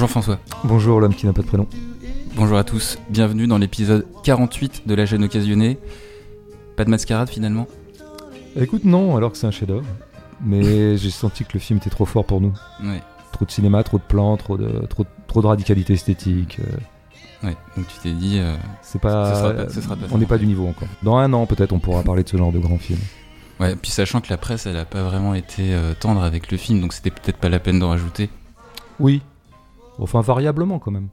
Bonjour François. Bonjour l'homme qui n'a pas de prénom. Bonjour à tous. Bienvenue dans l'épisode 48 de La gêne occasionnée. Pas de mascarade finalement Écoute, non, alors que c'est un chef-d'œuvre. Mais j'ai senti que le film était trop fort pour nous. Ouais. Trop de cinéma, trop de plans, trop de, trop, trop de radicalité esthétique. euh, Ouais. Donc tu t'es dit. euh, c'est pas, Ce sera pas- ce sera pas on n'est pas du niveau encore. Dans un an, peut-être, on pourra parler de ce genre de grand film. Ouais, puis sachant que la presse, elle a pas vraiment été euh, tendre avec le film, donc c'était peut-être pas la peine d'en rajouter. Oui. Enfin, variablement quand même.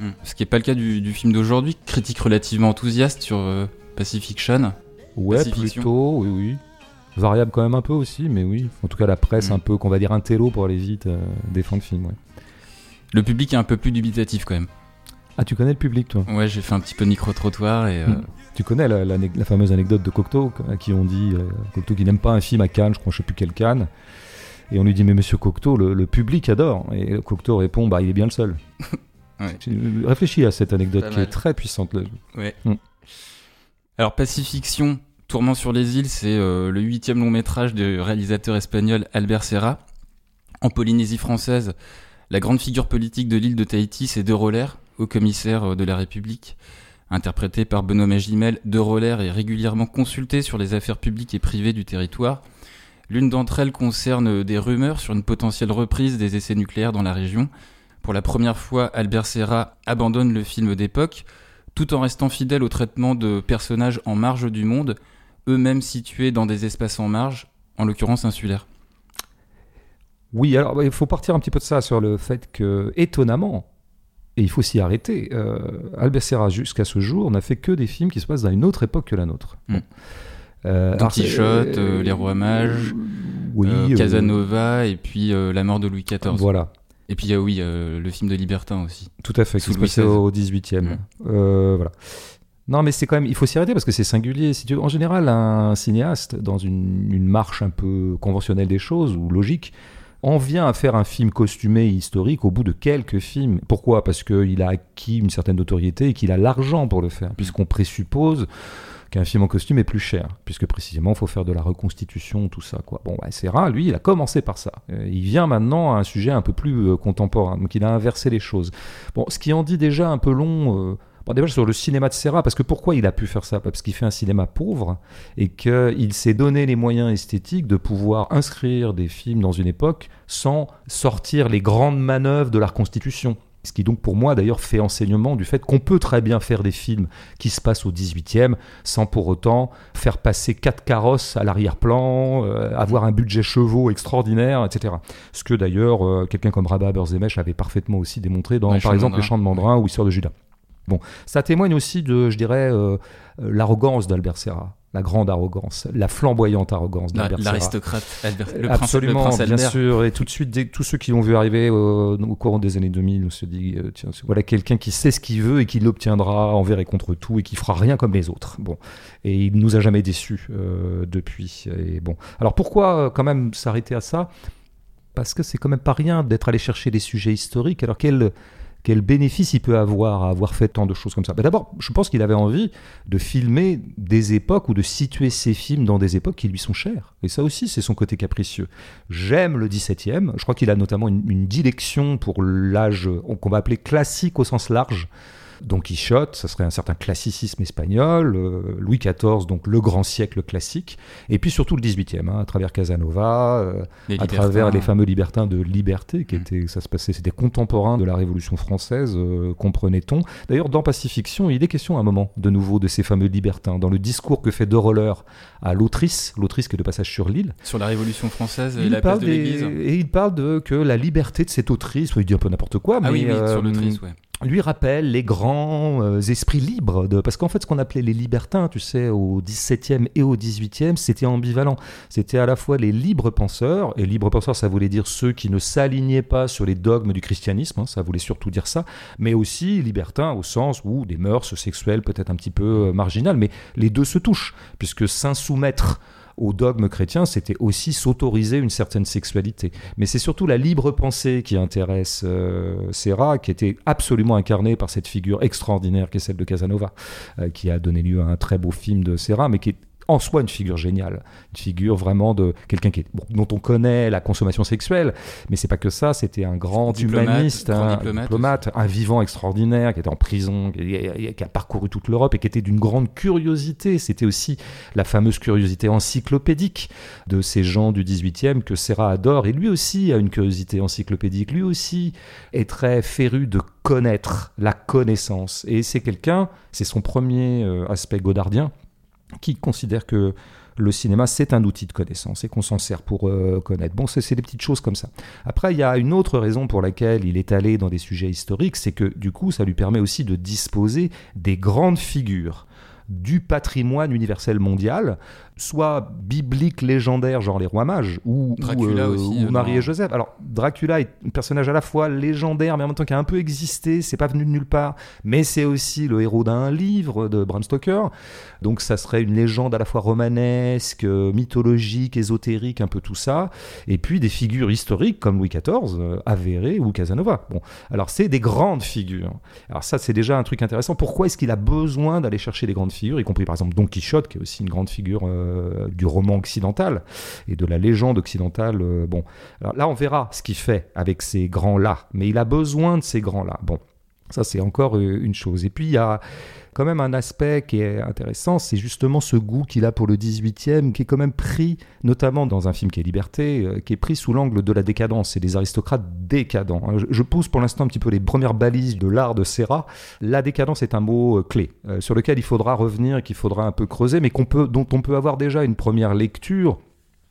Hmm. Ce qui est pas le cas du, du film d'aujourd'hui. Critique relativement enthousiaste sur euh, Pacific. Ouais, Pacifiction. plutôt, oui, oui. Variable quand même un peu aussi, mais oui. En tout cas, la presse, Mm. un peu, qu'on va dire un télo pour aller vite, euh, défend le film, ouais. Le public est un peu plus dubitatif quand même. Ah, tu connais le public, toi? Ouais, j'ai fait un petit peu de micro-trottoir et. euh, Mm. Tu connais la, la- la fameuse anecdote de Cocteau, à qui on dit, euh, Cocteau qui n'aime pas un film à Cannes, je crois, je sais plus quel Cannes. Et on lui dit, mais monsieur Cocteau, le, le public adore. Et Cocteau répond, bah, il est bien le seul. Ouais. Tu- Réfléchis à cette anecdote qui est très puissante. là. Ouais. Mm. Alors Pacifiction, Tourment sur les îles, c'est euh, le huitième long métrage du réalisateur espagnol Albert Serra. En Polynésie française, la grande figure politique de l'île de Tahiti, c'est De Roller, haut commissaire euh, de la République. Interprété par Benoît Magimel, De Roller est régulièrement consulté sur les affaires publiques et privées du territoire. L'une d'entre elles concerne des rumeurs sur une potentielle reprise des essais nucléaires dans la région. Pour la première fois, Albert Serra abandonne le film d'époque tout en restant fidèle au traitement de personnages en marge du monde, eux-mêmes situés dans des espaces en marge, en l'occurrence insulaires. Oui, alors bah, il faut partir un petit peu de ça sur le fait que, étonnamment, et il faut s'y arrêter, euh, Albert Serra, jusqu'à ce jour, n'a fait que des films qui se passent dans une autre époque que la nôtre. Mm. Euh, Don Quichotte, euh, Les Rois Mages, oui, Euh, euh, Casanova et puis euh, La mort de Louis XIV. Voilà, Et puis oui, le film de Libertin aussi. tout à fait, qui se passait au 18e. Mm. Euh, voilà. Non, mais c'est quand même, il faut s'y arrêter parce que c'est singulier. Si tu veux, en général, un cinéaste, dans une, une marche un peu conventionnelle des choses ou logique, en vient à faire un film costumé et historique au bout de quelques films. Pourquoi? Parce qu'il a acquis une certaine notoriété et qu'il a l'argent pour le faire, puisqu'on présuppose qu'un film en costume est plus cher, puisque précisément il faut faire de la reconstitution, tout ça. Bon, bah, Serra, lui, il a commencé par ça. Euh, il vient maintenant à un sujet un peu plus euh, contemporain, donc il a inversé les choses. Bon, ce qui en dit déjà un peu long. euh, Bon, déjà sur le cinéma de Serra, parce que pourquoi il a pu faire ça? Parce qu'il fait un cinéma pauvre et qu'il s'est donné les moyens esthétiques de pouvoir inscrire des films dans une époque sans sortir les grandes manœuvres de la reconstitution. Ce qui donc pour moi d'ailleurs fait enseignement du fait qu'on peut très bien faire des films qui se passent au 18e sans pour autant faire passer quatre carrosses à l'arrière-plan, euh, avoir un budget chevaux extraordinaire, etc. Ce que d'ailleurs euh, quelqu'un comme Rabat Berzemech avait parfaitement aussi démontré dans Ouais, par exemple Les. Chants de Mandrin ou Histoire de Judas. Bon, ça témoigne aussi de, je dirais, euh, euh, l'arrogance d'Albert Serra, la grande arrogance, la flamboyante arrogance d'Albert Serra. L'aristocrate le prince, Absolument, le prince bien sûr. Et tout de suite, dès tous ceux qui l'ont vu arriver euh, au courant des années 2000, on se dit, euh, tiens, voilà quelqu'un qui sait ce qu'il veut et qui l'obtiendra envers et contre tout et qui fera rien comme les autres. Bon, et il nous a jamais déçus depuis. Et bon, alors pourquoi quand même s'arrêter à ça? Parce que c'est quand même pas rien d'être allé chercher des sujets historiques. Alors quel quel bénéfice il peut avoir à avoir fait tant de choses comme ça D'abord, je pense qu'il avait envie de filmer des époques ou de situer ses films dans des époques qui lui sont chères. Et ça aussi, c'est son côté capricieux. J'aime le 17e. Je crois qu'il a notamment une, une dilection pour l'âge qu'on va appeler classique au sens large. Don Quichotte, ça serait un certain classicisme espagnol, euh, Louis XIV, donc le grand siècle classique, et puis surtout le 18e, hein, à travers Casanova, euh, à travers les fameux libertins de liberté, qui Mm. étaient, ça se passait, c'était contemporain de la Révolution française, euh, comprenait-on. D'ailleurs, dans Pacifiction, il est question à un moment, de nouveau, de ces fameux libertins. Dans le discours que fait De Roller à l'autrice, l'autrice qui est de passage sur l'île, Sur la Révolution française et il la place parle de des- l'Église. et il parle de que la liberté de cette autrice, il dit un peu n'importe quoi, Ah mais oui, oui, sur l'autrice, ouais. Lui rappelle les grands euh, esprits libres. De... Parce qu'en fait, ce qu'on appelait les libertins, tu sais, au 17e et au 18e, c'était ambivalent. C'était à la fois les libres penseurs, et libres penseurs, ça voulait dire ceux qui ne s'alignaient pas sur les dogmes du christianisme, hein, ça voulait surtout dire ça, mais aussi libertins au sens où des mœurs sexuelles peut-être un petit peu euh, marginales, mais les deux se touchent, puisque sans soumettre au dogme chrétien, c'était aussi s'autoriser une certaine sexualité. Mais c'est surtout la libre pensée qui intéresse euh, Serra, qui était absolument incarnée par cette figure extraordinaire qui est celle de Casanova, euh, qui a donné lieu à un très beau film de Serra, mais qui est en soi une figure géniale, une figure vraiment de quelqu'un qui est, bon, dont on connaît la consommation sexuelle, mais c'est pas que ça, c'était un grand Diplomate, humaniste, grand un diplomate diplomate, un vivant extraordinaire, qui était en prison, qui, qui a parcouru toute l'Europe et qui était d'une grande curiosité. C'était aussi la fameuse curiosité encyclopédique de ces gens du 18e que Serra adore, et lui aussi a une curiosité encyclopédique, lui aussi est très féru de connaître la connaissance, et c'est quelqu'un, c'est son premier euh, aspect godardien, qui considère que le cinéma, c'est un outil de connaissance et qu'on s'en sert pour euh, connaître. Bon, c'est des petites choses comme ça. Après, il y a une autre raison pour laquelle il est allé dans des sujets historiques, c'est que du coup, ça lui permet aussi de disposer des grandes figures du patrimoine universel mondial, soit biblique légendaire, genre les rois mages, ou, ou, Dracula euh, aussi, ou euh, Marie et Joseph. Alors, Dracula est un personnage à la fois légendaire, mais en même temps qui a un peu existé, c'est pas venu de nulle part, mais c'est aussi le héros d'un livre de Bram Stoker. Donc, ça serait une légende à la fois romanesque, mythologique, ésotérique, un peu tout ça. Et puis des figures historiques comme Louis XIV, euh, avérées, ou Casanova. Bon, alors c'est des grandes figures. Alors ça, c'est déjà un truc intéressant. Pourquoi est-ce qu'il a besoin d'aller chercher des grandes figures, y compris par exemple Don Quichotte, qui est aussi une grande figure euh, du roman occidental et de la légende occidentale. euh, bon, là, on verra ce qu'il fait avec ces grands-là, mais il a besoin de ces grands-là. Bon, ça, c'est encore euh, une chose. Et puis, il y a quand même un aspect qui est intéressant, c'est justement ce goût qu'il a pour le 18e, qui est quand même pris, notamment dans un film qui est Liberté, euh, qui est pris sous l'angle de la décadence et des aristocrates décadents. hein. Je, pousse pour l'instant un petit peu les premières balises de l'art de Serra. La décadence est un mot euh, clé, euh, sur lequel il faudra revenir qu'il faudra un peu creuser, mais dont on peut avoir déjà une première lecture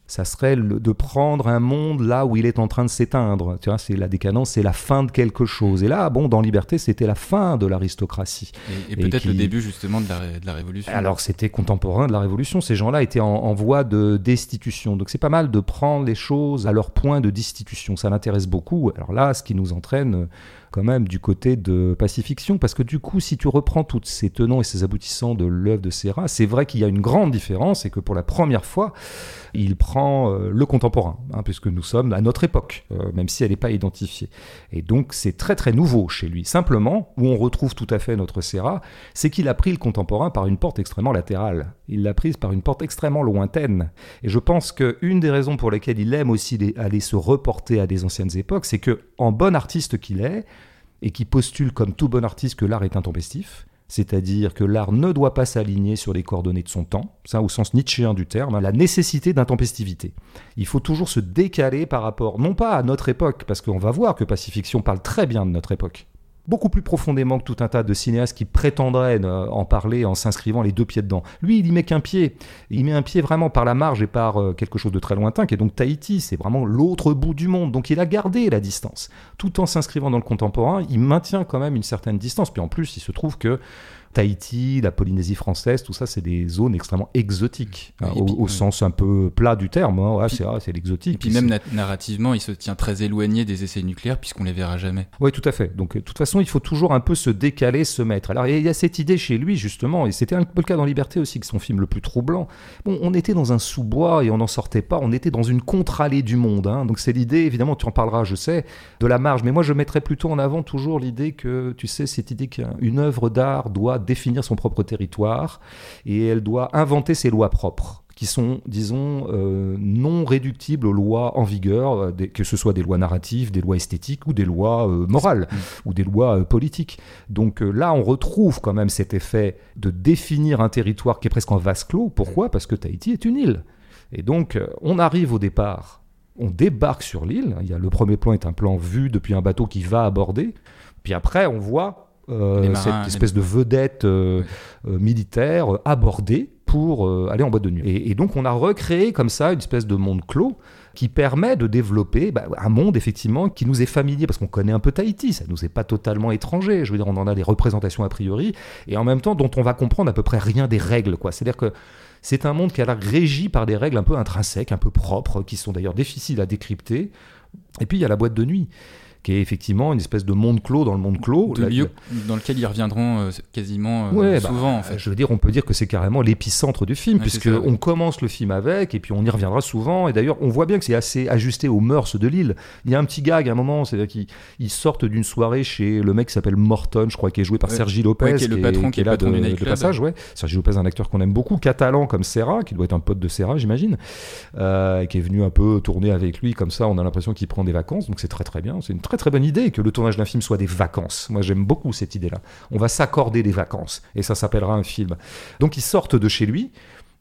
ça serait le- de prendre un monde là où il est en train de s'éteindre. Tu vois, c'est la décadence, c'est la fin de quelque chose. Et là, bon, dans Liberté, c'était la fin de l'aristocratie. Et, et Et peut-être qui- le début justement de la, ré- de la révolution. Alors c'était contemporain de la Révolution, ces gens-là étaient en, en voie de destitution. Donc c'est pas mal de prendre les choses à leur point de destitution, ça m'intéresse beaucoup. Alors là, ce qui nous entraîne quand même du côté de pacifiction, parce que du coup, si tu reprends tous ces tenants et ces aboutissants de l'œuvre de Serra, c'est vrai qu'il y a une grande différence et que pour la première fois, il prend euh, le contemporain, hein, puisque nous sommes à notre époque, euh, même si elle n'est pas identifiée. Et donc c'est très très nouveau chez lui. Simplement, où on retrouve tout à fait notre Serra, c'est qu'il a pris le contemporain par une porte extrêmement latérale. Il l'a prise par une porte extrêmement lointaine. Et je pense qu'une des raisons pour lesquelles il aime aussi aller se reporter à des anciennes époques, c'est que, en bon artiste qu'il est, et qui postule comme tout bon artiste que l'art est intempestif, c'est-à-dire que l'art ne doit pas s'aligner sur les coordonnées de son temps, ça au sens nietzschéen du terme, hein, la nécessité d'intempestivité. Il faut toujours se décaler par rapport, non pas à notre époque, parce qu'on va voir que Pacifiction parle très bien de notre époque, beaucoup plus profondément que tout un tas de cinéastes qui prétendraient en parler en s'inscrivant les deux pieds dedans. Lui, il y met qu'un pied. Il met un pied vraiment par la marge et par euh, quelque chose de très lointain, qui est donc Tahiti. C'est vraiment l'autre bout du monde. Donc il a gardé la distance. Tout en s'inscrivant dans le contemporain, il maintient quand même une certaine distance. Puis en plus, il se trouve que Tahiti, la Polynésie française, tout ça, c'est des zones extrêmement exotiques, hein, au, sens un peu plat du terme. hein. Ouais, c'est ah, c'est l'exotique. Et puis Puis même narrativement, il se tient très éloigné des essais nucléaires puisqu'on les verra jamais. Oui, tout à fait. Donc, euh, de toute façon, il faut toujours un peu se décaler, se mettre. Alors, il y a cette idée chez lui, justement, et c'était un peu le cas dans Liberté aussi, que son film le plus troublant. Bon, on était dans un sous-bois et on n'en sortait pas. On était dans une contre-allée du monde. hein. Donc, c'est l'idée, évidemment, tu en parleras, je sais, de la marge. Mais moi, je mettrais plutôt en avant toujours l'idée que, tu sais, cette idée qu'une œuvre d'art doit définir son propre territoire et elle doit inventer ses lois propres qui sont, disons, euh, non réductibles aux lois en vigueur, euh, que ce soit des lois narratives, des lois esthétiques ou des lois euh, morales ou des lois politiques. Donc là, on retrouve quand même cet effet de définir un territoire qui est presque en vase clos. Pourquoi? Parce que Tahiti est une île. Et donc, on arrive au départ, on débarque sur l'île. Il y a, le premier plan est un plan vu depuis un bateau qui va aborder. Puis après, on voit euh, marins, cette espèce de vedette euh, euh, militaire aborder pour aller en boîte de nuit. Et, et donc, on a recréé comme ça une espèce de monde clos qui permet de développer bah, un monde effectivement qui nous est familier parce qu'on connaît un peu Tahiti, ça nous est pas totalement étranger. Je veux dire, on en a des représentations a priori et en même temps dont on va comprendre à peu près rien des règles, quoi. C'est-à-dire que c'est un monde qui a l'air régi par des règles un peu intrinsèques, un peu propres, qui sont d'ailleurs difficiles à décrypter. Et puis il y a la boîte de nuit qui est effectivement une espèce de monde clos dans le monde clos. de lieux dans lequel ils reviendront euh, quasiment euh, Ouais, bah, souvent en fait. Je veux dire, on peut dire que c'est carrément l'épicentre du film, Ouais, puisque on commence le film avec, et puis on y reviendra souvent. Et d'ailleurs, on voit bien que c'est assez ajusté aux mœurs de l'île. Il y a un petit gag à un moment, c'est-à-dire qu'ils ils sortent d'une soirée chez le mec qui s'appelle Morton, je crois, qui est joué par Ouais. Sergi Lopez, qui est le patron, qui est là patron de, du de passage, ouais. Sergi Lopez, un acteur qu'on aime beaucoup, catalan comme Serra, qui doit être un pote de Serra, j'imagine, euh, qui est venu un peu tourner avec lui comme ça. On a l'impression qu'il prend des vacances, donc c'est très très bien. C'est une très très bonne idée que le tournage d'un film soit des vacances. Moi, j'aime beaucoup cette idée-là. On va s'accorder des vacances, et ça s'appellera un film. Donc ils sortent de chez lui,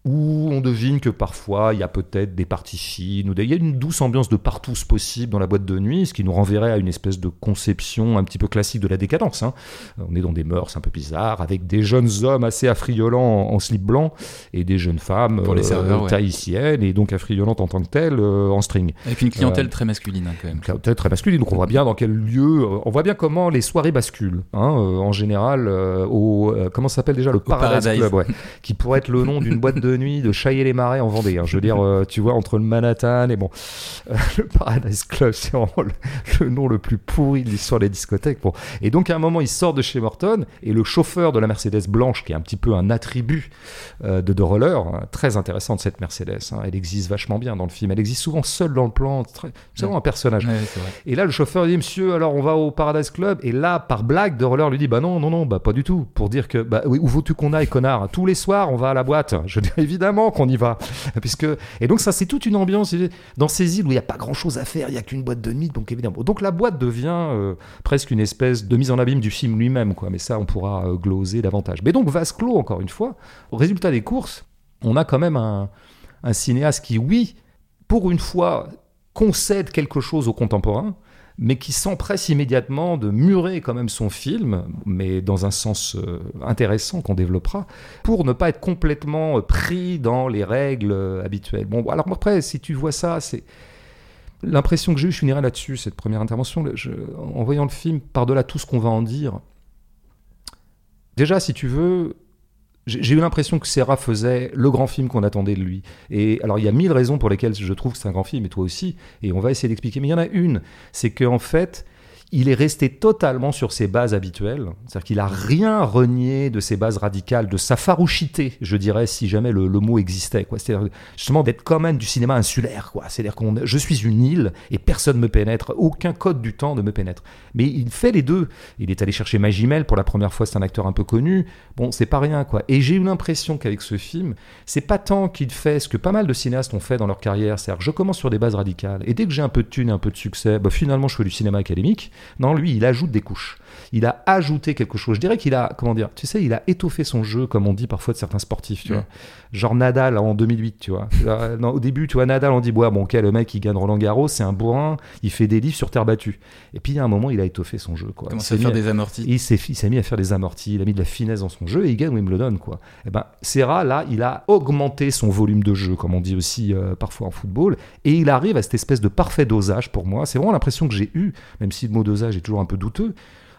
où on devine que parfois il y a peut-être des parties fines, ou des- il y a une douce ambiance de partout possible dans la boîte de nuit, ce qui nous renverrait à une espèce de conception un petit peu classique de la décadence. hein. On est dans des mœurs un peu bizarres, avec des jeunes hommes assez affriolants en, en slip blanc, et des jeunes femmes Pour les serveurs, tahitiennes, et donc affriolantes en tant que telles, euh, en string. Avec une clientèle euh, très masculine hein, quand même. Peut-être très masculine, donc on voit bien dans quel lieu, euh, on voit bien comment les soirées basculent. hein, euh, en général, euh, au euh, comment ça s'appelle déjà le Paradise, Paradise. Club, ouais, qui pourrait être le nom d'une boîte de nuit de Chaillet les Marais en Vendée. hein. je veux dire, euh, tu vois, entre le Manhattan et bon, euh, le Paradise Club, c'est vraiment le, le nom le plus pourri de l'histoire des discothèques. Bon. Et donc à un moment, il sort de chez Morton et le chauffeur de la Mercedes blanche, qui est un petit peu un attribut euh, de The Roller, hein, très intéressante cette Mercedes. hein, elle existe vachement bien dans le film. Elle existe souvent seule dans le plan. très- C'est vraiment un personnage. Ouais, c'est vrai. Et là, le chauffeur dit, monsieur, alors on va au Paradise Club? Et là, par blague, de roller lui dit, bah non, non, non, bah pas du tout. Pour dire que, bah oui, où veux-tu qu'on aille, connard? Tous les soirs, on va à la boîte. Je évidemment qu'on y va. Puisque... Et donc, ça, c'est toute une ambiance dans ces îles où il n'y a pas grand-chose à faire, il n'y a qu'une boîte de nuit. Donc, évidemment. Donc, la boîte devient euh, presque une espèce de mise en abîme du film lui-même, quoi. Mais ça, on pourra euh, gloser davantage. Mais donc, vase clos, encore une fois, au résultat des courses, on a quand même un, un cinéaste qui, oui, pour une fois, concède quelque chose aux contemporains, mais qui s'empresse immédiatement de murer quand même son film, mais dans un sens euh, intéressant qu'on développera, pour ne pas être complètement euh, pris dans les règles euh, habituelles. Bon, alors après, si tu vois ça, c'est l'impression que j'ai eue, je finirai là-dessus, cette première intervention, en voyant le film, par-delà tout ce qu'on va en dire, déjà, si tu veux, j'ai eu l'impression que Serra faisait le grand film qu'on attendait de lui. Et alors, il y a mille raisons pour lesquelles je trouve que c'est un grand film, et toi aussi, et on va essayer d'expliquer. Mais il y en a une, c'est qu'en fait, il est resté totalement sur ses bases habituelles. C'est-à-dire qu'il a rien renié de ses bases radicales, de sa farouchité, je dirais, si jamais le, mot existait. quoi. C'est-à-dire justement d'être quand même du cinéma insulaire. C'est-à-dire qu'on, je suis une île et personne ne me pénètre, aucun code du temps ne me pénètre. Mais il fait les deux. Il est allé chercher Magimel pour la première fois, c'est un acteur un peu connu. Bon, c'est pas rien, quoi. Et j'ai eu l'impression qu'avec ce film, c'est pas tant qu'il fait ce que pas mal de cinéastes ont fait dans leur carrière. C'est-à-dire, je commence sur des bases radicales et dès que j'ai un peu de thunes et un peu de succès, bah, finalement, je fais du cinéma académique. Non, lui, il ajoute des couches. Il a ajouté quelque chose. Je dirais qu'il a, comment dire, tu sais, il a étoffé son jeu, comme on dit parfois de certains sportifs, tu vois. Genre Nadal en 2008, tu vois. Euh, non, au début, tu vois, Nadal, on dit, ouais, bon, ok, le mec, il gagne Roland Garros, c'est un bourrin, il fait des livres sur terre battue. Et puis, il y a un moment, il a étoffé son jeu, quoi. Il s'est faire mis à- des amortis il s'est, il s'est mis à faire des amortis, il a mis de la finesse dans son jeu et il gagne Wimbledon, quoi. Et ben, Serra, là, il a augmenté son volume de jeu, comme on dit aussi euh, parfois en football, et il arrive à cette espèce de parfait dosage pour moi. C'est vraiment l'impression que j'ai eue, même si le mot dosage est toujours un peu douteux,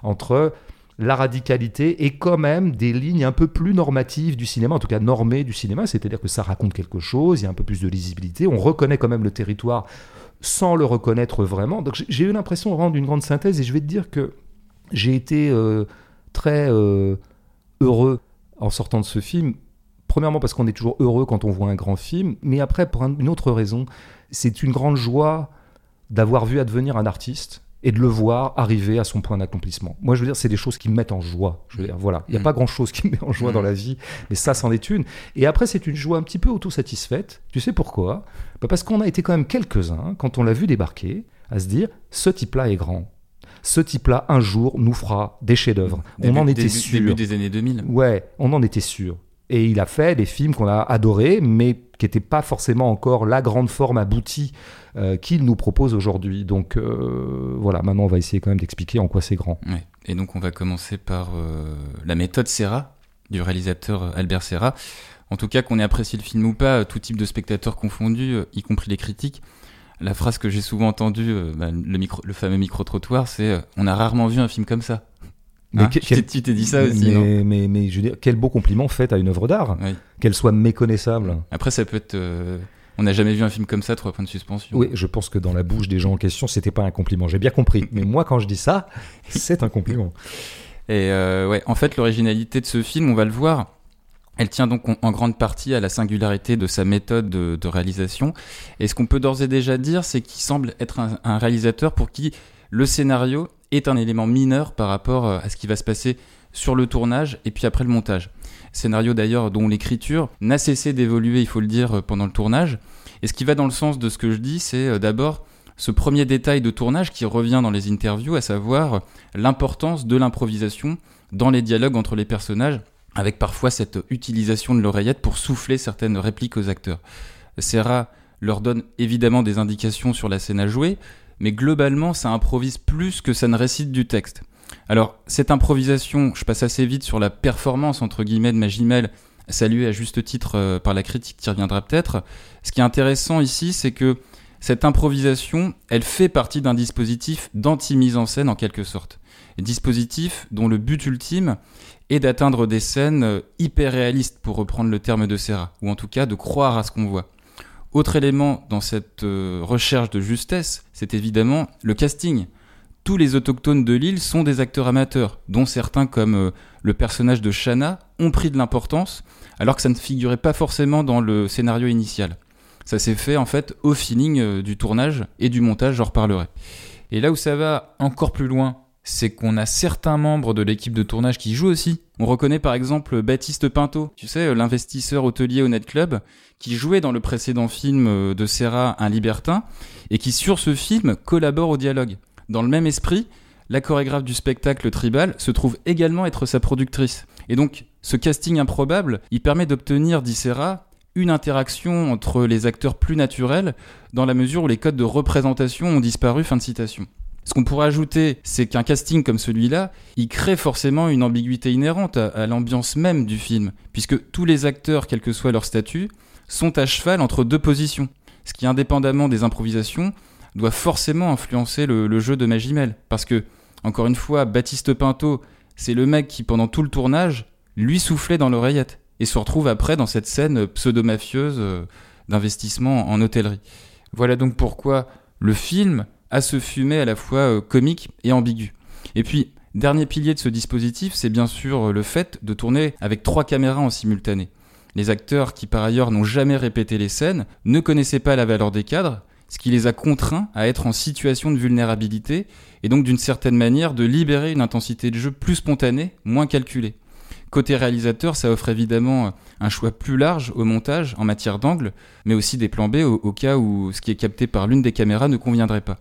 entre la radicalité et quand même des lignes un peu plus normatives du cinéma, en tout cas normées du cinéma, c'est-à-dire que ça raconte quelque chose, il y a un peu plus de lisibilité, on reconnaît quand même le territoire sans le reconnaître vraiment. Donc j'ai- eu l'impression de rendre une grande synthèse et je vais te dire que j'ai été euh, très euh, heureux en sortant de ce film. Premièrement parce qu'on est toujours heureux quand on voit un grand film, mais après pour un- une autre raison, c'est une grande joie d'avoir vu advenir un artiste et de le voir arriver à son point d'accomplissement. Moi, je veux dire, c'est des choses qui me mettent en joie. Je veux dire, voilà, il n'y a Mm. pas grand-chose qui me met en joie Mm. dans la vie, mais ça, c'en est une. Et après, c'est une joie un petit peu autosatisfaite. Tu sais pourquoi? Bah, Parce qu'on a été quand même quelques-uns, quand on l'a vu débarquer, à se dire, ce type-là est grand. Ce type-là, un jour, nous fera des chefs-d'œuvre. On en était début- sûr. Début des années 2000. Ouais, on en était sûr. Et il a fait des films qu'on a adorés, mais qui n'étaient pas forcément encore la grande forme aboutie euh, qu'il nous propose aujourd'hui. Donc euh, voilà, maintenant on va essayer quand même d'expliquer en quoi c'est grand. Et donc on va commencer par euh, la méthode Serra du réalisateur Albert Serra. En tout cas, qu'on ait apprécié le film ou pas, tout type de spectateurs confondus, y compris les critiques. La phrase que j'ai souvent entendue, bah, le, fameux micro-trottoir, c'est On a rarement vu un film comme ça. Mais que- Tu t'es- dit ça aussi, mais, non mais, mais je veux dire, quel beau compliment fait à une œuvre d'art, Oui. qu'elle soit méconnaissable. Après, ça peut être euh, On n'a jamais vu un film comme ça, trois points de suspension. Oui, je pense que dans la bouche des gens en question, c'était pas un compliment. J'ai bien compris. Mais moi, quand je dis ça, c'est un compliment. Et euh, ouais, en fait, l'originalité de ce film, on va le voir, elle tient donc en, en grande partie à la singularité de sa méthode de, de réalisation. Et ce qu'on peut d'ores et déjà dire, c'est qu'il semble être un, un réalisateur pour qui le scénario est un élément mineur par rapport euh, à ce qui va se passer sur le tournage et puis après le montage. Scénario d'ailleurs dont l'écriture n'a cessé d'évoluer, il faut le dire, euh, pendant le tournage. Et ce qui va dans le sens de ce que je dis, c'est euh, d'abord ce premier détail de tournage qui revient dans les interviews, à savoir l'importance de l'improvisation dans les dialogues entre les personnages, avec parfois cette utilisation de l'oreillette pour souffler certaines répliques aux acteurs. Serra leur donne évidemment des indications sur la scène à jouer, mais globalement ça improvise plus que ça ne récite du texte. Alors cette improvisation, je passe assez vite sur la performance entre guillemets de Magimel, saluée à juste titre euh, par la critique qui reviendra peut-être. Ce qui est intéressant ici, c'est que cette improvisation, elle fait partie d'un dispositif d'anti-mise en scène en quelque sorte. Dispositif dont le but ultime est d'atteindre des scènes euh, hyper réalistes, pour reprendre le terme de Serra, ou en tout cas de croire à ce qu'on voit. Autre élément dans cette euh, recherche de justesse, c'est évidemment le casting. Tous les autochtones de l'île sont des acteurs amateurs, dont certains comme euh, le personnage de Shanna ont pris de l'importance, alors que ça ne figurait pas forcément dans le scénario initial. Ça s'est fait en fait au feeling euh, du tournage et du montage, j'en reparlerai. Et là où ça va encore plus loin, c'est qu'on a certains membres de l'équipe de tournage qui jouent aussi. On reconnaît par exemple Baptiste Pinto, tu sais, l'investisseur hôtelier au Net Club, qui jouait dans le précédent film euh, de Serra, Un Libertin, et qui sur ce film collabore au dialogue. Dans le même esprit, la chorégraphe du spectacle tribal se trouve également être sa productrice. Et donc, ce casting improbable, il permet d'obtenir, dit Serra, une interaction entre les acteurs plus naturels, dans la mesure où les codes de représentation ont disparu. Fin de citation. Ce qu'on pourrait ajouter, c'est qu'un casting comme celui-là, il crée forcément une ambiguïté inhérente à, l'ambiance même du film, puisque tous les acteurs, quel que soit leur statut, sont à cheval entre deux positions, ce qui, indépendamment des improvisations, doit forcément influencer le, le jeu de Magimel. Parce que, encore une fois, Baptiste Pinto, c'est le mec qui, pendant tout le tournage, lui soufflait dans l'oreillette, et se retrouve après dans cette scène pseudo-mafieuse euh, d'investissement en hôtellerie. Voilà donc pourquoi le film a ce fumet à la fois euh, comique et ambigu. Et puis, dernier pilier de ce dispositif, c'est bien sûr euh, le fait de tourner avec trois caméras en simultané. Les acteurs, qui par ailleurs n'ont jamais répété les scènes, ne connaissaient pas la valeur des cadres, ce qui les a contraints à être en situation de vulnérabilité, et donc d'une certaine manière de libérer une intensité de jeu plus spontanée, moins calculée. Côté réalisateur, ça offre évidemment un choix plus large au montage en matière d'angle, mais aussi des plans B au cas où ce qui est capté par l'une des caméras ne conviendrait pas.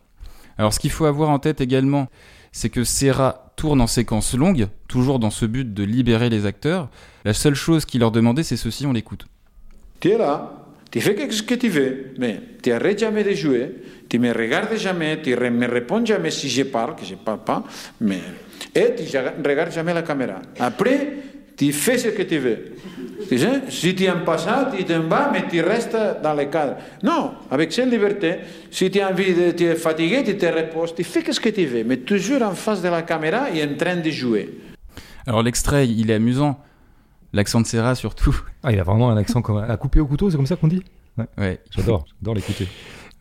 Alors ce qu'il faut avoir en tête également, c'est que Serra tourne en séquence longue, toujours dans ce but de libérer les acteurs. La seule chose qu'il leur demandait, c'est ceci, on l'écoute. Tu es là, tu fais ce que tu veux, mais tu arrêtes jamais de jouer, tu me regardes jamais, tu ne me réponds jamais si je parle, que je ne parle pas, mais, et tu ne regardes jamais la caméra. Après, tu fais ce que tu veux. Tu sais, si tu n'aimes pas ça, tu t'en vas, mais tu restes dans le cadre. Non, avec cette liberté, si tu as envie de tu es fatigué, tu te reposes, tu fais ce que tu veux, mais toujours en face de la caméra et en train de jouer. Alors l'extrait, il est amusant. L'accent de Serra surtout. Ah, il a vraiment un accent comme à couper au couteau, c'est comme ça qu'on dit? Ouais. Ouais. J'adore, j'adore l'écouter.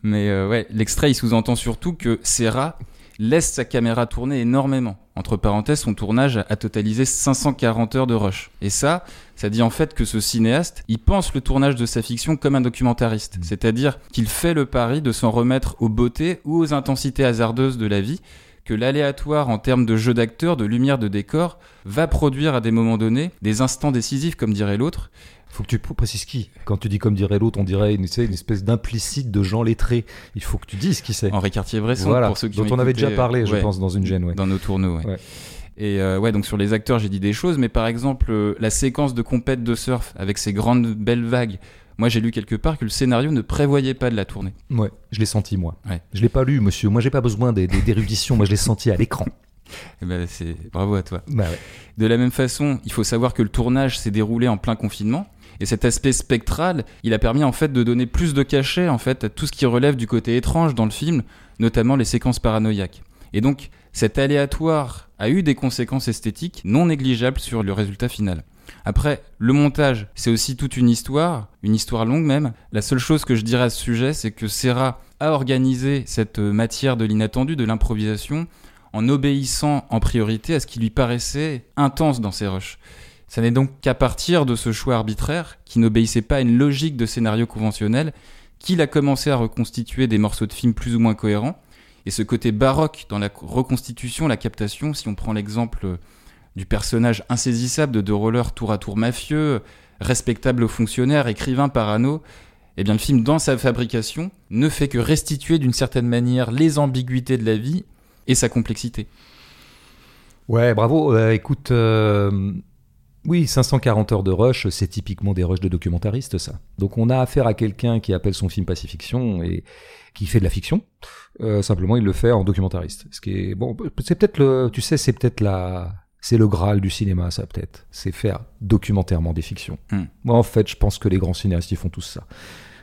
Mais euh, ouais, l'extrait, il sous-entend surtout que Serra laisse sa caméra tourner énormément. Entre parenthèses, son tournage a totalisé 540 heures de rush. Et ça, ça dit en fait que ce cinéaste, il pense le tournage de sa fiction comme un documentariste. C'est-à-dire qu'il fait le pari de s'en remettre aux beautés ou aux intensités hasardeuses de la vie, que l'aléatoire en termes de jeu d'acteur, de lumière, de décor, va produire à des moments donnés des instants décisifs, comme dirait l'autre, Faut que tu précises qui. Quand tu dis comme dirait l'autre, on dirait une, espèce d'implicite de gens lettrés. Il faut que tu dises qui c'est. Henri Cartier-Bresson, Voilà, pour ceux qui dont ont on avait déjà parlé, je ouais, pense, dans une gêne. Ouais. dans nos tourneaux. ouais. Et euh, ouais, donc sur les acteurs, j'ai dit des choses, mais par exemple, euh, la séquence de compète de surf avec ces grandes belles vagues, moi j'ai lu quelque part que le scénario ne prévoyait pas de la tourner. Ouais, je l'ai senti, moi. Ouais. Je l'ai pas lu, monsieur. Moi, j'ai pas besoin d'érudition. moi, je l'ai senti à l'écran. Eh ben, c'est bravo à toi. Bah ouais. De la même façon, il faut savoir que le tournage s'est déroulé en plein confinement. Et cet aspect spectral, il a permis en fait de donner plus de cachet en fait à tout ce qui relève du côté étrange dans le film, notamment les séquences paranoïaques. Et donc, cet aléatoire a eu des conséquences esthétiques non négligeables sur le résultat final. Après, le montage, c'est aussi toute une histoire, une histoire longue même. La seule chose que je dirais à ce sujet, c'est que Serra a organisé cette matière de l'inattendu, de l'improvisation, en obéissant en priorité à ce qui lui paraissait intense dans ses rushs. Ça n'est donc qu'à partir de ce choix arbitraire, qui n'obéissait pas à une logique de scénario conventionnel, qu'il a commencé à reconstituer des morceaux de films plus ou moins cohérents. Et ce côté baroque dans la reconstitution, la captation, si on prend l'exemple du personnage insaisissable de deux rollers tour à tour mafieux, respectable fonctionnaire, écrivain parano, eh bien le film dans sa fabrication ne fait que restituer d'une certaine manière les ambiguïtés de la vie et sa complexité. Ouais, bravo. Euh, écoute, euh, oui, 540 heures de rush, c'est typiquement des rushs de documentaristes, ça. Donc on a affaire à quelqu'un qui appelle son film pacifiction et qui fait de la fiction. Euh, simplement, il le fait en documentariste. Ce qui est bon, c'est peut-être le, tu sais, c'est peut-être la, c'est le graal du cinéma, ça peut-être. C'est faire documentairement des fictions. Hmm. Moi, en fait, je pense que les grands cinéastes, ils font tous ça.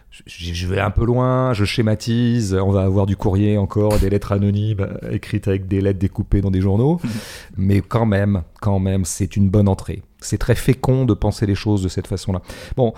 Je, je vais un peu loin, je schématise, on va avoir du courrier encore, des lettres anonymes écrites avec des lettres découpées dans des journaux, mais quand même, quand même, c'est une bonne entrée. C'est très fécond de penser les choses de cette façon-là. Bon,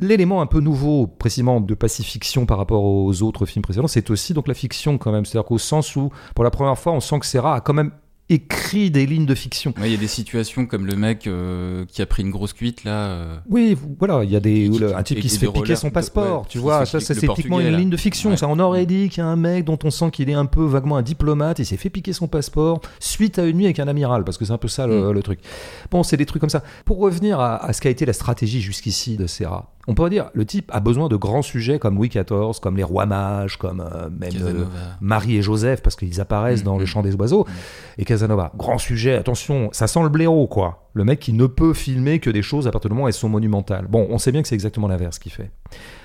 l'élément un peu nouveau, précisément de pacifiction par rapport aux autres films précédents, c'est aussi donc la fiction quand même. C'est-à-dire qu'au sens où, pour la première fois, on sent que Serra a quand même écrit des lignes de fiction. Ouais, Il y a des situations comme le mec euh, qui a pris une grosse cuite là. euh, Oui, voilà, il y a des qui- un type qui se fait piquer son de- passeport, ouais, tu vois, ça, c'est typiquement une là. ligne de fiction. Ouais. Ça, on aurait dit qu'il y a un mec dont on sent qu'il est un peu vaguement un diplomate, il s'est fait piquer son passeport suite à une nuit avec un amiral, parce que c'est un peu ça le, Mm. le truc. Bon, c'est des trucs comme ça. Pour revenir à, à ce qu'a été la stratégie jusqu'ici de Serra, on peut dire le type a besoin de grands sujets comme Louis XIV, comme les rois mages, comme euh, même euh. Marie et Joseph, parce qu'ils apparaissent Mm, dans le mm. chant des oiseaux, et Casanova. Grand sujet, attention, ça sent le blaireau, quoi. Le mec qui ne peut filmer que des choses à partir du moment où elles sont monumentales. Bon, on sait bien que c'est exactement l'inverse qu'il fait.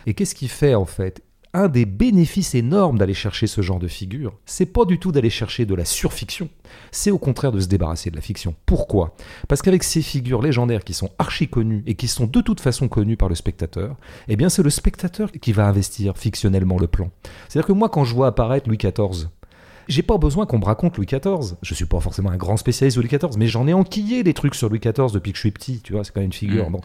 Et qu'est-ce qu'il fait, en fait? Un des bénéfices énormes d'aller chercher ce genre de figure, c'est pas du tout d'aller chercher de la surfiction, c'est au contraire de se débarrasser de la fiction. Pourquoi? Parce qu'avec ces figures légendaires qui sont archi connues et qui sont de toute façon connues par le spectateur, eh bien c'est le spectateur qui va investir fictionnellement le plan. C'est-à-dire que moi quand je vois apparaître Louis XIV, j'ai pas besoin qu'on me raconte Louis XIV. Je suis pas forcément un grand spécialiste de Louis XIV, mais j'en ai enquillé des trucs sur Louis XIV depuis que je suis petit, tu vois, c'est quand même une figure. Mm. Bon.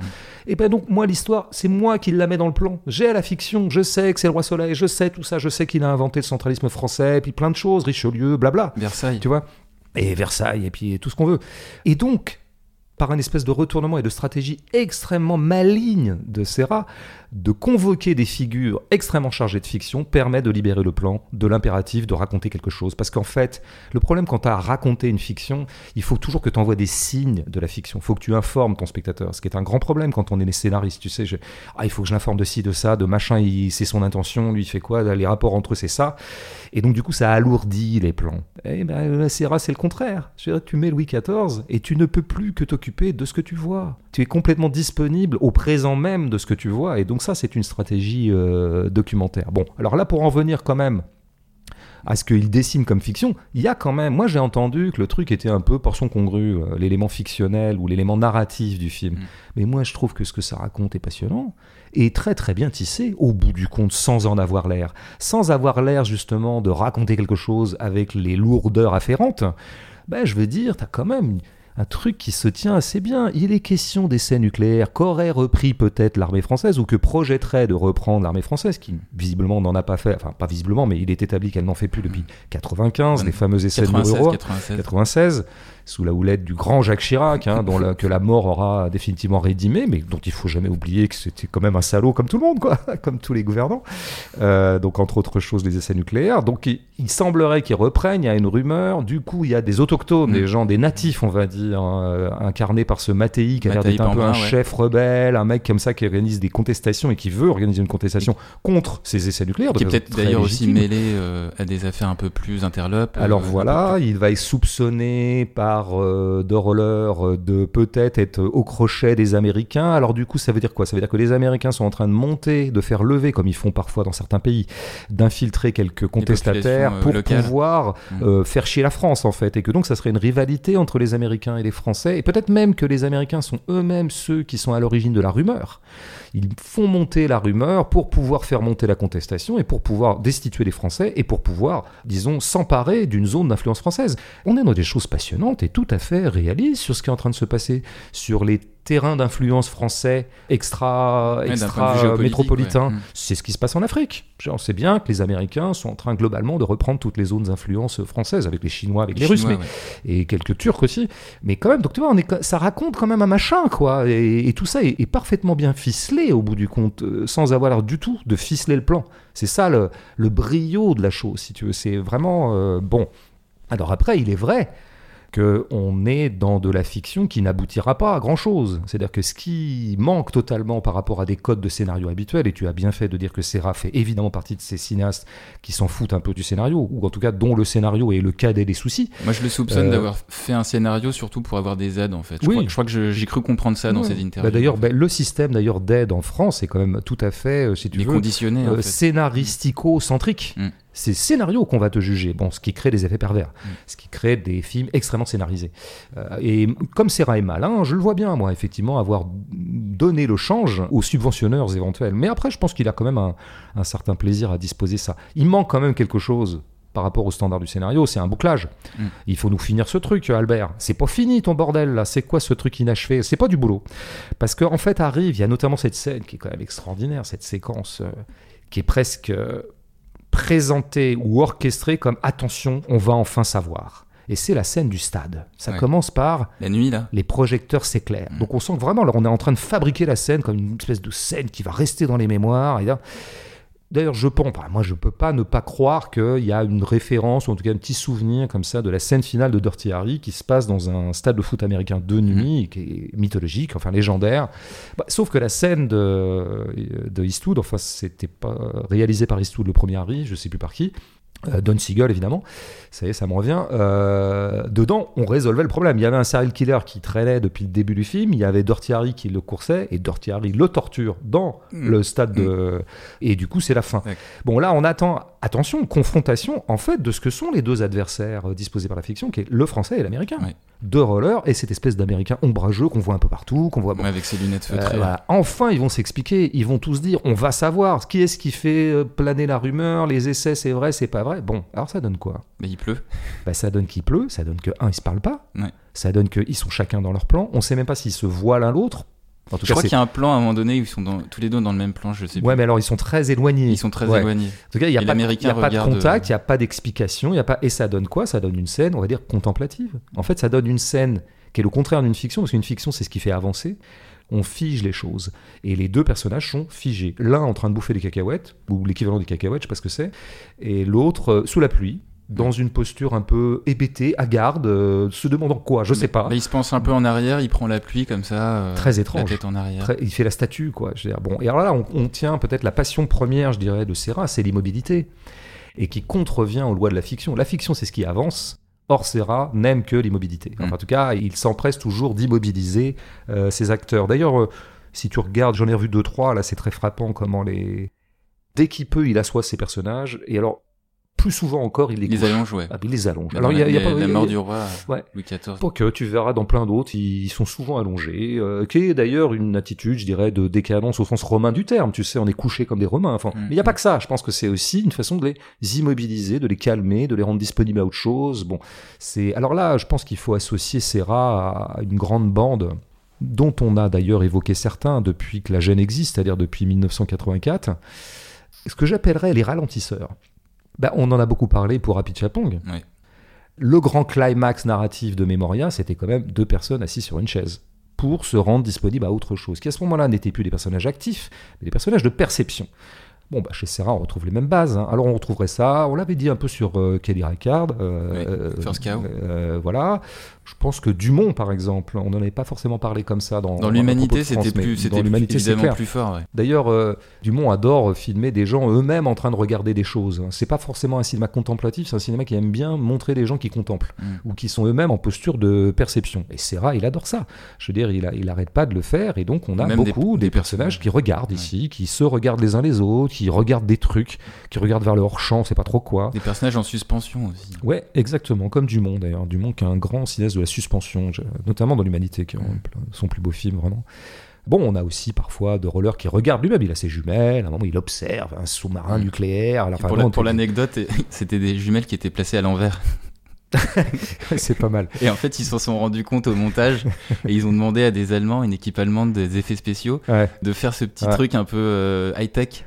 Et ben donc moi l'histoire, c'est moi qui la mets dans le plan. J'ai la fiction, je sais que c'est le roi Soleil, je sais tout ça, je sais qu'il a inventé le centralisme français, puis plein de choses, Richelieu, blabla Versailles. tu vois et Versailles et puis tout ce qu'on veut et donc par un espèce de retournement et de stratégie extrêmement maligne de Serra, de convoquer des figures extrêmement chargées de fiction permet de libérer le plan de l'impératif de raconter quelque chose. Parce qu'en fait, le problème quand tu as à raconter une fiction, il faut toujours que tu envoies des signes de la fiction. Il faut que tu informes ton spectateur, ce qui est un grand problème quand on est les scénaristes. Tu sais, je- ah, il faut que je l'informe de ci, de ça, de machin, il- c'est son intention, lui il fait quoi, les rapports entre eux c'est ça. Et donc du coup ça alourdit les plans. Eh ben la Serra c'est le contraire. Tu mets Louis XIV et tu ne peux plus que de ce que tu vois. Tu es complètement disponible au présent même de ce que tu vois. Et donc ça c'est une stratégie euh, documentaire. Bon, alors là pour en venir quand même à ce qu'il dessine comme fiction, il y a quand même, moi j'ai entendu que le truc était un peu portion congrue, euh, l'élément fictionnel ou l'élément narratif du film. Mm. Mais moi je trouve que ce que ça raconte est passionnant et très très bien tissé, au bout du compte, sans en avoir l'air. Sans avoir l'air justement de raconter quelque chose avec les lourdeurs afférentes, ben je veux dire, t'as quand même un truc qui se tient assez bien. Il est question d'essais nucléaires qu'aurait repris peut-être l'armée française ou que projetterait de reprendre l'armée française, qui visiblement n'en a pas fait, enfin pas visiblement, mais il est établi qu'elle n'en fait plus depuis 95, Ouais. les fameux essais de 96, Mururoa. 96. 96, sous la houlette du grand Jacques Chirac, hein, dont la- que la mort aura définitivement rédimé, mais dont il faut jamais oublier que c'était quand même un salaud comme tout le monde, quoi, comme tous les gouvernants. Euh, donc entre autres choses, les essais nucléaires. Donc il, il semblerait qu'ils reprennent. Il y a une rumeur. Du coup, il y a des autochtones, Mm. des gens, des natifs, on va dire, hein, euh, incarnés par ce Mattei qui a l'air d'être un peu un ouais. chef rebelle, un mec comme ça qui organise des contestations et qui veut organiser une contestation contre ces essais nucléaires. Qui est peut-être d'ailleurs aussi mêlé euh, à des affaires un peu plus interlopes. Alors voilà, il va être soupçonné par euh, De Roller euh, de peut-être être au crochet des Américains. Alors du coup, ça veut dire quoi? Ça veut dire que les Américains sont en train de monter, de faire lever, comme ils font parfois dans certains pays, d'infiltrer quelques contestataires euh, pour locales. pouvoir Mm. euh, faire chier la France en fait, et que donc ça serait une rivalité entre les Américains et les Français, et peut-être même que les Américains sont eux-mêmes ceux qui sont à l'origine de la rumeur. Ils font monter la rumeur pour pouvoir faire monter la contestation et pour pouvoir destituer les Français et pour pouvoir, disons, s'emparer d'une zone d'influence française. On est dans des choses passionnantes est tout à fait réaliste sur ce qui est en train de se passer, sur les terrains d'influence français extra, Ouais, extra ouais. Mm. C'est ce qui se passe en Afrique. On sait bien que les Américains sont en train globalement de reprendre toutes les zones d'influence françaises, avec les Chinois, avec les, Russes, Chinois, mais ouais. et quelques Turcs aussi. Mais quand même, donc tu vois, on est, ça raconte quand même un machin, quoi. Et, et tout ça est, est parfaitement bien ficelé au bout du compte, euh, sans avoir du tout de ficeler le plan. C'est ça le, le brio de la chose, si tu veux. C'est vraiment euh, bon. Alors après, il est vrai qu'on est dans de la fiction qui n'aboutira pas à grand-chose. C'est-à-dire que ce qui manque totalement par rapport à des codes de scénario habituels, et tu as bien fait de dire que Serra fait évidemment partie de ces cinéastes qui s'en foutent un peu du scénario, ou en tout cas dont le scénario est le cadet des soucis. Moi, je le soupçonne Euh, d'avoir fait un scénario surtout pour avoir des aides, en fait. Je, Oui. crois, je crois que j'ai cru comprendre ça dans interview. Bah, d'ailleurs, bah, le système d'ailleurs d'aide en France est quand même tout à fait, euh, si tu il veux, conditionné, en euh, fait. scénaristico-centrique. Mm. C'est le scénario qu'on va te juger, bon, ce qui crée des effets pervers, Mm. ce qui crée des films extrêmement scénarisés. Euh, et comme Serra est malin, je le vois bien, moi, effectivement, avoir donné le change aux subventionneurs éventuels. Mais après, je pense qu'il a quand même un, un certain plaisir à disposer ça. Il manque quand même quelque chose par rapport au standard du scénario, c'est un bouclage. Mm. Il faut nous finir ce truc, Albert. C'est pas fini ton bordel là. C'est quoi ce truc inachevé? C'est pas du boulot. Parce qu'en en fait arrive, il y a notamment cette scène qui est quand même extraordinaire, cette séquence euh, qui est presque euh, présentée ou orchestrée comme attention, on va enfin savoir. Et c'est la scène du stade. Ça Ouais. commence par La nuit, là. les projecteurs s'éclairent. Mm. Donc on sent que vraiment, là, on est en train de fabriquer la scène comme une espèce de scène qui va rester dans les mémoires. Et là- D'ailleurs, je pense, moi je peux pas ne pas croire qu'il y a une référence, ou en tout cas un petit souvenir comme ça de la scène finale de Dirty Harry qui se passe dans un stade de foot américain de nuit, qui est mythologique, enfin légendaire. Bah, sauf que la scène de, de Eastwood, enfin c'était pas réalisé par Eastwood le premier Harry, je sais plus par qui, Don Siegel évidemment, ça y est, ça me revient. Euh, dedans, on résolvait le problème. Il y avait un serial killer qui traînait depuis le début du film, il y avait Dirty Harry qui le coursait, et Dirty Harry le torture dans Mm. le stade de... Et du coup, c'est la fin. Bon, là, on attend, attention, confrontation, en fait, de ce que sont les deux adversaires euh, disposés par la fiction, qui est le français et l'américain. Ouais. Deux rollers, et cette espèce d'américain ombrageux qu'on voit un peu partout, qu'on voit... bon, avec ses lunettes euh, feutrées. voilà. Enfin, ils vont s'expliquer. Ils vont tous dire on va savoir. Qui est-ce qui fait euh, planer la rumeur Les essais, c'est vrai, c'est pas vrai. Bon, alors ça donne quoi? Mais il pleut. bah, Ça donne qu'il pleut. Ça donne que, un, ils se parlent pas. Ouais. Ça donne qu'ils sont chacun dans leur plan. On sait même pas s'ils se voient l'un l'autre. En tout Je cas, crois qu'il y a un plan à un moment donné où ils sont dans- tous les deux dans le même plan, je sais plus. Ouais, mais alors ils sont très éloignés. Ils sont très Ouais. éloignés. En tout cas, il n'y a, pas, de- l'Américain il y a pas de regarde, contact, euh, il n'y a pas d'explication, il y a pas. Et ça donne quoi? Ça donne une scène, on va dire, contemplative. En fait, ça donne une scène qui est le contraire d'une fiction, parce qu'une fiction, c'est ce qui fait avancer. On fige les choses. Et les deux personnages sont figés. L'un en train de bouffer des cacahuètes, ou l'équivalent des cacahuètes, je sais pas ce que c'est, et l'autre euh, sous la pluie, dans une posture un peu hébétée, hagarde, euh, se demandant quoi, je sais pas. Mais il se pense un peu en arrière, il prend la pluie comme ça. euh, Très étrange. La tête en arrière. Très- il fait la statue, quoi. Je veux dire, bon, et alors là, on, on tient peut-être la passion première, je dirais, de Serra, c'est l'immobilité, et qui contrevient aux lois de la fiction. La fiction, c'est ce qui avance. Or, Serra n'aime que l'immobilité. Enfin, Mm. En tout cas, il s'empresse toujours d'immobiliser euh, ses acteurs. D'ailleurs, euh, si tu regardes, j'en ai revu deux, trois, là, c'est très frappant comment les... Dès qu'il peut, il assoit ses personnages, et alors, plus souvent encore, il les, Il les allonge, ouais. Ah, il les allonge. Alors, il y a, y a pas... la mort du roi, Ouais. Louis XIV. Pas que tu verras dans plein d'autres, ils sont souvent allongés, euh, qui est d'ailleurs une attitude, je dirais, de décadence au sens romain du terme. Tu sais, on est couché comme des Romains. Enfin, Mm. mais il n'y a pas que ça. Je pense que c'est aussi une façon de les immobiliser, de les calmer, de les rendre disponibles à autre chose. Bon, c'est alors là, je pense qu'il faut associer Serra à une grande bande dont on a d'ailleurs évoqué certains depuis que la gêne existe, c'est-à-dire depuis 1984. Ce que j'appellerais les ralentisseurs. Ben, on en a beaucoup parlé pour Happy Chapong. Le grand climax narratif de Memoria, c'était quand même deux personnes assises sur une chaise pour se rendre disponible à autre chose, qui à ce moment-là n'étaient plus des personnages actifs, mais des personnages de perception. Bon, bah, chez Serra, on retrouve les mêmes bases. hein. Alors, on retrouverait ça, on l'avait dit un peu sur euh, Kelly Reichardt. euh, Oui, euh, First Cow. euh, voilà. Je pense que Dumont, par exemple, on n'en avait pas forcément parlé comme ça dans, Dans l'humanité, c'était plus, c'était évidemment plus fort. ouais. D'ailleurs, Dumont adore filmer des gens eux-mêmes en train de regarder des choses. C'est pas forcément un cinéma contemplatif, c'est un cinéma qui aime bien montrer des gens qui contemplent Mm. ou qui sont eux-mêmes en posture de perception. Et Serra, il adore ça. Je veux dire, il, a- il arrête pas de le faire et donc on a Même beaucoup des, des personnages qui regardent Ouais. ici, qui se regardent les uns les autres, qui regardent des trucs, qui regardent vers le hors-champ, on sait pas trop quoi. Des personnages en suspension aussi. Ouais, exactement, comme Dumont d'ailleurs. Dumont qui est un grand cinéaste de la suspension, notamment dans l'humanité, qui est Mm. son plus beau film vraiment. Bon, on a aussi parfois de rollers qui regardent lui-même. Il a ses jumelles, à un moment il observe un sous-marin Mm. nucléaire. Alors, enfin, pour la- l'anecdote, c'était des jumelles qui étaient placées à l'envers. c'est pas mal. Et en fait, ils s'en sont rendus compte au montage et ils ont demandé à des Allemands, une équipe allemande des effets spéciaux, Ouais. de faire ce petit Ouais. truc un peu euh, high-tech.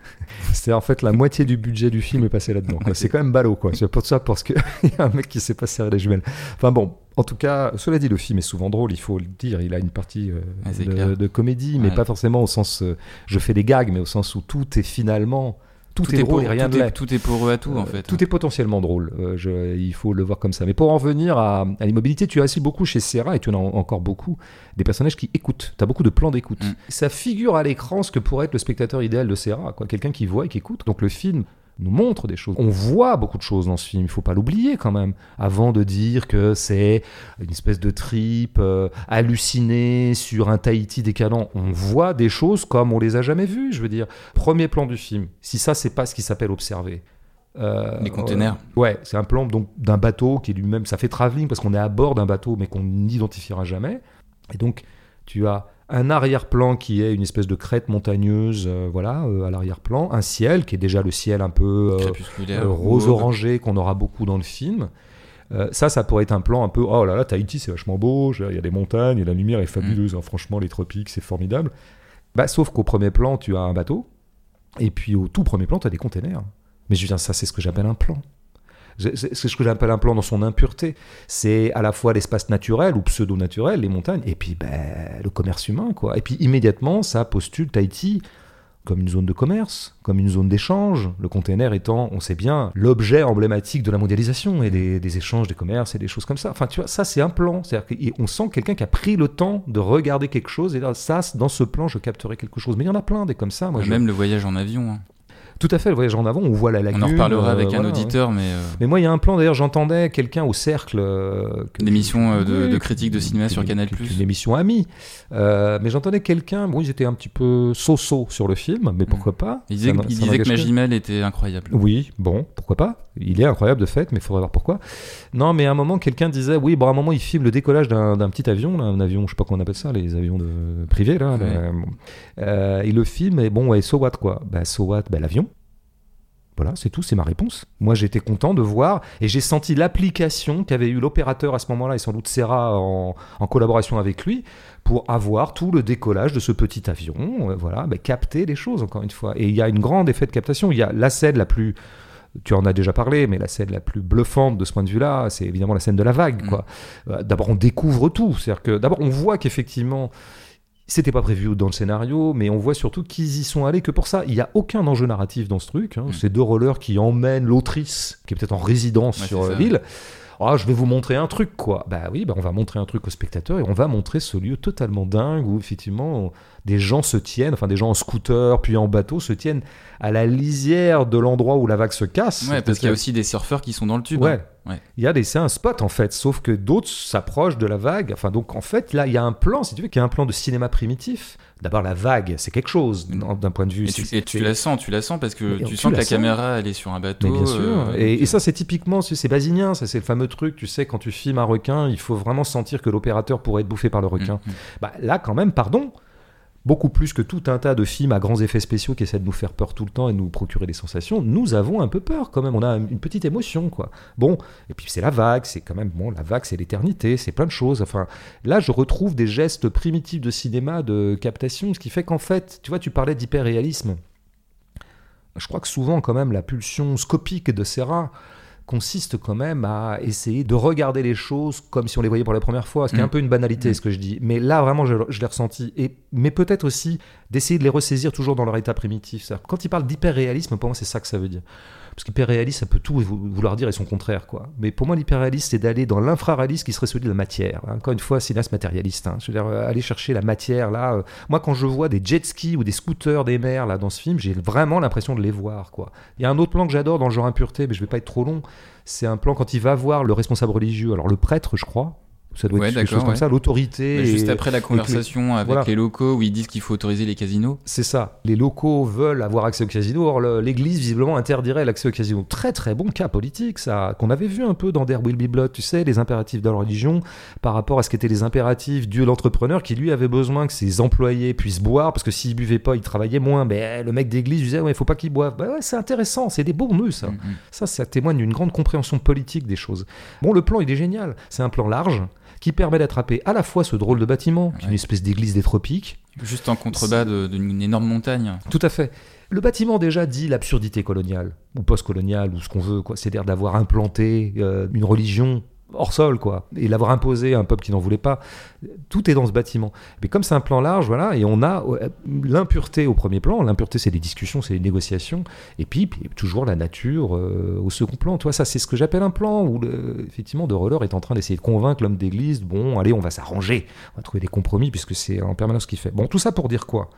C'est en fait la moitié du budget du film est passé là-dedans. quoi. C'est quand même ballot, quoi. C'est pour ça, parce qu'il y a un mec qui sait pas serrer les jumelles. Enfin bon, en tout cas, cela dit, le film est souvent drôle, il faut le dire. Il a une partie euh, clair. de, de comédie, mais Ouais. pas forcément au sens euh, je fais des gags, mais au sens où tout est finalement. Tout, est, drôle et rien tout est, l'est. tout est pour eux à tout, en Euh, fait. Tout est potentiellement drôle, euh, je- il faut le voir comme ça. Mais pour en venir à, à l'immobilité, tu as aussi beaucoup chez Serra, et tu en as en- encore beaucoup, des personnages qui écoutent. Tu as beaucoup de plans d'écoute. Mm. Ça figure à l'écran ce que pourrait être le spectateur idéal de Serra, quoi. quelqu'un qui voit et qui écoute. Donc le film nous montre des choses. On voit beaucoup de choses dans ce film, il faut pas l'oublier quand même, avant de dire que c'est une espèce de trip euh, hallucinée sur un Tahiti décalant. On voit des choses comme on les a jamais vues, je veux dire. Premier plan du film, si ça c'est pas ce qui s'appelle observer. Euh, Les containers. Ouais, c'est un plan donc d'un bateau qui lui-même, ça fait travelling parce qu'on est à bord d'un bateau mais qu'on n'identifiera jamais. Et donc tu as un arrière-plan qui est une espèce de crête montagneuse, euh, voilà, euh, à l'arrière-plan, un ciel qui est déjà le ciel un peu euh, Crépusculaire. euh, rose mauve. orangé qu'on aura beaucoup dans le film. Ça, ça pourrait être un plan un peu oh là là, Tahiti c'est vachement beau, il y a des montagnes et la lumière est fabuleuse, hein, franchement les tropiques c'est formidable. Bah, sauf qu'au premier plan tu as un bateau et puis au tout premier plan tu as des containers. Mais je veux dire, ça c'est ce que j'appelle un plan. C'est ce que j'appelle un plan dans son impureté. C'est à la fois l'espace naturel ou pseudo-naturel, les montagnes, et puis ben, le commerce humain. quoi. Et puis immédiatement, ça postule Tahiti comme une zone de commerce, comme une zone d'échange, le container étant, on sait bien, l'objet emblématique de la mondialisation et des, des échanges, des commerces et des choses comme ça. Enfin, tu vois, ça c'est un plan. C'est-à-dire qu'on sent quelqu'un qui a pris le temps de regarder quelque chose et là, ça, dans ce plan, je capterai quelque chose. Mais il y en a plein des comme ça. Moi, je- Même le voyage en avion. hein. Tout à fait, le voyage en avant, on voit la lagune. On en reparlera euh, avec un voilà, auditeur, mais euh, mais moi, il y a un plan, d'ailleurs, j'entendais quelqu'un au cercle. euh, L'émission, euh, de- Oui, de critique de cinéma sur Canal+. Une émission amie. Euh, mais j'entendais quelqu'un, bon, ils étaient un petit peu so-so sur le film, mais pourquoi pas? Il disait, il disait que Magimel était incroyable. Oui, bon, pourquoi pas? Il est incroyable de fait, mais il faudrait voir pourquoi. Non, mais à un moment, quelqu'un disait, oui, bon, à un moment, il filme le décollage d'un d'un petit avion, là, un avion, je sais pas comment on appelle ça, les avions de privés, là. Ouais. là, bon. Euh, il le filme, et bon, ouais, so what, quoi? Bah, so what? Bah, l'avion. Voilà, c'est tout, c'est ma réponse. Moi, j'étais content de voir, et j'ai senti l'application qu'avait eu l'opérateur à ce moment-là, et sans doute Serra en, en collaboration avec lui, pour avoir tout le décollage de ce petit avion, euh, voilà, bah, capter les choses, encore une fois. Et il y a une grande effet de captation. Il y a la scène la plus tu en as déjà parlé, mais la scène la plus bluffante de ce point de vue-là, c'est évidemment la scène de la vague. Mm. Quoi. Euh, D'abord, on découvre tout. C'est-à-dire que d'abord, on voit qu'effectivement, c'était pas prévu dans le scénario, mais on voit surtout qu'ils y sont allés que pour ça. Il n'y a aucun enjeu narratif dans ce truc. hein. Mm. C'est deux rollers qui emmènent l'autrice, qui est peut-être en résidence Ouais, sur euh, l'île. Ah, je vais vous montrer un truc, quoi. Bah oui, bah on va montrer un truc au spectateur et on va montrer ce lieu totalement dingue où effectivement des gens se tiennent, enfin des gens en scooter puis en bateau se tiennent à la lisière de l'endroit où la vague se casse. Ouais, parce qu'il y a aussi des surfeurs qui sont dans le tube. Ouais. hein. Ouais. Il y a des, c'est un spot en fait, sauf que d'autres s'approchent de la vague. Enfin, donc en fait, là, il y a un plan, si tu veux, qui est un plan de cinéma primitif. D'abord, la vague, c'est quelque chose d'un point de vue. Et tu, et la sens, tu la sens parce que tu sens que la sens. caméra elle est sur un bateau. Mais bien sûr. euh, et, ça, c'est typiquement, c'est basinien. Ça, c'est le fameux truc, tu sais, quand tu filmes un requin, il faut vraiment sentir que l'opérateur pourrait être bouffé par le requin. Mm, mm. Bah, là, quand même, pardon. Beaucoup plus que tout un tas de films à grands effets spéciaux qui essaient de nous faire peur tout le temps et de nous procurer des sensations, nous avons un peu peur quand même. On a une petite émotion, quoi. Bon, et puis c'est la vague, c'est quand même, bon, la vague, c'est l'éternité, c'est plein de choses. Enfin, là, je retrouve des gestes primitifs de cinéma, de captation, ce qui fait qu'en fait, tu vois, tu parlais d'hyperréalisme. Je crois que souvent, quand même, la pulsion scopique de Serra consiste quand même à essayer de regarder les choses comme si on les voyait pour la première fois, ce qui est Mm. un peu une banalité Mm. ce que je dis. Mais là vraiment je, je l'ai ressenti. Et, mais peut-être aussi d'essayer de les ressaisir toujours dans leur état primitif. Quand il parle d'hyperréalisme, pour moi c'est ça que ça veut dire. Parce qu'hyperréaliste, ça peut tout vou- vouloir dire et son contraire. quoi. Mais pour moi l'hyperréaliste c'est d'aller dans l'infraréaliste qui serait celui de la matière. Encore une fois, cinéaste matérialiste. hein. Je veux dire, euh, aller chercher la matière là. euh, moi quand je vois des jet skis ou des scooters des mers là dans ce film, j'ai vraiment l'impression de les voir. quoi. Il y a un autre plan que j'adore dans le genre impureté, mais je vais pas être trop long. C'est un plan quand il va voir le responsable religieux, alors le prêtre, je crois, Ça doit Ouais, être quelque chose comme ça. L'autorité. Mais juste et- après la conversation avec voilà. les locaux où ils disent qu'il faut autoriser les casinos. C'est ça. Les locaux veulent avoir accès au casino. Or, l'Église, visiblement, interdirait l'accès au casino. Très, très bon cas politique, ça. Qu'on avait vu un peu dans Der Will Be Blood, tu sais, les impératifs de la religion par rapport à ce qu'étaient les impératifs Dieu l'entrepreneur qui, lui, avait besoin que ses employés puissent boire parce que s'ils buvaient pas, ils travaillaient moins. Mais eh, le mec d'église disait, ouais, il faut pas qu'ils boivent. Bah ouais, c'est intéressant. C'est des bons nœuds, ça. Mm, mm. Ça, ça témoigne d'une grande compréhension politique des choses. Bon, le plan, il est génial. C'est un plan large qui permet d'attraper à la fois ce drôle de bâtiment, qui est une espèce d'église des tropiques, Juste en contrebas d'une énorme montagne. tout à fait. Le bâtiment déjà dit l'absurdité coloniale, ou post-coloniale, ou ce qu'on veut, quoi. C'est-à-dire d'avoir implanté euh, une religion hors sol, quoi, et l'avoir imposé à un peuple qui n'en voulait pas. Tout est dans ce bâtiment. Mais comme c'est un plan large, voilà, et on a euh, l'impureté au premier plan. L'impureté, c'est les discussions, c'est les négociations, et puis, toujours la nature euh, au second plan. Tu vois, ça, c'est ce que j'appelle un plan où, le- effectivement, De Roller est en train d'essayer de convaincre l'homme d'église. Bon, allez, on va s'arranger, on va trouver des compromis, puisque c'est en permanence ce qu'il fait. Bon, tout ça pour dire quoi?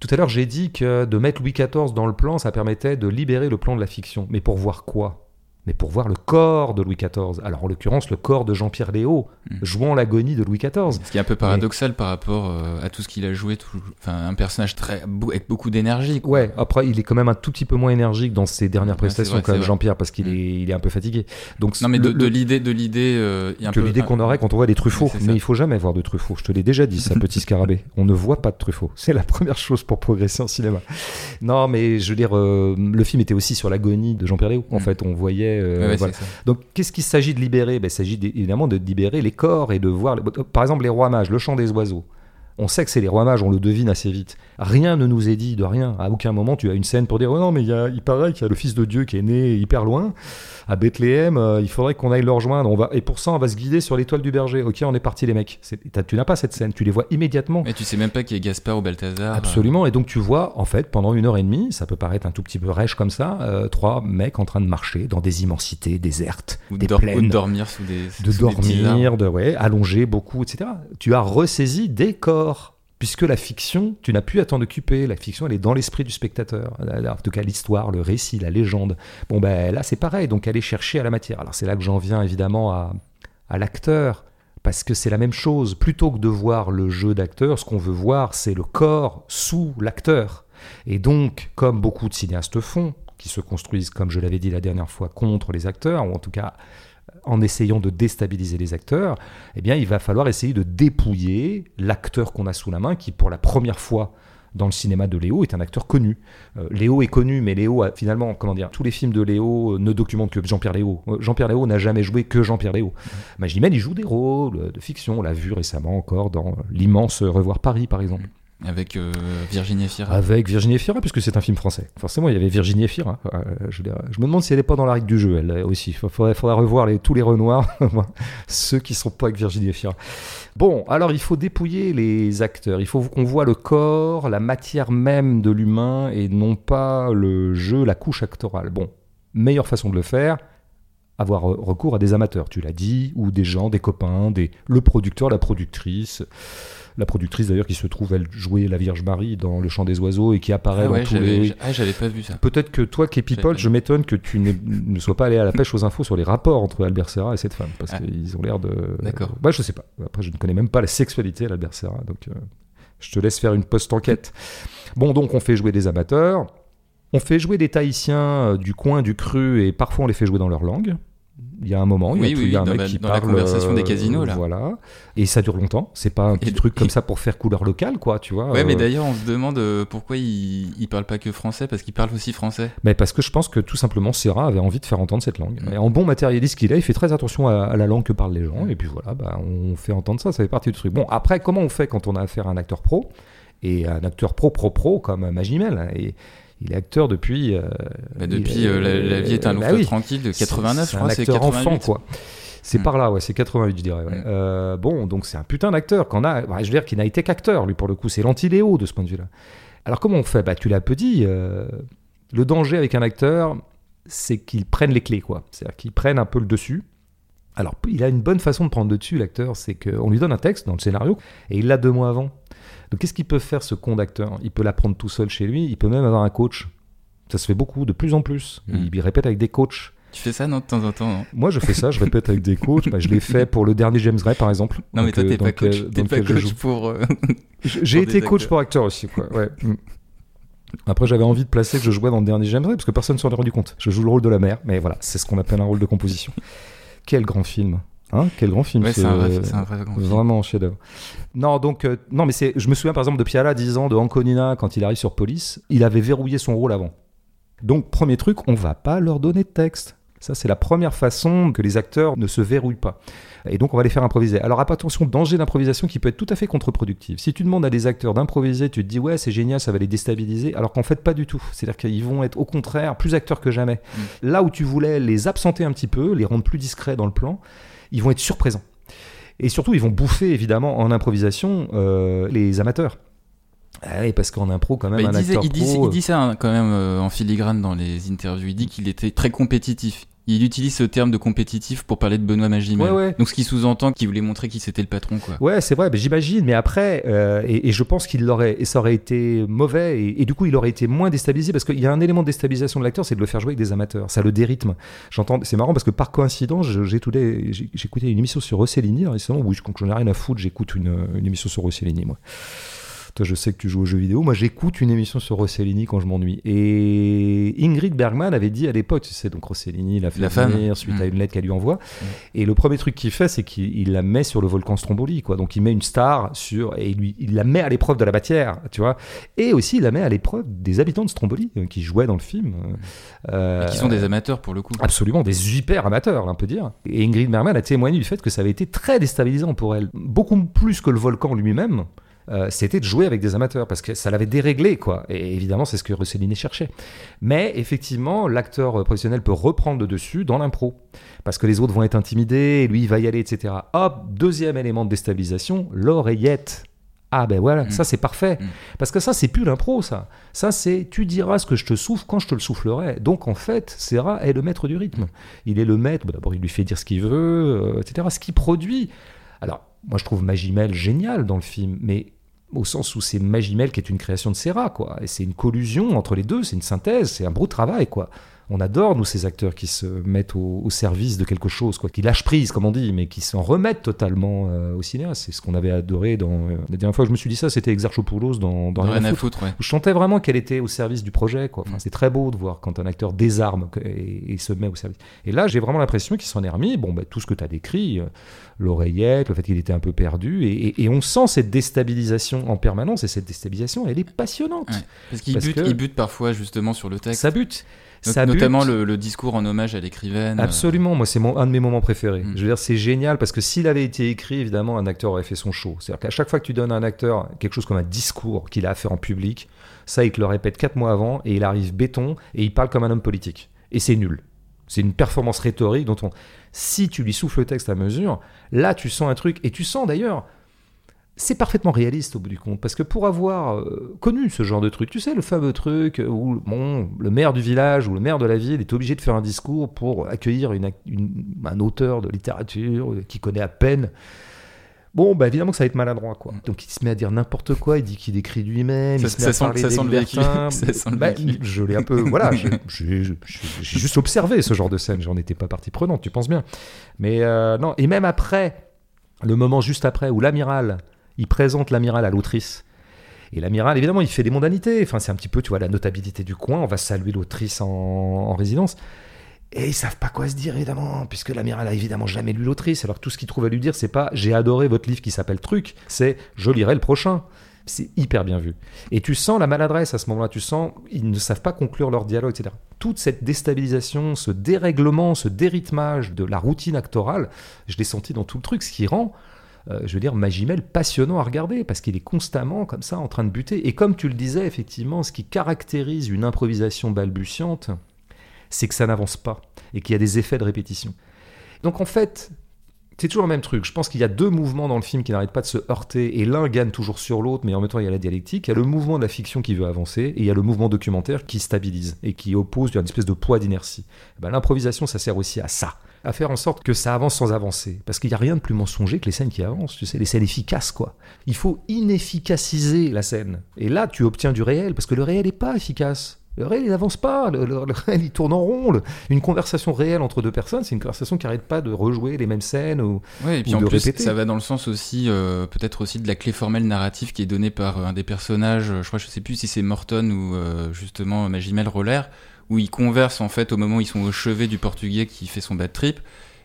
Tout à l'heure, j'ai dit que de mettre Louis XIV dans le plan, ça permettait de libérer le plan de la fiction. Mais pour voir quoi? Mais pour voir le corps de Louis XIV. Alors en l'occurrence, le corps de Jean-Pierre Léaud, Mm. jouant l'agonie de Louis XIV. Ce qui est un peu paradoxal par rapport euh, à tout ce qu'il a joué. tout- Enfin, un personnage très, avec beaucoup d'énergie. Ouais, après, il est quand même un tout petit peu moins énergique dans ses dernières Ouais, prestations, vrai, vrai. Jean-Pierre, parce qu'il Mm. est, il est un peu fatigué. Donc, Non, mais le- de, l'idée, de l'idée, euh, que l'idée qu'on aurait quand on voit des Truffauts. Ouais, mais il faut jamais voir de Truffauts. Je te l'ai déjà dit, ça, petit scarabée. On ne voit pas de Truffauts. C'est la première chose pour progresser en cinéma. Non, mais je veux dire, euh, le film était aussi sur l'agonie de Jean-Pierre Léaud. En Mm. fait, on voyait. Euh, Ouais, voilà. Donc, qu'est-ce qu'il s'agit de libérer? Ben, Il s'agit évidemment de libérer les corps et de voir. les- Par exemple, les rois mages, le chant des oiseaux. On sait que c'est les rois mages, on le devine assez vite. Rien ne nous est dit de rien. À aucun moment, tu as une scène pour dire Oh non, mais il, y a- il paraît qu'il y a le fils de Dieu qui est né hyper loin, à Bethléem, euh, il faudrait qu'on aille le rejoindre. On va... Et pour ça, on va se guider sur l'étoile du berger. Ok, on est parti, les mecs. Tu n'as pas cette scène, tu les vois immédiatement. Mais tu sais même pas qui est Gaspard ou Balthazar. Absolument. Et donc tu vois, en fait, pendant une heure et demie, ça peut paraître un tout petit peu rêche comme ça, euh, trois mecs en train de marcher dans des immensités désertes, Ou de, des ou de plaines, dormir sous des. de sous des dormir, de ouais, allonger beaucoup, etc. Tu as ressaisi des corps. Puisque la fiction, tu n'as plus à t'en occuper. La fiction, elle est dans l'esprit du spectateur. En tout cas, l'histoire, le récit, la légende. Bon, ben là, c'est pareil. Donc, aller chercher à la matière. Alors, c'est là que j'en viens évidemment à, à l'acteur. Parce que c'est la même chose. Plutôt que de voir le jeu d'acteur, ce qu'on veut voir, c'est le corps sous l'acteur. Et donc, comme beaucoup de cinéastes font, qui se construisent, comme je l'avais dit la dernière fois, contre les acteurs, ou en tout cas en essayant de déstabiliser les acteurs, eh bien, il va falloir essayer de dépouiller l'acteur qu'on a sous la main, qui pour la première fois dans le cinéma de Léo est un acteur connu. Euh, Léo est connu, mais Léo a finalement, comment dire, tous les films de Léo euh, ne documentent que Jean-Pierre Léo. Euh, Jean-Pierre Léo n'a jamais joué que Jean-Pierre Léo. Magimel, il joue des rôles de fiction. On l'a vu récemment encore dans l'immense Revoir Paris, par exemple. Avec euh, Virginie Efira. Avec Virginie Efira, puisque c'est un film français. Forcément, il y avait Virginie Efira. Euh, je, me demande si elle n'est pas dans la règle du jeu, elle euh, aussi. Il faudrait, revoir tous les Renoirs, ceux qui sont pas avec Virginie Efira. Bon, alors il faut dépouiller les acteurs. Il faut qu'on voit le corps, la matière même de l'humain, et non pas le jeu, la couche actorale. Bon, meilleure façon de le faire, avoir re- recours à des amateurs, tu l'as dit, ou des gens, des copains, le producteur, la productrice. La productrice d'ailleurs qui se trouve, elle jouer la Vierge Marie dans Le Chant des Oiseaux et qui apparaît Ah ouais, dans tous les... ah, j'avais pas vu ça. Peut-être que toi qui es people, je m'étonne que tu ne sois pas allé à la pêche aux infos sur les rapports entre Albert Serra et cette femme, parce Ah. qu'ils ont l'air de... D'accord. Bah je sais pas. Après, je ne connais même pas la sexualité d'Albert Serra, donc euh, je te laisse faire une post-enquête. Bon, donc on fait jouer des amateurs, on fait jouer des Tahitiens euh, du coin, du cru, et parfois on les fait jouer dans leur langue. Il y a un moment, il y a, Oui, tout- oui, il y a un mec la- qui dans la parle, conversation des euh, casinos, là. Voilà. Et ça dure longtemps. C'est pas un petit Et- truc comme et- ça pour faire couleur locale, quoi, tu vois. Ouais, mais euh, d'ailleurs, on se demande euh, pourquoi il, il parle pas que français, parce qu'il parle aussi français. Mais parce que je pense que tout simplement Serra avait envie de faire entendre cette langue. Et en bon matérialiste qu'il est, il fait très attention à, à la langue que parlent les gens. Et puis voilà, bah, on fait entendre ça, ça fait partie du truc. Bon, après, comment on fait quand on a affaire à un acteur pro Et un acteur pro, pro, pro, comme Magimel? Et il est acteur depuis. euh, Bah, depuis euh, la, la vie est un long bah fleuve oui. tranquille de C'est- 89, je crois, c'est acteur 88. enfant, quoi. C'est Mm. par là, ouais, c'est 88, je dirais. ouais. Mm. Euh, bon, donc c'est un putain d'acteur qu'on a. bah, je veux dire qu'il n'a été qu'acteur, lui, pour le coup. C'est l'anti-Léo de ce point de vue-là. Alors, comment on fait? Bah, Tu l'as peu dit. euh, le danger avec un acteur, c'est qu'il prenne les clés, quoi. C'est-à-dire qu'il prenne un peu le dessus. Alors, il a une bonne façon de prendre le dessus, l'acteur, c'est qu'on lui donne un texte dans le scénario et il l'a deux mois avant. Donc, qu'est-ce qu'il peut faire, ce con d'acteur? Il peut l'apprendre tout seul chez lui, il peut même avoir un coach. Ça se fait beaucoup, de plus en plus. Mm. Il, répète avec des coachs. Tu fais ça, non, de temps en temps non? Moi, je fais ça, je répète avec des coachs. Bah, je l'ai fait pour le dernier James Gray, par exemple. Non, mais toi, euh, t'es pas coach, t'es pas je coach pour. euh, J'ai été coach acteurs. pour acteur aussi, quoi. Ouais. Mm. Après, j'avais envie de placer que je jouais dans le dernier James Gray parce que personne s'en est rendu compte. Je joue le rôle de la mère, mais voilà, c'est ce qu'on appelle un rôle de composition. Quel grand film, hein Quel grand film. Ouais, c'est un vrai, c'est un vrai grand film. Vraiment chef-d'œuvre. Non, donc euh, non, mais c'est. Je me souviens par exemple de Piala, 10 ans, de Anconina quand il arrive sur Police, il avait verrouillé son rôle avant. Donc premier truc, on va pas leur donner de texte. Ça, c'est la première façon que les acteurs ne se verrouillent pas. Et donc, on va les faire improviser. Alors, attention, danger d'improvisation qui peut être tout à fait contre-productif. Si tu demandes à des acteurs d'improviser, tu te dis, ouais, c'est génial, ça va les déstabiliser, alors qu'en fait, pas du tout. C'est-à-dire qu'ils vont être, au contraire, plus acteurs que jamais. Là où tu voulais les absenter un petit peu, les rendre plus discrets dans le plan, ils vont être surprésents. Et surtout, ils vont bouffer, évidemment, en improvisation, euh, les amateurs. Ah parce qu'en impro, quand même, Bah, un il, disait- acteur il, dit, il dit ça hein, quand même euh, en filigrane dans les interviews. Il dit qu'il était très compétitif. Il utilise ce terme de compétitif pour parler de Benoît Magimel. Ouais, ouais. Donc ce qui sous-entend qu'il voulait montrer qui c'était le patron, quoi. Ouais, c'est vrai, j'imagine. Mais après, euh, et, et je pense qu'il l'aurait, et ça aurait été mauvais, et, et du coup, il aurait été moins déstabilisé parce qu'il y a un élément de déstabilisation de l'acteur, c'est de le faire jouer avec des amateurs. Ça le dérythme. J'entends, c'est marrant parce que par coïncidence, je- j'ai- j'écoutais une émission sur Rossellini récemment. Oui, quand j'en ai rien à foutre, j'écoute une, une émission sur Rossellini, moi. Toi, je sais que tu joues aux jeux vidéo. Moi, j'écoute une émission sur Rossellini quand je m'ennuie. Et Ingrid Bergman avait dit à l'époque, tu sais, donc Rossellini l'a fait La venir suite Mm. à une lettre qu'elle lui envoie. Et le premier truc qu'il fait, c'est qu'il il la met sur le volcan Stromboli, quoi. Donc il met une star sur et lui, il la met à l'épreuve de la matière, tu vois. Et aussi, il la met à l'épreuve des habitants de Stromboli euh, qui jouaient dans le film. Euh, Qui sont des amateurs pour le coup. Absolument, des hyper amateurs, on peut dire. Et Ingrid Bergman a témoigné du fait que ça avait été très déstabilisant pour elle. Beaucoup plus que le volcan lui-même, euh, c'était de jouer avec des amateurs, parce que ça l'avait déréglé, quoi. Et évidemment, c'est ce que Rossellini cherchait. Mais effectivement, l'acteur euh, professionnel peut reprendre le dessus dans l'impro, parce que les autres vont être intimidés, et lui, il va y aller, etc. Hop, deuxième élément de déstabilisation, l'oreillette. Ah ben voilà, Mm. ça c'est parfait. Mm. Parce que ça, c'est plus l'impro, ça. Ça, c'est tu diras ce que je te souffle quand je te le soufflerai. Donc, en fait, Serra est le maître du rythme. Il est le maître. Bon, D'abord, il lui fait dire ce qu'il veut, euh, etc. Ce qu'il produit. Alors, moi, je trouve Magimel génial dans le film, mais au sens où c'est Magimel qui est une création de Serra, quoi. Et c'est une collusion entre les deux, c'est une synthèse, c'est un beau travail, quoi. On adore, nous, ces acteurs qui se mettent au, au service de quelque chose, quoi, qui lâchent prise, comme on dit, mais qui s'en remettent totalement euh, au cinéma. C'est ce qu'on avait adoré dans. euh, la dernière fois que je me suis dit ça, c'était Exarchopoulos dans, dans Dans Rien à foutre. foutre, ouais. Je sentais vraiment qu'elle était au service du projet. Quoi. Enfin, Mm. C'est très beau de voir quand un acteur désarme et, et se met au service. Et là, j'ai vraiment l'impression qu'il s'en est remis. Bon, bah, tout ce que tu as décrit, euh, l'oreillette, le fait qu'il était un peu perdu, et, et- et on sent cette déstabilisation en permanence. Et cette déstabilisation, elle est passionnante. Ouais. Parce qu'il bute, que- bute parfois justement sur le texte. Ça bute. Ça notamment le, le discours en hommage à l'écrivaine. euh, Absolument, moi c'est un de mes moments préférés. Mm. Je veux dire, c'est génial parce que s'il avait été écrit, évidemment, un acteur aurait fait son show. C'est-à-dire qu'à chaque fois que tu donnes à un acteur quelque chose comme un discours qu'il a à faire en public, ça il te le répète quatre mois avant et il arrive béton et il parle comme un homme politique. Et c'est nul. C'est une performance rhétorique dont on. Si tu lui souffles le texte à mesure, là tu sens un truc et tu sens d'ailleurs. C'est parfaitement réaliste au bout du compte, parce que pour avoir euh, connu ce genre de truc, tu sais, le fameux truc où bon, le maire du village ou le maire de la ville est obligé de faire un discours pour accueillir une, ac- une- un auteur de littérature qui connaît à peine. Bon, bah évidemment que ça va être maladroit, quoi. Donc il se met à dire n'importe quoi, il dit qu'il écrit lui-même, Ça- il se met ça à sent- parler ça des sent le Bah, je l'ai un peu, voilà, j'ai juste observé ce genre de scène, j'en étais pas partie prenante, tu penses bien. Mais euh, non, et même après, le moment juste après où l'amiral, il présente l'amiral à l'autrice. Et l'amiral, évidemment, il fait des mondanités. Enfin, c'est un petit peu, tu vois, la notabilité du coin. On va saluer l'autrice en, en résidence. Et ils savent pas quoi se dire, évidemment, puisque l'amiral a évidemment jamais lu l'autrice. Alors tout ce qu'il trouve à lui dire, c'est pas j'ai adoré votre livre qui s'appelle Truc, c'est je lirai le prochain. C'est hyper bien vu. Et tu sens la maladresse à ce moment-là, tu sens ils ne savent pas conclure leur dialogue, etc. Toute cette déstabilisation, ce dérèglement, ce dérythmage de la routine actorale, je l'ai senti dans tout le truc, ce qui rend, euh, je veux dire, Magimel passionnant à regarder, parce qu'il est constamment comme ça en train de buter. Et comme tu le disais, effectivement, ce qui caractérise une improvisation balbutiante, c'est que ça n'avance pas et qu'il y a des effets de répétition. Donc en fait, c'est toujours le même truc. Je pense qu'il y a deux mouvements dans le film qui n'arrêtent pas de se heurter et l'un gagne toujours sur l'autre, mais en même temps il y a la dialectique. Il y a le mouvement de la fiction qui veut avancer et il y a le mouvement documentaire qui stabilise et qui oppose une espèce de poids d'inertie. Eh ben, L'improvisation, ça sert aussi à ça, à faire en sorte que ça avance sans avancer. Parce qu'il n'y a rien de plus mensonger que les scènes qui avancent, tu sais, les scènes efficaces, quoi. Il faut inefficaciser la scène. Et là, tu obtiens du réel, parce que le réel n'est pas efficace. Le réel, il avance pas. Le, le- le réel, il tourne en rond. Le- une conversation réelle entre deux personnes, c'est une conversation qui arrête pas de rejouer les mêmes scènes. Ou... Ouais, et puis Ou en de plus, répéter. ça va dans le sens aussi, euh, peut-être aussi de la clé formelle narrative qui est donnée par euh, un des personnages, euh, je crois, je sais plus si c'est Morton ou euh, justement Magimel Roller, où ils conversent en fait au moment où ils sont au chevet du portugais qui fait son bad trip.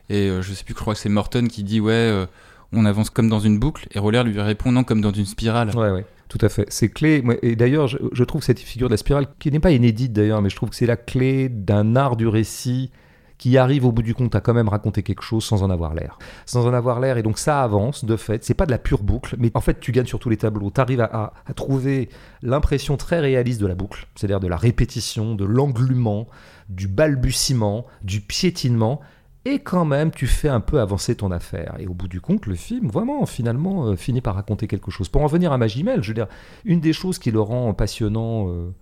Et euh, je sais plus, je crois que c'est Morton qui dit, ouais, euh, on avance comme dans une boucle, et Roller lui répond, non, comme dans une spirale. Ouais, ouais, tout à fait. C'est clé. Et d'ailleurs, je, je trouve cette figure de la spirale, qui n'est pas inédite d'ailleurs, mais je trouve que c'est la clé d'un art du récit qui arrive au bout du compte à quand même raconter quelque chose sans en avoir l'air. Sans en avoir l'air, et donc ça avance, de fait. C'est pas de la pure boucle, mais en fait, tu gagnes sur tous les tableaux. Tu arrives à, trouver l'impression très réaliste de la boucle, c'est-à-dire de la répétition, de l'englument, du balbutiement, du piétinement. Et quand même, tu fais un peu avancer ton affaire. Et au bout du compte, le film, vraiment, finalement, euh, finit par raconter quelque chose. Pour en venir à Magimel, je veux dire, une des choses qui le rend passionnant, euh,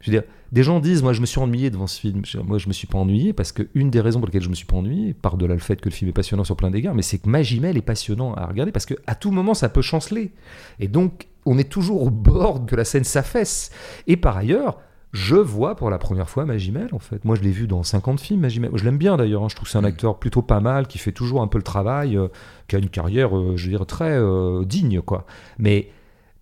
je veux dire, des gens disent, moi, je me suis ennuyé devant ce film. Moi, je me suis pas ennuyé parce que une des raisons pour lesquelles je me suis pas ennuyé, par-delà le fait que le film est passionnant sur plein d'égards, mais c'est que Magimel est passionnant à regarder parce que à tout moment, ça peut chanceler. Et donc, on est toujours au bord que la scène s'affaisse. Et par ailleurs, je vois pour la première fois Magimel, en fait. Moi, je l'ai vu dans 50 films, Magimel. Je l'aime bien, d'ailleurs. hein. Je trouve que c'est un acteur plutôt pas mal, qui fait toujours un peu le travail, euh, qui a une carrière, euh, je veux dire, très euh, digne, quoi. Mais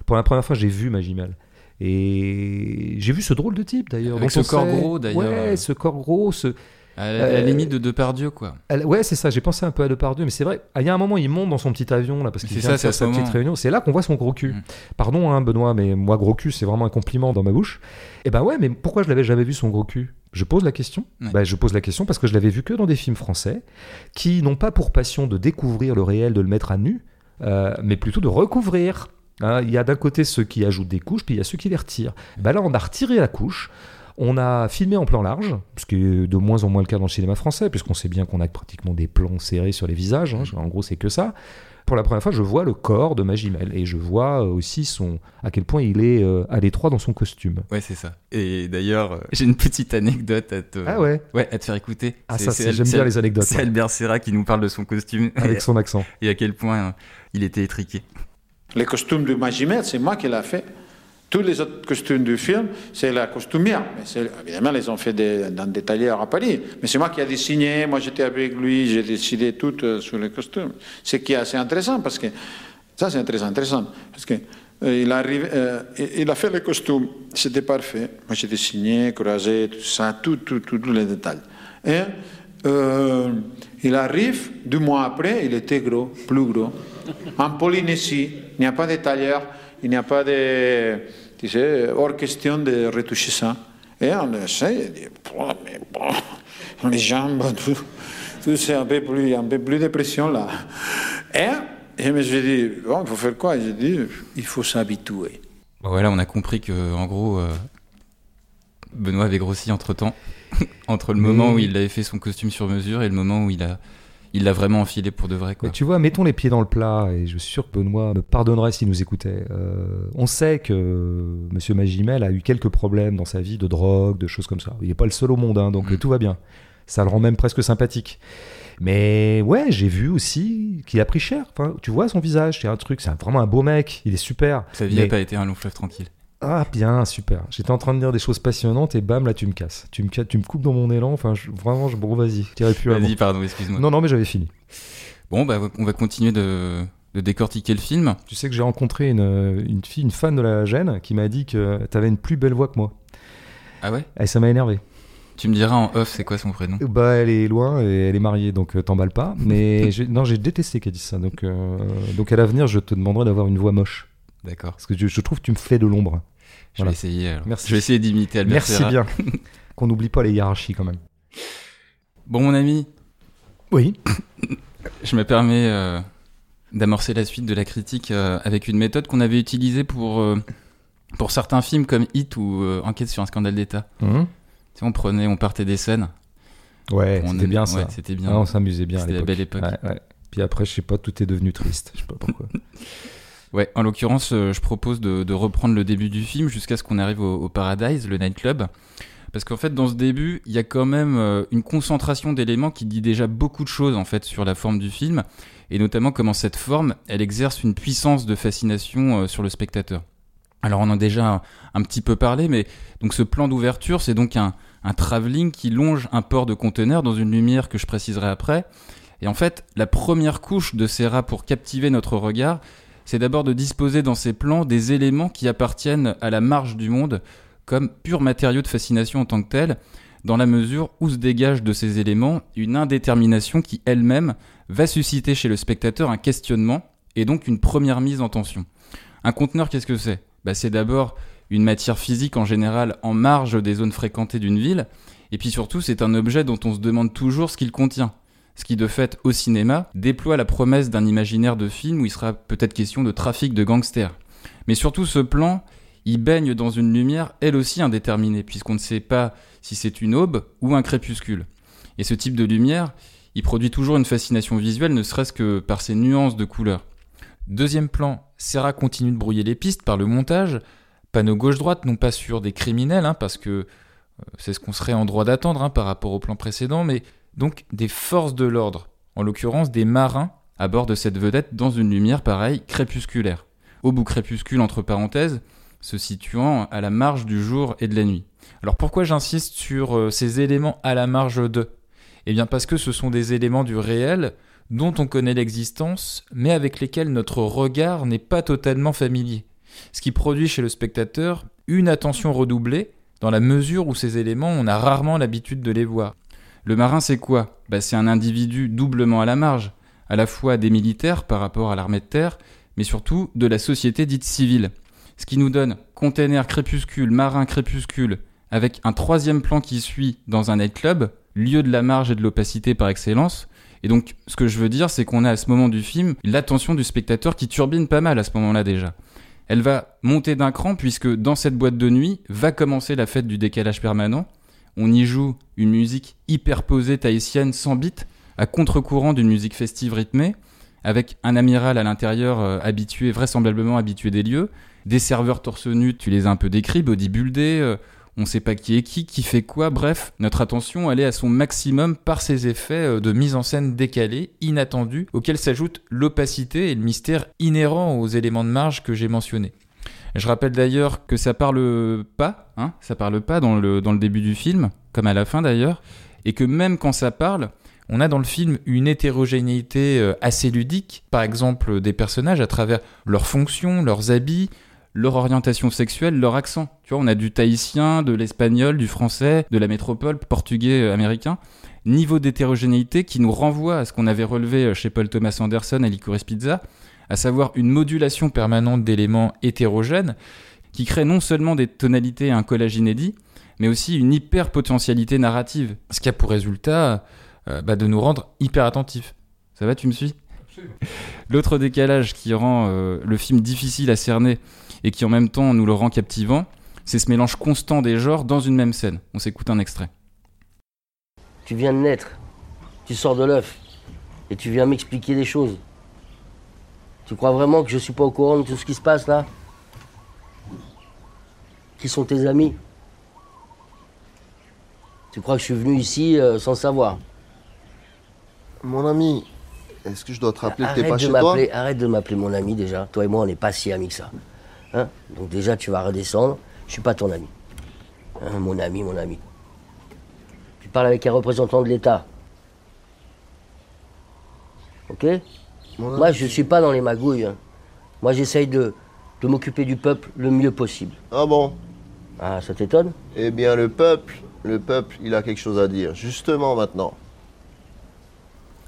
pour la première fois, j'ai vu Magimel. Et j'ai vu ce drôle de type, d'ailleurs. Avec dont ce corps sait- gros, d'ailleurs. Ouais, ce corps gros, ce... À la, à la Euh, limite de Depardieu, quoi. Ouais, c'est ça, j'ai pensé un peu à Depardieu, mais c'est vrai, il y a un moment, il monte dans son petit avion, là, parce qu'il vient ça, faire sa petite réunion, c'est là qu'on voit son gros cul. Mm. Pardon, hein, Benoît, mais moi, gros cul, c'est vraiment un compliment dans ma bouche. Et ben ouais, mais pourquoi je l'avais jamais vu son gros cul? Je pose la question. Ouais. Ben, je pose la question parce que je l'avais vu que dans des films français, qui n'ont pas pour passion de découvrir le réel, de le mettre à nu, euh, mais plutôt de recouvrir. Hein, Il y a d'un côté ceux qui ajoutent des couches, puis il y a ceux qui les retirent. Ben là, on a retiré la couche. On a filmé en plan large, ce qui est de moins en moins le cas dans le cinéma français, puisqu'on sait bien qu'on a pratiquement des plans serrés sur les visages. hein. En gros, c'est que ça. Pour la première fois, je vois le corps de Magimel et je vois euh, aussi son à quel point il est euh, à l'étroit dans son costume. Ouais, c'est ça. Et d'ailleurs, euh, j'ai une petite anecdote à te, Ah ouais. ouais, à te faire écouter. Ah ça, j'aime bien les anecdotes. C'est. Albert Serra qui nous parle de son costume Avec son accent. et à quel point euh, il était étriqué. Les costumes de Magimel, c'est moi qui l'ai fait. Tous les autres costumes du film, c'est la costumière. Évidemment, ils ont fait des- dans des tailleurs à Paris. Mais c'est moi qui ai dessiné, moi j'étais avec lui, j'ai décidé tout euh, sur les costumes. Ce qui est assez intéressant, parce que ça c'est très intéressant. Parce que euh, euh, a fait les costumes, c'était parfait. Moi j'ai dessiné, croisé, tout ça, tout, tout, tous les détails. Et il arrive, deux mois après, il était gros, plus gros. En Polynésie, il n'y a pas de tailleur, il n'y a pas de. Tu sais, hors question de retoucher ça. Et on essaie, il dit, mais bon, les jambes, tout, tout c'est un peu plus, un peu plus de pression là. Et je me suis dit, bon, il faut faire quoi? J'ai dit, il faut s'habituer. Bon, voilà, on a compris que en gros, euh, Benoît avait grossi entre temps, entre le Mais- moment où il avait fait son costume sur mesure et le moment où il a, il l'a vraiment enfilé pour de vrai. Quoi. Mais tu vois, mettons les pieds dans le plat, et je suis sûr que Benoît me pardonnerait s'il nous écoutait. Euh, on sait que Monsieur Magimel a eu quelques problèmes dans sa vie de drogue, de choses comme ça. Il n'est pas le seul au monde, hein, donc Mm. euh, tout va bien. Ça le rend même presque sympathique. Mais ouais, j'ai vu aussi qu'il a pris cher. Enfin, tu vois son visage, c'est un truc, c'est vraiment un beau mec, il est super. Sa vie n'a Mais- pas été un long fleuve tranquille. Ah bien, super. J'étais en train de dire des choses passionnantes et bam, là tu me casses. Tu me, tu me coupes dans mon élan. Enfin, je- vraiment, je, bon vas-y, dirais plus avant. Vas-y, pardon, excuse-moi. Non, non, mais j'avais fini. Bon, bah, on va continuer de, de décortiquer le film. Tu sais que j'ai rencontré une, une fille, une fan de la gêne, qui m'a dit que t'avais une plus belle voix que moi. Ah ouais? Et ça m'a énervé. Tu me diras en off, c'est quoi son prénom? Bah, elle est loin et elle est mariée, donc euh, t'emballes pas. Mais non, j'ai détesté qu'elle dise ça. Donc, euh, donc à l'avenir, je te demanderai d'avoir une voix moche. D'accord. Parce que je, je trouve que tu me fais de l'ombre. Je Voilà. vais essayer. alors. Merci. Je vais essayer d'imiter Albert Merci Serra. bien. Qu'on n'oublie pas les hiérarchies quand même. Bon, mon ami, Oui. je me permets euh, d'amorcer la suite de la critique euh, avec une méthode qu'on avait utilisée pour, euh, pour certains films comme Hit ou Enquête sur un scandale d'État. Hum Tu sais, on prenait, on partait des scènes. Ouais, c'était aimait- bien ça. ouais, c'était bien. Ah, on s'amusait bien C'était la belle époque. Ouais, ouais. Puis après, je sais pas, tout est devenu triste. Je sais pas pourquoi. Ouais, en l'occurrence, euh, je propose de, reprendre le début du film jusqu'à ce qu'on arrive au, Paradise, le nightclub. Parce qu'en fait, dans ce début, il y a quand même euh, une concentration d'éléments qui dit déjà beaucoup de choses en fait sur la forme du film, et notamment comment cette forme, elle exerce une puissance de fascination euh, sur le spectateur. Alors on en a déjà un, un petit peu parlé, mais donc ce plan d'ouverture, c'est donc un, un travelling qui longe un port de conteneurs dans une lumière que je préciserai après. Et en fait, la première couche de Serra pour captiver notre regard, c'est d'abord de disposer dans ses plans des éléments qui appartiennent à la marge du monde comme pur matériau de fascination en tant que tel, dans la mesure où se dégage de ces éléments une indétermination qui elle-même va susciter chez le spectateur un questionnement et donc une première mise en tension. Un conteneur, qu'est-ce que c'est? Bah, C'est d'abord une matière physique en général en marge des zones fréquentées d'une ville, et puis surtout c'est un objet dont on se demande toujours ce qu'il contient. Ce qui de fait au cinéma déploie la promesse d'un imaginaire de film où il sera peut-être question de trafic de gangsters. Mais surtout ce plan, il baigne dans une lumière elle aussi indéterminée, puisqu'on ne sait pas si c'est une aube ou un crépuscule. Et ce type de lumière, il produit toujours une fascination visuelle, ne serait-ce que par ses nuances de couleurs. Deuxième plan, Serra continue de brouiller les pistes par le montage, panneau gauche-droite, non pas sur des criminels, hein, parce que euh, c'est ce qu'on serait en droit d'attendre hein, par rapport au plan précédent, mais donc des forces de l'ordre, en l'occurrence des marins à bord de cette vedette dans une lumière pareille crépusculaire. Au bout crépuscule entre parenthèses, se situant à la marge du jour et de la nuit. Alors pourquoi j'insiste sur euh, ces éléments à la marge de? Eh bien parce que ce sont des éléments du réel dont on connaît l'existence, mais avec lesquels notre regard n'est pas totalement familier ce qui produit chez le spectateur une attention redoublée dans la mesure où ces éléments, on a rarement l'habitude de les voir. Le marin, c'est quoi? Bah, C'est un individu doublement à la marge, à la fois des militaires par rapport à l'armée de terre, mais surtout de la société dite civile. Ce qui nous donne container crépuscule, marin crépuscule, avec un troisième plan qui suit dans un nightclub, lieu de la marge et de l'opacité par excellence. Et donc, ce que je veux dire, c'est qu'on a à ce moment du film l'attention du spectateur qui turbine pas mal à ce moment-là déjà elle va monter d'un cran puisque dans cette boîte de nuit va commencer la fête du décalage permanent. On y joue une musique hyper posée tahitienne sans bits, à contre-courant d'une musique festive rythmée, avec un amiral à l'intérieur euh, habitué, vraisemblablement habitué des lieux, des serveurs torse nu, tu les as un peu décrits, bodybuildés, euh, on sait pas qui est qui, qui fait quoi, bref, notre attention elle est à son maximum par ces effets euh, de mise en scène décalés, inattendus, auxquels s'ajoute l'opacité et le mystère inhérent aux éléments de marge que j'ai mentionnés. Je rappelle d'ailleurs que ça parle pas, hein, ça parle pas dans le, dans le début du film, comme à la fin d'ailleurs, et que même quand ça parle, on a dans le film une hétérogénéité euh, assez ludique, par exemple des personnages à travers leurs fonctions, leurs habits, leur orientation sexuelle, leur accent. Tu vois, on a du tahitien, de l'espagnol, du français, de la métropole, portugais, euh, américain. Niveau d'hétérogénéité qui nous renvoie à ce qu'on avait relevé euh, chez Paul Thomas Anderson à Licorice Pizza, à savoir une modulation permanente d'éléments hétérogènes qui crée non seulement des tonalités et un collage inédit, mais aussi une hyper potentialité narrative, ce qui a pour résultat euh, bah, de nous rendre hyper attentifs. Ça va, tu me suis? L'autre décalage qui rend le film difficile à cerner, et qui en même temps nous le rend captivant, c'est ce mélange constant des genres dans une même scène. On s'écoute un extrait. Tu viens de naître, tu sors de l'œuf, et tu viens m'expliquer des choses. Tu crois vraiment que je suis pas au courant de tout ce qui se passe là? Qui sont tes amis? Tu crois que je suis venu ici euh, sans savoir? Mon ami, est-ce que je dois te rappeler que t'es Arrête pas de chez toi? m'appeler- Arrête de m'appeler mon ami déjà. Toi et moi, on n'est pas si amis que ça. Hein? Donc déjà, tu vas redescendre. Je suis pas ton ami. Hein, mon ami, mon ami. Tu parles avec un représentant de l'État. Ok? Mon Moi, je suis pas dans les magouilles. hein. Moi, j'essaye de, de m'occuper du peuple le mieux possible. Ah bon? Ah, ça t'étonne? Eh bien, le peuple, le peuple, il a quelque chose à dire. Justement maintenant.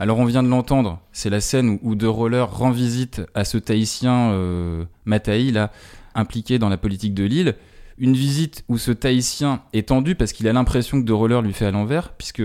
Alors on vient de l'entendre, c'est la scène où, où De Roller rend visite à ce Tahitien euh, Mataï, là, impliqué dans la politique de l'île. Une visite où ce Tahitien est tendu parce qu'il a l'impression que De Roller lui fait à l'envers, puisque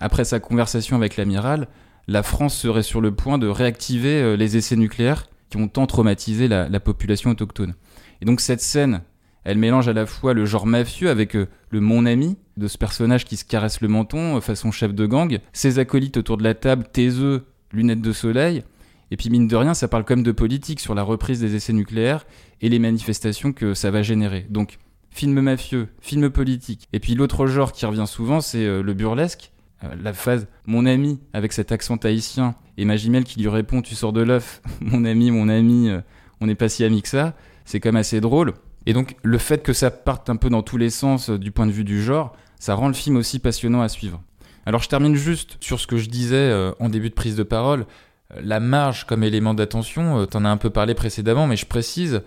après sa conversation avec l'amiral, la France serait sur le point de réactiver euh, les essais nucléaires qui ont tant traumatisé la, la population autochtone. Et donc cette scène, elle mélange à la fois le genre mafieux avec euh, le mon ami de ce personnage qui se caresse le menton euh, façon chef de gang, ses acolytes autour de la table, taiseux, lunettes de soleil, et puis mine de rien, ça parle quand même de politique sur la reprise des essais nucléaires et les manifestations que ça va générer. Donc film mafieux, film politique. Et puis l'autre genre qui revient souvent, c'est le burlesque. Euh, la phase mon ami avec cet accent tahitien et Magimel qui lui répond tu sors de l'œuf mon ami mon ami euh, on n'est pas si amis que ça c'est quand même assez drôle Et donc, le fait que ça parte un peu dans tous les sens euh, du point de vue du genre, ça rend le film aussi passionnant à suivre. Alors, je termine juste sur ce que je disais en début de prise de parole. La marge comme élément d'attention, t'en as un peu parlé précédemment, mais je précise,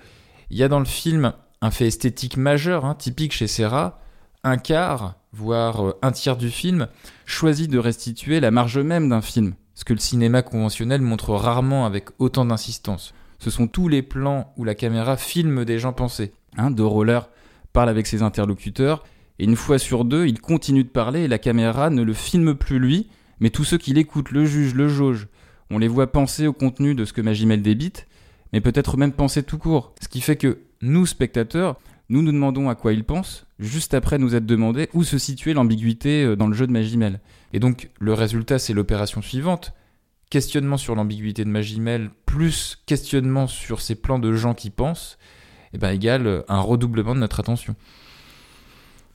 il y a dans le film un fait esthétique majeur, hein, typique chez Serra, un quart, voire euh, un tiers du film, choisit de restituer la marge même d'un film, ce que le cinéma conventionnel montre rarement avec autant d'insistance. Ce sont tous les plans où la caméra filme des gens pensés. Hein, De Roller parle avec ses interlocuteurs, et une fois sur deux, il continue de parler et la caméra ne le filme plus lui, mais tous ceux qui l'écoutent, le jugent, le jaugent. On les voit penser au contenu de ce que Magimel débite, mais peut-être même penser tout court. Ce qui fait que nous, spectateurs, nous nous demandons à quoi il pense, juste après nous être demandé où se situait l'ambiguïté euh, dans le jeu de Magimel. Et donc, le résultat, c'est l'opération suivante. Questionnement sur l'ambiguïté de Magimel, plus questionnement sur ces plans de gens qui pensent, et ben égale euh, un redoublement de notre attention.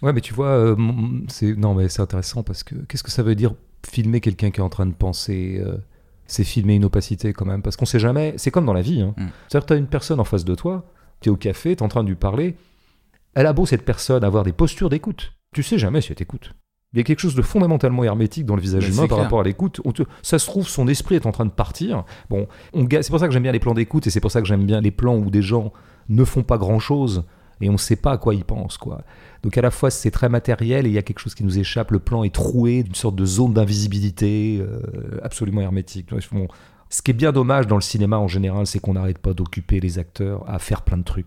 Ouais, mais tu vois, euh, c'est non, mais c'est intéressant parce que qu'est-ce que ça veut dire filmer quelqu'un qui est en train de penser euh, C'est filmer une opacité quand même, parce qu'on sait jamais. C'est comme dans la vie. Hein. Mm. C'est-à-dire que tu as une personne en face de toi, tu es au café, tu es en train de lui parler. Elle a beau, cette personne, avoir des postures d'écoute. Tu sais jamais si elle t'écoute. Il y a quelque chose de fondamentalement hermétique dans le visage Mais humain par clair. rapport à l'écoute. Ça se trouve, son esprit est en train de partir. Bon, c'est pour ça que j'aime bien les plans d'écoute et c'est pour ça que j'aime bien les plans où des gens ne font pas grand-chose et on ne sait pas à quoi ils pensent. Quoi. Donc à la fois c'est très matériel et il y a quelque chose qui nous échappe. Le plan est troué d'une sorte de zone d'invisibilité euh, absolument hermétique. Bon, ce qui est bien dommage dans le cinéma en général, c'est qu'on n'arrête pas d'occuper les acteurs à faire plein de trucs.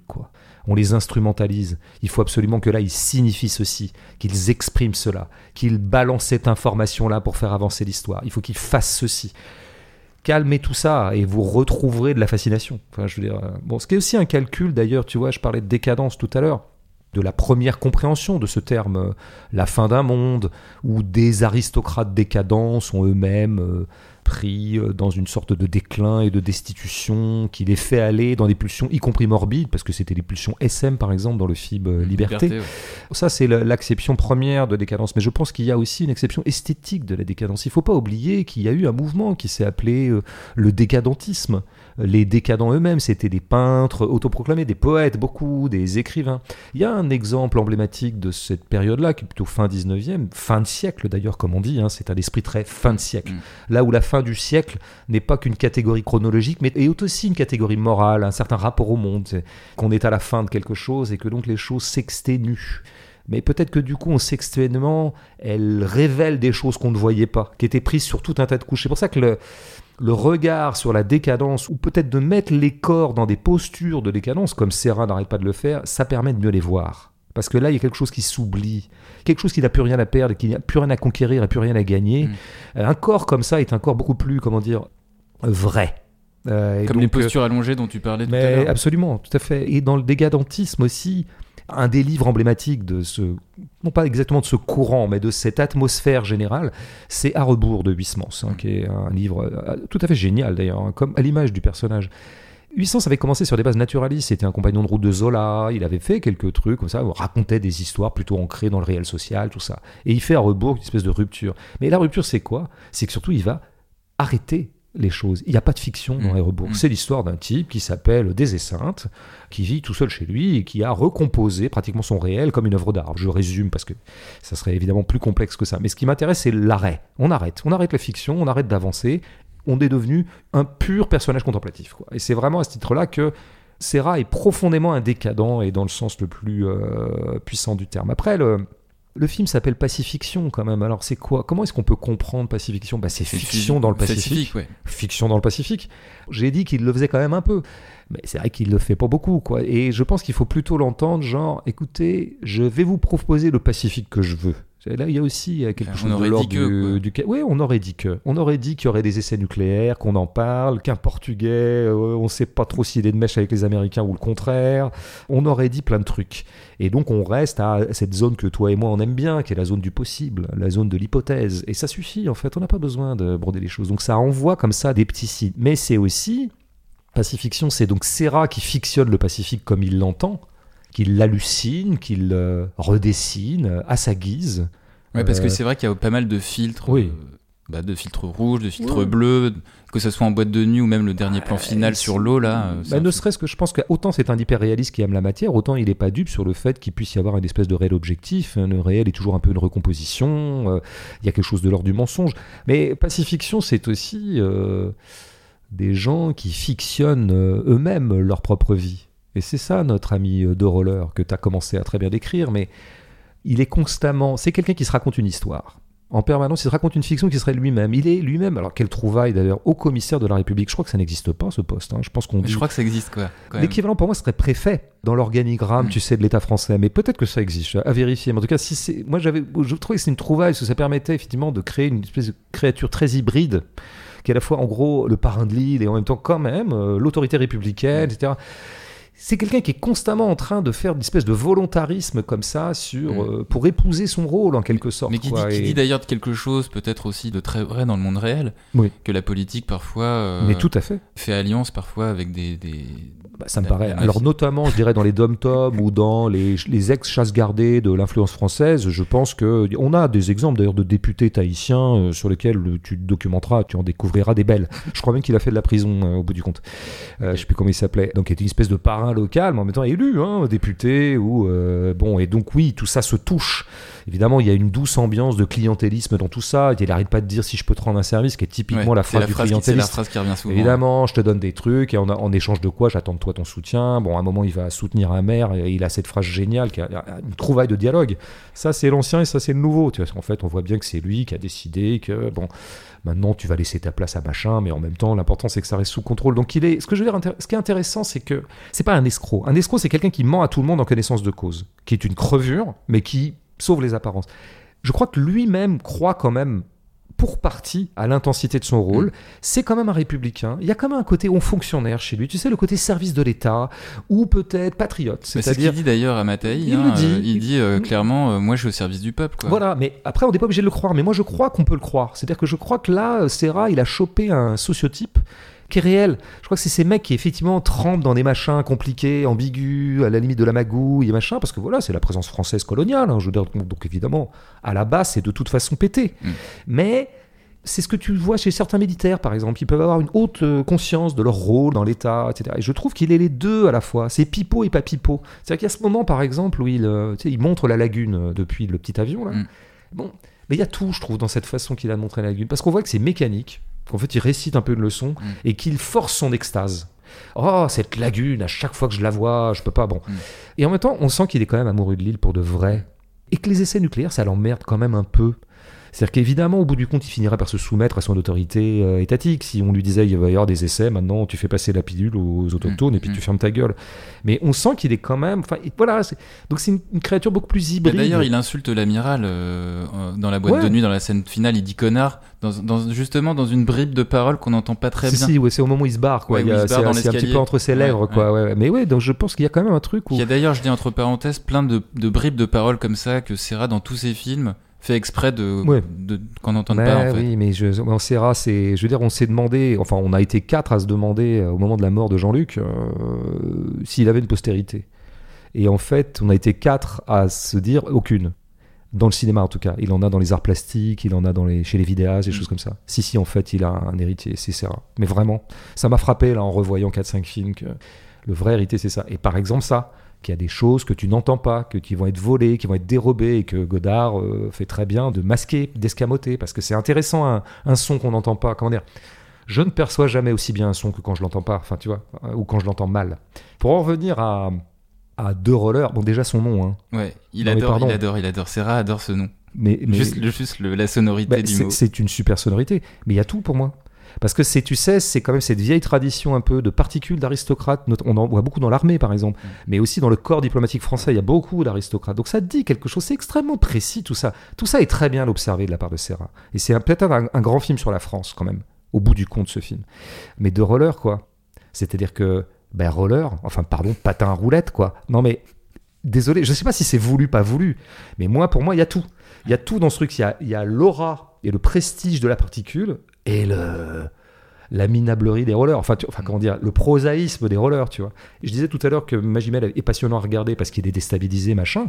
On les instrumentalise. Il faut absolument que là, ils signifient ceci, qu'ils expriment cela, qu'ils balancent cette information-là pour faire avancer l'histoire. Il faut qu'ils fassent ceci. Calmez tout ça et vous retrouverez de la fascination. Je veux dire, euh, bon, ce qui est aussi un calcul d'ailleurs, tu vois, je parlais de décadence tout à l'heure de la première compréhension de ce terme, euh, la fin d'un monde, où des aristocrates décadents sont eux-mêmes euh, pris euh, dans une sorte de déclin et de destitution qui les fait aller dans des pulsions, y compris morbides, parce que c'était des pulsions SM par exemple dans le film euh, Liberté. ouais. Ça, c'est la- l'acception première de décadence. Mais je pense qu'il y a aussi une exception esthétique de la décadence. Il ne faut pas oublier qu'il y a eu un mouvement qui s'est appelé euh, le décadentisme. Les décadents eux-mêmes, c'était des peintres autoproclamés, des poètes, beaucoup, des écrivains. Il y a un exemple emblématique de cette période-là, qui est plutôt fin 19e, fin de siècle d'ailleurs, comme on dit. hein. c'est un esprit très fin de siècle. Mm. Là où la fin du siècle n'est pas qu'une catégorie chronologique, mais est aussi une catégorie morale, un certain rapport au monde. Qu'on est à la fin de quelque chose et que donc les choses s'exténuent. Mais peut-être que du coup, on s'exténuement, elles révèlent des choses qu'on ne voyait pas, qui étaient prises sur tout un tas de couches. C'est pour ça que le, le regard sur la décadence, ou peut-être de mettre les corps dans des postures de décadence, comme Serra n'arrête pas de le faire, ça permet de mieux les voir. Parce que là, il y a quelque chose qui s'oublie, quelque chose qui n'a plus rien à perdre, qui n'a plus rien à conquérir et plus rien à gagner. Mm. Euh, Un corps comme ça est un corps beaucoup plus, comment dire, vrai. Euh, Comme les donc, euh, postures allongées dont tu parlais tout à l'heure. absolument, tout à fait. Et dans le décadentisme aussi, un des livres emblématiques de ce, non pas exactement de ce courant, mais de cette atmosphère générale, c'est À rebours de Huysmans, hein, qui est un livre tout à fait génial d'ailleurs, hein, comme à l'image du personnage. Huysmans avait commencé sur des bases naturalistes, c'était un compagnon de route de Zola, il avait fait quelques trucs comme ça, racontait des histoires plutôt ancrées dans le réel social, tout ça. Et il fait à rebours une espèce de rupture. Mais la rupture, c'est quoi? C'est que surtout, il va arrêter les choses. Il n'y a pas de fiction dans Mm. les rebours. Mm. C'est l'histoire d'un type qui s'appelle Désessainte, qui vit tout seul chez lui et qui a recomposé pratiquement son réel comme une œuvre d'art. Je résume parce que ça serait évidemment plus complexe que ça. Mais ce qui m'intéresse, c'est l'arrêt. On arrête. On arrête la fiction, on arrête d'avancer. On est devenu un pur personnage contemplatif. quoi. Et c'est vraiment à ce titre-là que Serra est profondément un décadent et dans le sens le plus euh, puissant du terme. Après, le, le film s'appelle Pacifiction quand même. Alors c'est quoi? Comment est-ce qu'on peut comprendre Pacifiction? Bah, C'est fiction dans le Pacifique Pacifique, ouais. fiction dans le Pacifique. J'ai dit qu'il le faisait quand même un peu. Mais c'est vrai qu'il le fait pas beaucoup, quoi. Et je pense qu'il faut plutôt l'entendre, genre, écoutez, je vais vous proposer le Pacifique que je veux. Là, il y a aussi quelque chose de l'ordre du, du... Oui, on aurait dit que. On aurait dit qu'il y aurait des essais nucléaires, qu'on en parle, qu'un Portugais, euh, on sait pas trop s'il est de mèche avec les Américains ou le contraire. On aurait dit plein de trucs. Et donc, on reste à cette zone que toi et moi, on aime bien, qui est la zone du possible, la zone de l'hypothèse. Et ça suffit, en fait. On n'a pas besoin de broder les choses. Donc, ça envoie comme ça des petits signes. Mais c'est aussi Pacifiction, c'est donc Serra qui fictionne le Pacifique comme il l'entend, qu'il l'hallucine, qu'il euh, redessine euh, à sa guise. Ouais, parce que Euh, c'est vrai qu'il y a pas mal de filtres oui. bah, de filtres rouges, de filtres bleus, que ce soit en boîte de nuit ou même le dernier plan final sur l'eau là. Bah, ne serait-ce que je pense qu'autant c'est un hyper-réaliste qui aime la matière, autant il n'est pas dupe sur le fait qu'il puisse y avoir une espèce de réel objectif. Le réel est toujours un peu une recomposition, euh, il y a quelque chose de l'ordre du mensonge. Mais Pacifiction, c'est aussi euh, des gens qui fictionnent euh, eux-mêmes leur propre vie. Et c'est ça notre ami euh, De Roller que tu as commencé à très bien décrire, mais il est constamment. C'est quelqu'un qui se raconte une histoire. En permanence, il se raconte une fiction qui serait lui-même. Il est lui-même. Alors, quelle trouvaille d'ailleurs au commissaire de la République. Je crois que ça n'existe pas ce poste. hein. Je pense qu'on dit. je crois que ça existe quoi. L'équivalent pour moi serait préfet dans l'organigramme, Mm. tu sais, de l'État français. Mais peut-être que ça existe, à vérifier. Mais en tout cas, si c'est, moi j'avais, je trouvais que c'est une trouvaille parce que ça permettait effectivement de créer une espèce de créature très hybride, qui est à la fois en gros le parrain de l'île et en même temps quand même euh, l'autorité républicaine, etc. C'est quelqu'un qui est constamment en train de faire une espèce de volontarisme comme ça sur, Mm. euh, pour épouser son rôle en quelque sorte. Mais qui dit, quoi. Et- dit d'ailleurs quelque chose peut-être aussi de très vrai dans le monde réel, Oui. que la politique parfois euh, Mais tout à fait. fait alliance parfois avec des, des... Bah, ça me La- paraît. la Alors notamment, je dirais dans les dom-toms ou dans les, les ex-chasses gardées de l'influence française, je pense que on a des exemples d'ailleurs de députés tahitiens euh, sur lesquels tu te documenteras, tu en découvriras des belles. Je crois même qu'il a fait de la prison au bout du compte. Euh, Je sais plus comment il s'appelait. Donc il était une espèce de parrain local, mais en même temps élu, hein, député ou euh, bon. Et donc oui, tout ça se touche. Évidemment, il y a une douce ambiance de clientélisme dans tout ça. Il n'arrête pas de dire si je peux te rendre un service, qui est typiquement Ouais, la phrase la du phrase qui- C'est la phrase qui revient souvent. Évidemment, je te donne des trucs et en, en échange de quoi j'attends de toi ton soutien. Bon, à un moment, il va soutenir un maire et il a cette phrase géniale qui a une trouvaille de dialogue. Ça, c'est l'ancien et ça, c'est le nouveau. Tu vois, en fait, on voit bien que c'est lui qui a décidé que, bon, maintenant, tu vas laisser ta place à machin, mais en même temps, l'important, c'est que ça reste sous contrôle. Donc, ce que je veux dire, ce qui est intéressant, c'est que c'est pas un escroc. Un escroc, c'est quelqu'un qui ment à tout le monde en connaissance de cause, qui est une crevure, mais qui sauve les apparences. Je crois que lui-même croit quand même pour partie à l'intensité de son rôle. Mm. C'est quand même un républicain. Il y a quand même un côté haut fonctionnaire chez lui. Tu sais, le côté service de l'État ou peut-être patriote. C'est ce qu'il dit d'ailleurs à Mataï. Il hein, le dit. euh, il dit euh, clairement, euh, moi je suis au service du peuple. Quoi. Voilà, mais après, on n'est pas obligé de le croire. Mais moi, je crois qu'on peut le croire. C'est-à-dire que je crois que là, Serra, il a chopé un sociotype qui est réel. Je crois que c'est ces mecs qui, effectivement, trempent dans des machins compliqués, ambigus, à la limite de la magouille et machin, parce que voilà, c'est la présence française coloniale. hein, je veux dire, donc, évidemment, à la base, c'est de toute façon pété. Mm. Mais c'est ce que tu vois chez certains militaires, par exemple. Ils peuvent avoir une haute euh, conscience de leur rôle dans l'État, etc. Et je trouve qu'il est les deux à la fois. C'est pipeau et pas pipeau. C'est-à-dire qu'il y a ce moment, par exemple, où il, euh, tu sais, il montre la lagune euh, depuis le petit avion. Là. Mm. Bon, mais il y a tout, je trouve, dans cette façon qu'il a de montrer la lagune. Parce qu'on voit que c'est mécanique, qu'en fait, il récite un peu une leçon Mm. et qu'il force son extase. Oh, cette lagune, à chaque fois que je la vois, je peux pas. Bon. Mm. Et en même temps, on sent qu'il est quand même amoureux de l'île pour de vrai. Et que les essais nucléaires, ça l'emmerde quand même un peu. C'est-à-dire qu'évidemment, au bout du compte, il finirait par se soumettre à son autorité euh, étatique. Si on lui disait il va y avoir des essais, maintenant tu fais passer la pilule aux autochtones et puis mm. tu fermes ta gueule. Mais on sent qu'il est quand même. Enfin, voilà. Donc c'est une, une créature beaucoup plus hybride. D'ailleurs, il insulte l'amiral euh, euh, dans la boîte Ouais. de nuit, dans la scène finale. Il dit connard, dans, dans- justement dans une bribe de paroles qu'on n'entend pas très bien. si, ouais, c'est au moment où il se barre, quoi. Ouais, c'est un petit peu entre ses lèvres, quoi. Mais ouais, donc je pense qu'il y a quand même un truc où. Il y a d'ailleurs, je dis entre parenthèses, plein de, de bribes de paroles comme ça que Serra, dans tous ses films, fait exprès de, Ouais. de- qu'on n'entende pas en fait. oui, mais je, on Serra, c'est, je veux dire, on s'est demandé, enfin, on a été quatre à se demander euh, au moment de la mort de Jean-Luc euh, s'il avait une postérité. Et en fait, on a été quatre à se dire aucune. Dans le cinéma, en tout cas. Il en a dans les arts plastiques, il en a dans les, chez les vidéastes, des Mm. choses comme ça. Si, si, en fait, il a un héritier, c'est Serra. Mais vraiment, ça m'a frappé, là, en revoyant 4-5 films, que le vrai héritier, c'est ça. Et par exemple, ça, qu'il y a des choses que tu n'entends pas, que qui vont être volées, qui vont être dérobées, et que Godard euh, fait très bien de masquer, d'escamoter, parce que c'est intéressant un, un son qu'on n'entend pas. Comment dire? Je ne perçois jamais aussi bien un son que quand je l'entends pas, enfin tu vois, euh, ou quand je l'entends mal. Pour en revenir à, à Deux Rollers, bon déjà son nom, hein, Ouais, il Non, adore, il adore, il adore. Serra adore ce nom. mais, mais- Juste, le, juste le- la sonorité bah, du mot. c'est une super sonorité, mais il y a tout pour moi. Parce que c'est, tu sais, c'est quand même cette vieille tradition un peu de particules d'aristocrates. On en voit beaucoup dans l'armée, par exemple, Mm. mais aussi dans le corps diplomatique français. Il y a beaucoup d'aristocrates. Donc ça dit quelque chose. C'est extrêmement précis tout ça. Tout ça est très bien observé de la part de Serra. Et c'est un- peut-être un, un grand film sur la France quand même, au bout du compte ce film. Mais de roller quoi. C'est-à-dire que ben roller, enfin pardon, patin à roulette quoi. Non mais désolé, je sais pas si c'est voulu pas voulu, mais moi pour moi il y a tout. Il y a tout dans ce truc. Il y a, il y a l'aura et le prestige de la particule et la minablerie des rollers. Enfin, comment dire, le prosaïsme des rollers, tu vois. Je disais tout à l'heure que Magimel est passionnant à regarder parce qu'il est déstabilisé, machin.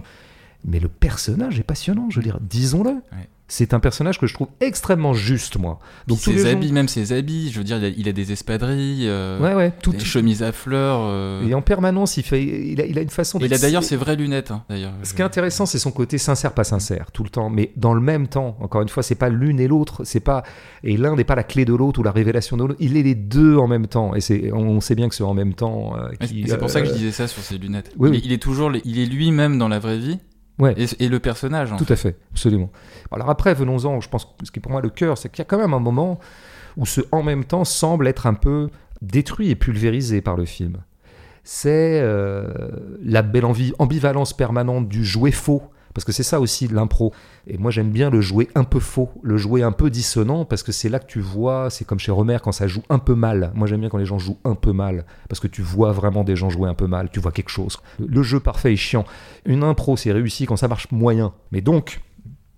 Mais le personnage est passionnant, je veux dire, disons-le. Ouais. C'est un personnage que je trouve extrêmement juste, moi. Donc tous les ses gens- habits, même ses habits, je veux dire, il a, il a des espadrilles, euh, Ouais, ouais, tout. des chemises à fleurs. euh, Et en permanence, il, fait, il, a, il a une façon il a d'ailleurs ses vraies lunettes. hein, d'ailleurs. Ce qui est intéressant, c'est son côté sincère, pas sincère, tout le temps. Mais dans le même temps, encore une fois, c'est pas l'une et l'autre, c'est pas et l'un n'est pas la clé de l'autre ou la révélation de l'autre. Il est les deux en même temps. Et c'est, on sait bien que c'est en même temps. euh, C'est pour ça que je euh, disais ça sur ses lunettes. oui, il, oui. Il est toujours, il est lui-même dans la vraie vie Ouais. et, et le personnage. en Tout à fait, absolument. Alors après, venons-en, je pense que ce qui est pour moi le cœur, c'est qu'il y a quand même un moment où ce en même temps semble être un peu détruit et pulvérisé par le film. C'est euh, la belle ambivalence permanente du jouet faux. Parce que c'est ça aussi l'impro. Et moi j'aime bien le jouer un peu faux, le jouer un peu dissonant, parce que c'est là que tu vois, c'est comme chez Romer quand ça joue un peu mal. Moi j'aime bien quand les gens jouent un peu mal, parce que tu vois vraiment des gens jouer un peu mal, tu vois quelque chose. Le jeu parfait est chiant. Une impro c'est réussi quand ça marche moyen. Mais donc,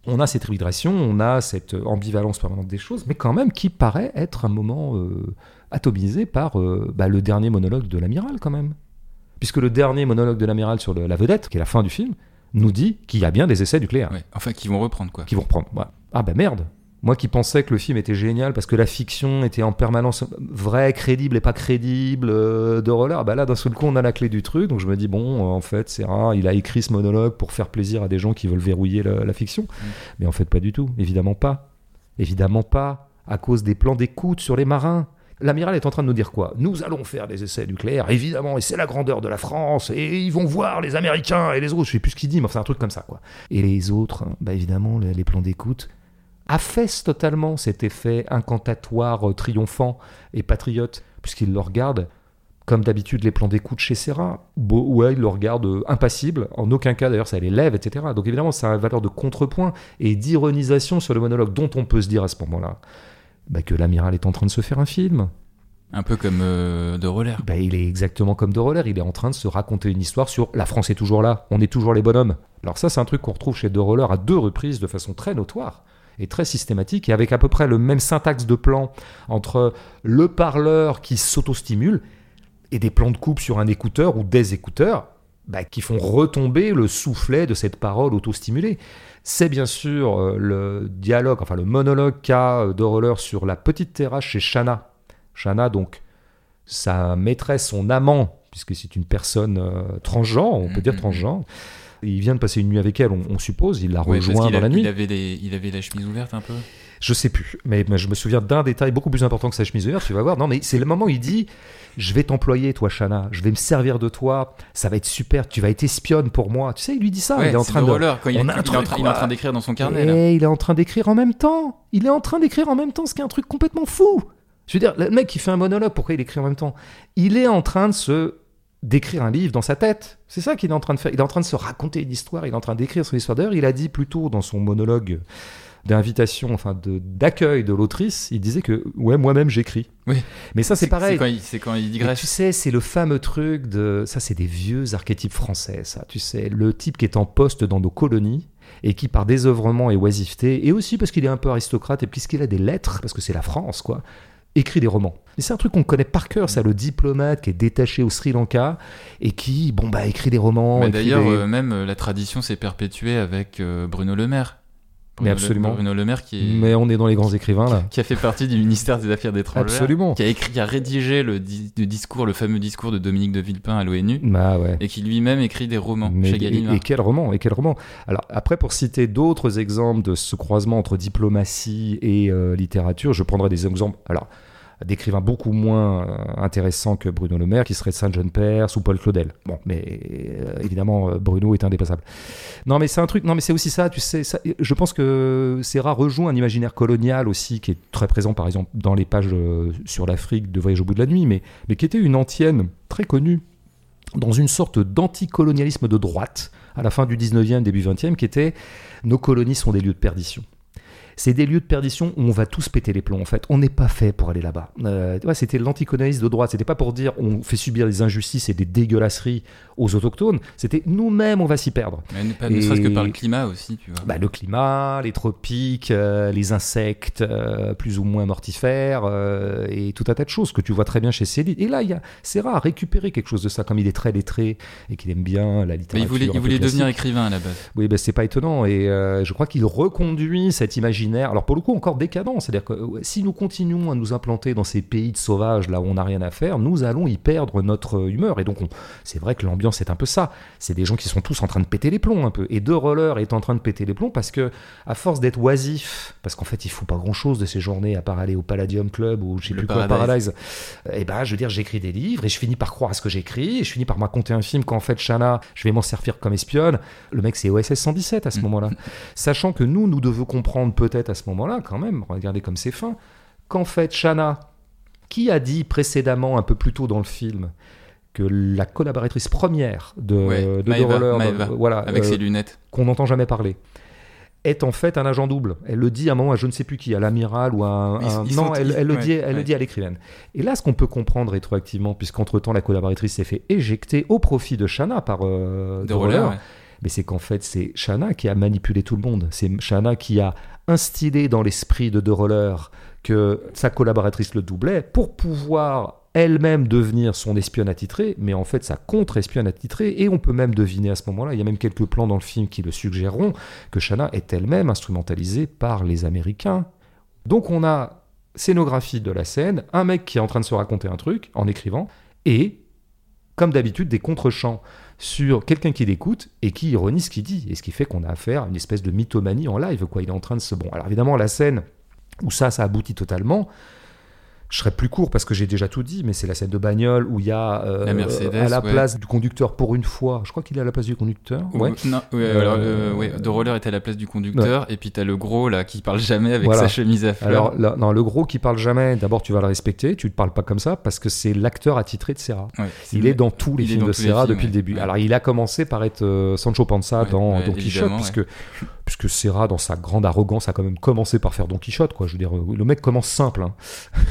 on a cette vibration, on a cette ambivalence permanente des choses, mais quand même qui paraît être un moment euh, atomisé par euh, bah, le dernier monologue de l'amiral quand même. Puisque le dernier monologue de l'amiral sur la vedette, qui est la fin du film, nous dit qu'il y a bien des essais nucléaires Ouais. Enfin, qui vont reprendre quoi. qui vont reprendre. Ouais. Ah bah merde moi qui pensais que le film était génial parce que la fiction était en permanence vraie, crédible et pas crédible euh, de roller, bah là d'un seul coup on a la clé du truc, donc je me dis bon euh, en fait c'est rare, il a écrit ce monologue pour faire plaisir à des gens qui veulent verrouiller la, la fiction, mais en fait pas du tout, évidemment pas, évidemment pas, à cause des plans d'écoute sur les marins. L'amiral est en train de nous dire quoi? Nous allons faire des essais nucléaires, évidemment, et c'est la grandeur de la France, et ils vont voir les Américains et les autres, je sais plus ce qu'il dit, mais enfin, un truc comme ça, quoi. Et les autres, bah évidemment, les, plans d'écoute affaissent totalement cet effet incantatoire, euh, triomphant et patriote, puisqu'il le regarde, comme d'habitude, les plans d'écoute chez Serra, ouais, il le regarde euh, impassible, en aucun cas d'ailleurs ça les lève, etc. Donc évidemment, ça a une valeur de contrepoint et d'ironisation sur le monologue, dont on peut se dire à ce moment-là bah, que l'amiral est en train de se faire un film. Un peu comme euh, de roller. Bah, il est exactement comme de Roller, il est en train de se raconter une histoire sur la France est toujours là, on est toujours les bonhommes. Alors ça c'est un truc qu'on retrouve chez De Roller à deux reprises de façon très notoire et très systématique et avec à peu près le même syntaxe de plan entre le parleur qui s'autostimule et des plans de coupe sur un écouteur ou des écouteurs bah, qui font retomber le soufflet de cette parole autostimulée. C'est bien sûr euh, le dialogue, enfin le monologue qu'a euh, De Roller sur la petite terrasse chez Shanna. Shanna, donc, sa maîtresse, son amant, puisque c'est une personne euh, transgenre, on peut dire transgenre. Il vient de passer une nuit avec elle, on, on suppose, il la Ouais, rejoint dans a- la nuit. Il avait, les- il avait la chemise ouverte un peu. Je sais plus, mais, mais je me souviens d'un détail beaucoup plus important que sa chemise verte, tu vas voir. Non, mais c'est le moment où il dit Je vais t'employer, toi, Shana, je vais me servir de toi, ça va être super, tu vas être espionne pour moi. Tu sais, il lui dit ça, ouais, il est en train de roller. Quand il, on il a un est en train- il est en train d'écrire dans son carnet. là. Et il est en train d'écrire en même temps. Il est en train d'écrire en même temps, ce qui est un truc complètement fou. Je veux dire, le mec qui fait un monologue, pourquoi il écrit en même temps? Il est en train de se d'écrire un livre dans sa tête. C'est ça qu'il est en train de faire. Il est en train de se raconter une histoire. Il est en train d'écrire son histoire. D'ailleurs, il a dit plutôt dans son monologue d'invitation, enfin de d'accueil de l'autrice, il disait que ouais, moi-même j'écris. Oui. Mais ça c'est pareil. C'est quand il, c'est quand il Mais digresse. tu sais, c'est le fameux truc de. Ça, c'est des vieux archétypes français, ça. Tu sais, le type qui est en poste dans nos colonies et qui, par désœuvrement et oisiveté, et aussi parce qu'il est un peu aristocrate et puisqu'il a des lettres, parce que c'est la France, quoi, écrit des romans. Et c'est un truc qu'on connaît par cœur, ça, le diplomate qui est détaché au Sri Lanka et qui, bon, bah, écrit des romans. Mais d'ailleurs, des- euh, même euh, la tradition s'est perpétuée avec euh, Bruno Le Maire. Mais Bruno Le- absolument. Bruno Le Maire qui, est- Mais on est dans les grands écrivains, là. qui a fait partie du ministère des Affaires étrangères. Absolument. Qui a écrit, qui a rédigé le, di- le discours, le fameux discours de Dominique de Villepin à l'ONU. Bah ouais. Et qui lui-même écrit des romans Mais- chez et, Gallimard. et quel roman, et quel roman. Alors après, pour citer d'autres exemples de ce croisement entre diplomatie et euh, littérature, je prendrai des exemples. Alors d'écrivains beaucoup moins euh, intéressants que Bruno Le Maire, qui serait Saint-Jean Perse ou Paul Claudel. Bon, mais euh, évidemment, euh, Bruno est indépassable. Non, mais c'est un truc. Non, mais c'est aussi ça. Tu sais, je pense que Serra rejoue un imaginaire colonial aussi qui est très présent, par exemple, dans les pages sur l'Afrique de Voyage au bout de la nuit, mais, mais qui était une antienne très connue dans une sorte d'anticolonialisme de droite à la fin du 19e, début 20e, qui était nos colonies sont des lieux de perdition. C'est des lieux de perdition où on va tous péter les plombs en fait. On n'est pas fait pour aller là-bas. Euh, c'était l'anticolonialisme de droite. C'était pas pour dire on fait subir des injustices et des dégueulasseries aux autochtones. C'était nous-mêmes on va s'y perdre. Mais ne, pas- ne Et- serait-ce que par le climat aussi, tu vois. Bah, le climat, les tropiques, euh, les insectes euh, plus ou moins mortifères et tout un tas de choses que tu vois très bien chez Céline. Et là, il y a, c'est rare récupérer quelque chose de ça, comme il est très lettré et qu'il aime bien la littérature. Mais il voulait, il devenir écrivain à la base. Oui, ben, c'est pas étonnant. Et je crois qu'il reconduit cet imaginaire. Alors, pour le coup, encore décadent. C'est-à-dire que euh, si nous continuons à nous implanter dans ces pays de sauvages, là où on n'a rien à faire, nous allons y perdre notre euh, humeur. Et donc, on- c'est vrai que l'ambiance est un peu ça. C'est des gens qui sont tous en train de péter les plombs un peu. Et De Roller est en train de péter les plombs parce que, à force d'être oisif, parce qu'en fait, il faut pas grand-chose de ces journées à part aller au Palladium Club ou je sais Le plus quoi, Paradise. Paradise. Et ben, je veux dire, j'écris des livres et je finis par croire à ce que j'écris et je finis par me raconter un film qu'en fait, Shana, je vais m'en servir comme espionne. Le mec, c'est OSS 117 à ce moment-là. Sachant que nous, nous devons comprendre peut-être à ce moment-là, quand même, regardez comme c'est fin, qu'en fait, Shana, qui a dit précédemment, un peu plus tôt dans le film, que la collaboratrice première de, Ouais, de Roller, euh, voilà, Avec euh, ses lunettes. qu'on n'entend jamais parler, est en fait un agent double. Elle le dit à un moment à je ne sais plus qui, à l'amiral ou à un... Ils- un- ils non, sont- elle, le ouais, dit, elle le dit à l'écrivaine. Et là, ce qu'on peut comprendre rétroactivement, puisqu'entre-temps, la collaboratrice s'est fait éjecter au profit de Shana par euh, De roller. ouais. mais c'est qu'en fait, c'est Shana qui a manipulé tout le monde. C'est Shana qui a instillé dans l'esprit de De Roller que sa collaboratrice le doublait pour pouvoir elle-même devenir son espionne attitrée, mais en fait sa contre-espionne attitrée, et on peut même deviner à ce moment-là, il y a même quelques plans dans le film qui le suggéreront, que Shana est elle-même instrumentalisée par les Américains. Donc on a scénographie de la scène, un mec qui est en train de se raconter un truc en écrivant, et comme d'habitude, des contre-champs sur quelqu'un qui l'écoute et qui ironise ce qu'il dit. Et ce qui fait qu'on a affaire à une espèce de mythomanie en live. Quoi. Il est en train de se... Bon, alors évidemment, la scène où ça, ça aboutit totalement, je serais plus court parce que j'ai déjà tout dit, mais c'est la scène de bagnole où il y a euh, La Mercedes, à la ouais. place du conducteur pour une fois, je crois qu'il est à la place du conducteur. Ou- Ouais. Non, ouais, Euh, alors, euh, ouais, De Roller était à la place du conducteur, et puis t'as le gros là qui parle jamais avec Voilà. sa chemise à fleurs. Alors, là, non, le gros qui parle jamais, d'abord tu vas le respecter, tu ne parles pas comme ça parce que c'est l'acteur attitré de Serra. Il est dans tous les il est films de Serra depuis le début. Alors il a commencé par être euh, Sancho Panza dans Don Quichotte, puisque, puisque Serra, dans sa grande arrogance, a quand même commencé par faire Don Quichotte. Quoi. Je veux dire, euh, le mec commence simple. hein.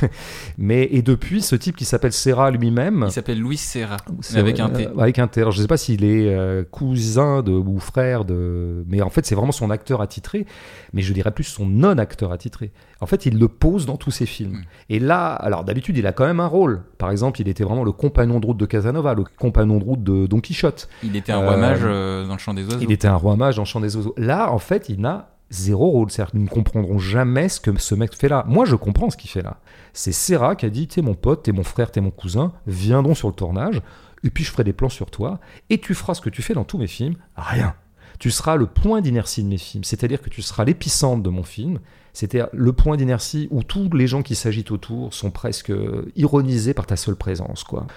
Mais, et depuis, ce type qui s'appelle Serra lui-même... Il s'appelle Louis Serra, avec un T. euh, avec un T. Alors, je ne sais pas s'il est euh, cousin de, ou frère de. Mais en fait, c'est vraiment son acteur attitré. Mais je dirais plus son non-acteur attitré. En fait, il le pose dans tous ses films. Mm. Et là, alors d'habitude, il a quand même un rôle. Par exemple, il était vraiment le compagnon de route de Casanova, le compagnon de route de Don Quichotte. Il était un Euh, roi mage euh, dans le champ des oiseaux. Il était un roi mage dans le Chant des oiseaux. Là, en fait, il n'a zéro rôle. C'est-à-dire qu'ils ne comprendront jamais ce que ce mec fait là. Moi, je comprends ce qu'il fait là. C'est Serra qui a dit T'es mon pote, t'es mon frère, t'es mon cousin, viens donc sur le tournage, et puis je ferai des plans sur toi, et tu feras ce que tu fais dans tous mes films rien. Tu seras le point d'inertie de mes films, c'est-à-dire que tu seras l'épicentre de mon film, c'était le point d'inertie où tous les gens qui s'agitent autour sont presque ironisés par ta seule présence, quoi.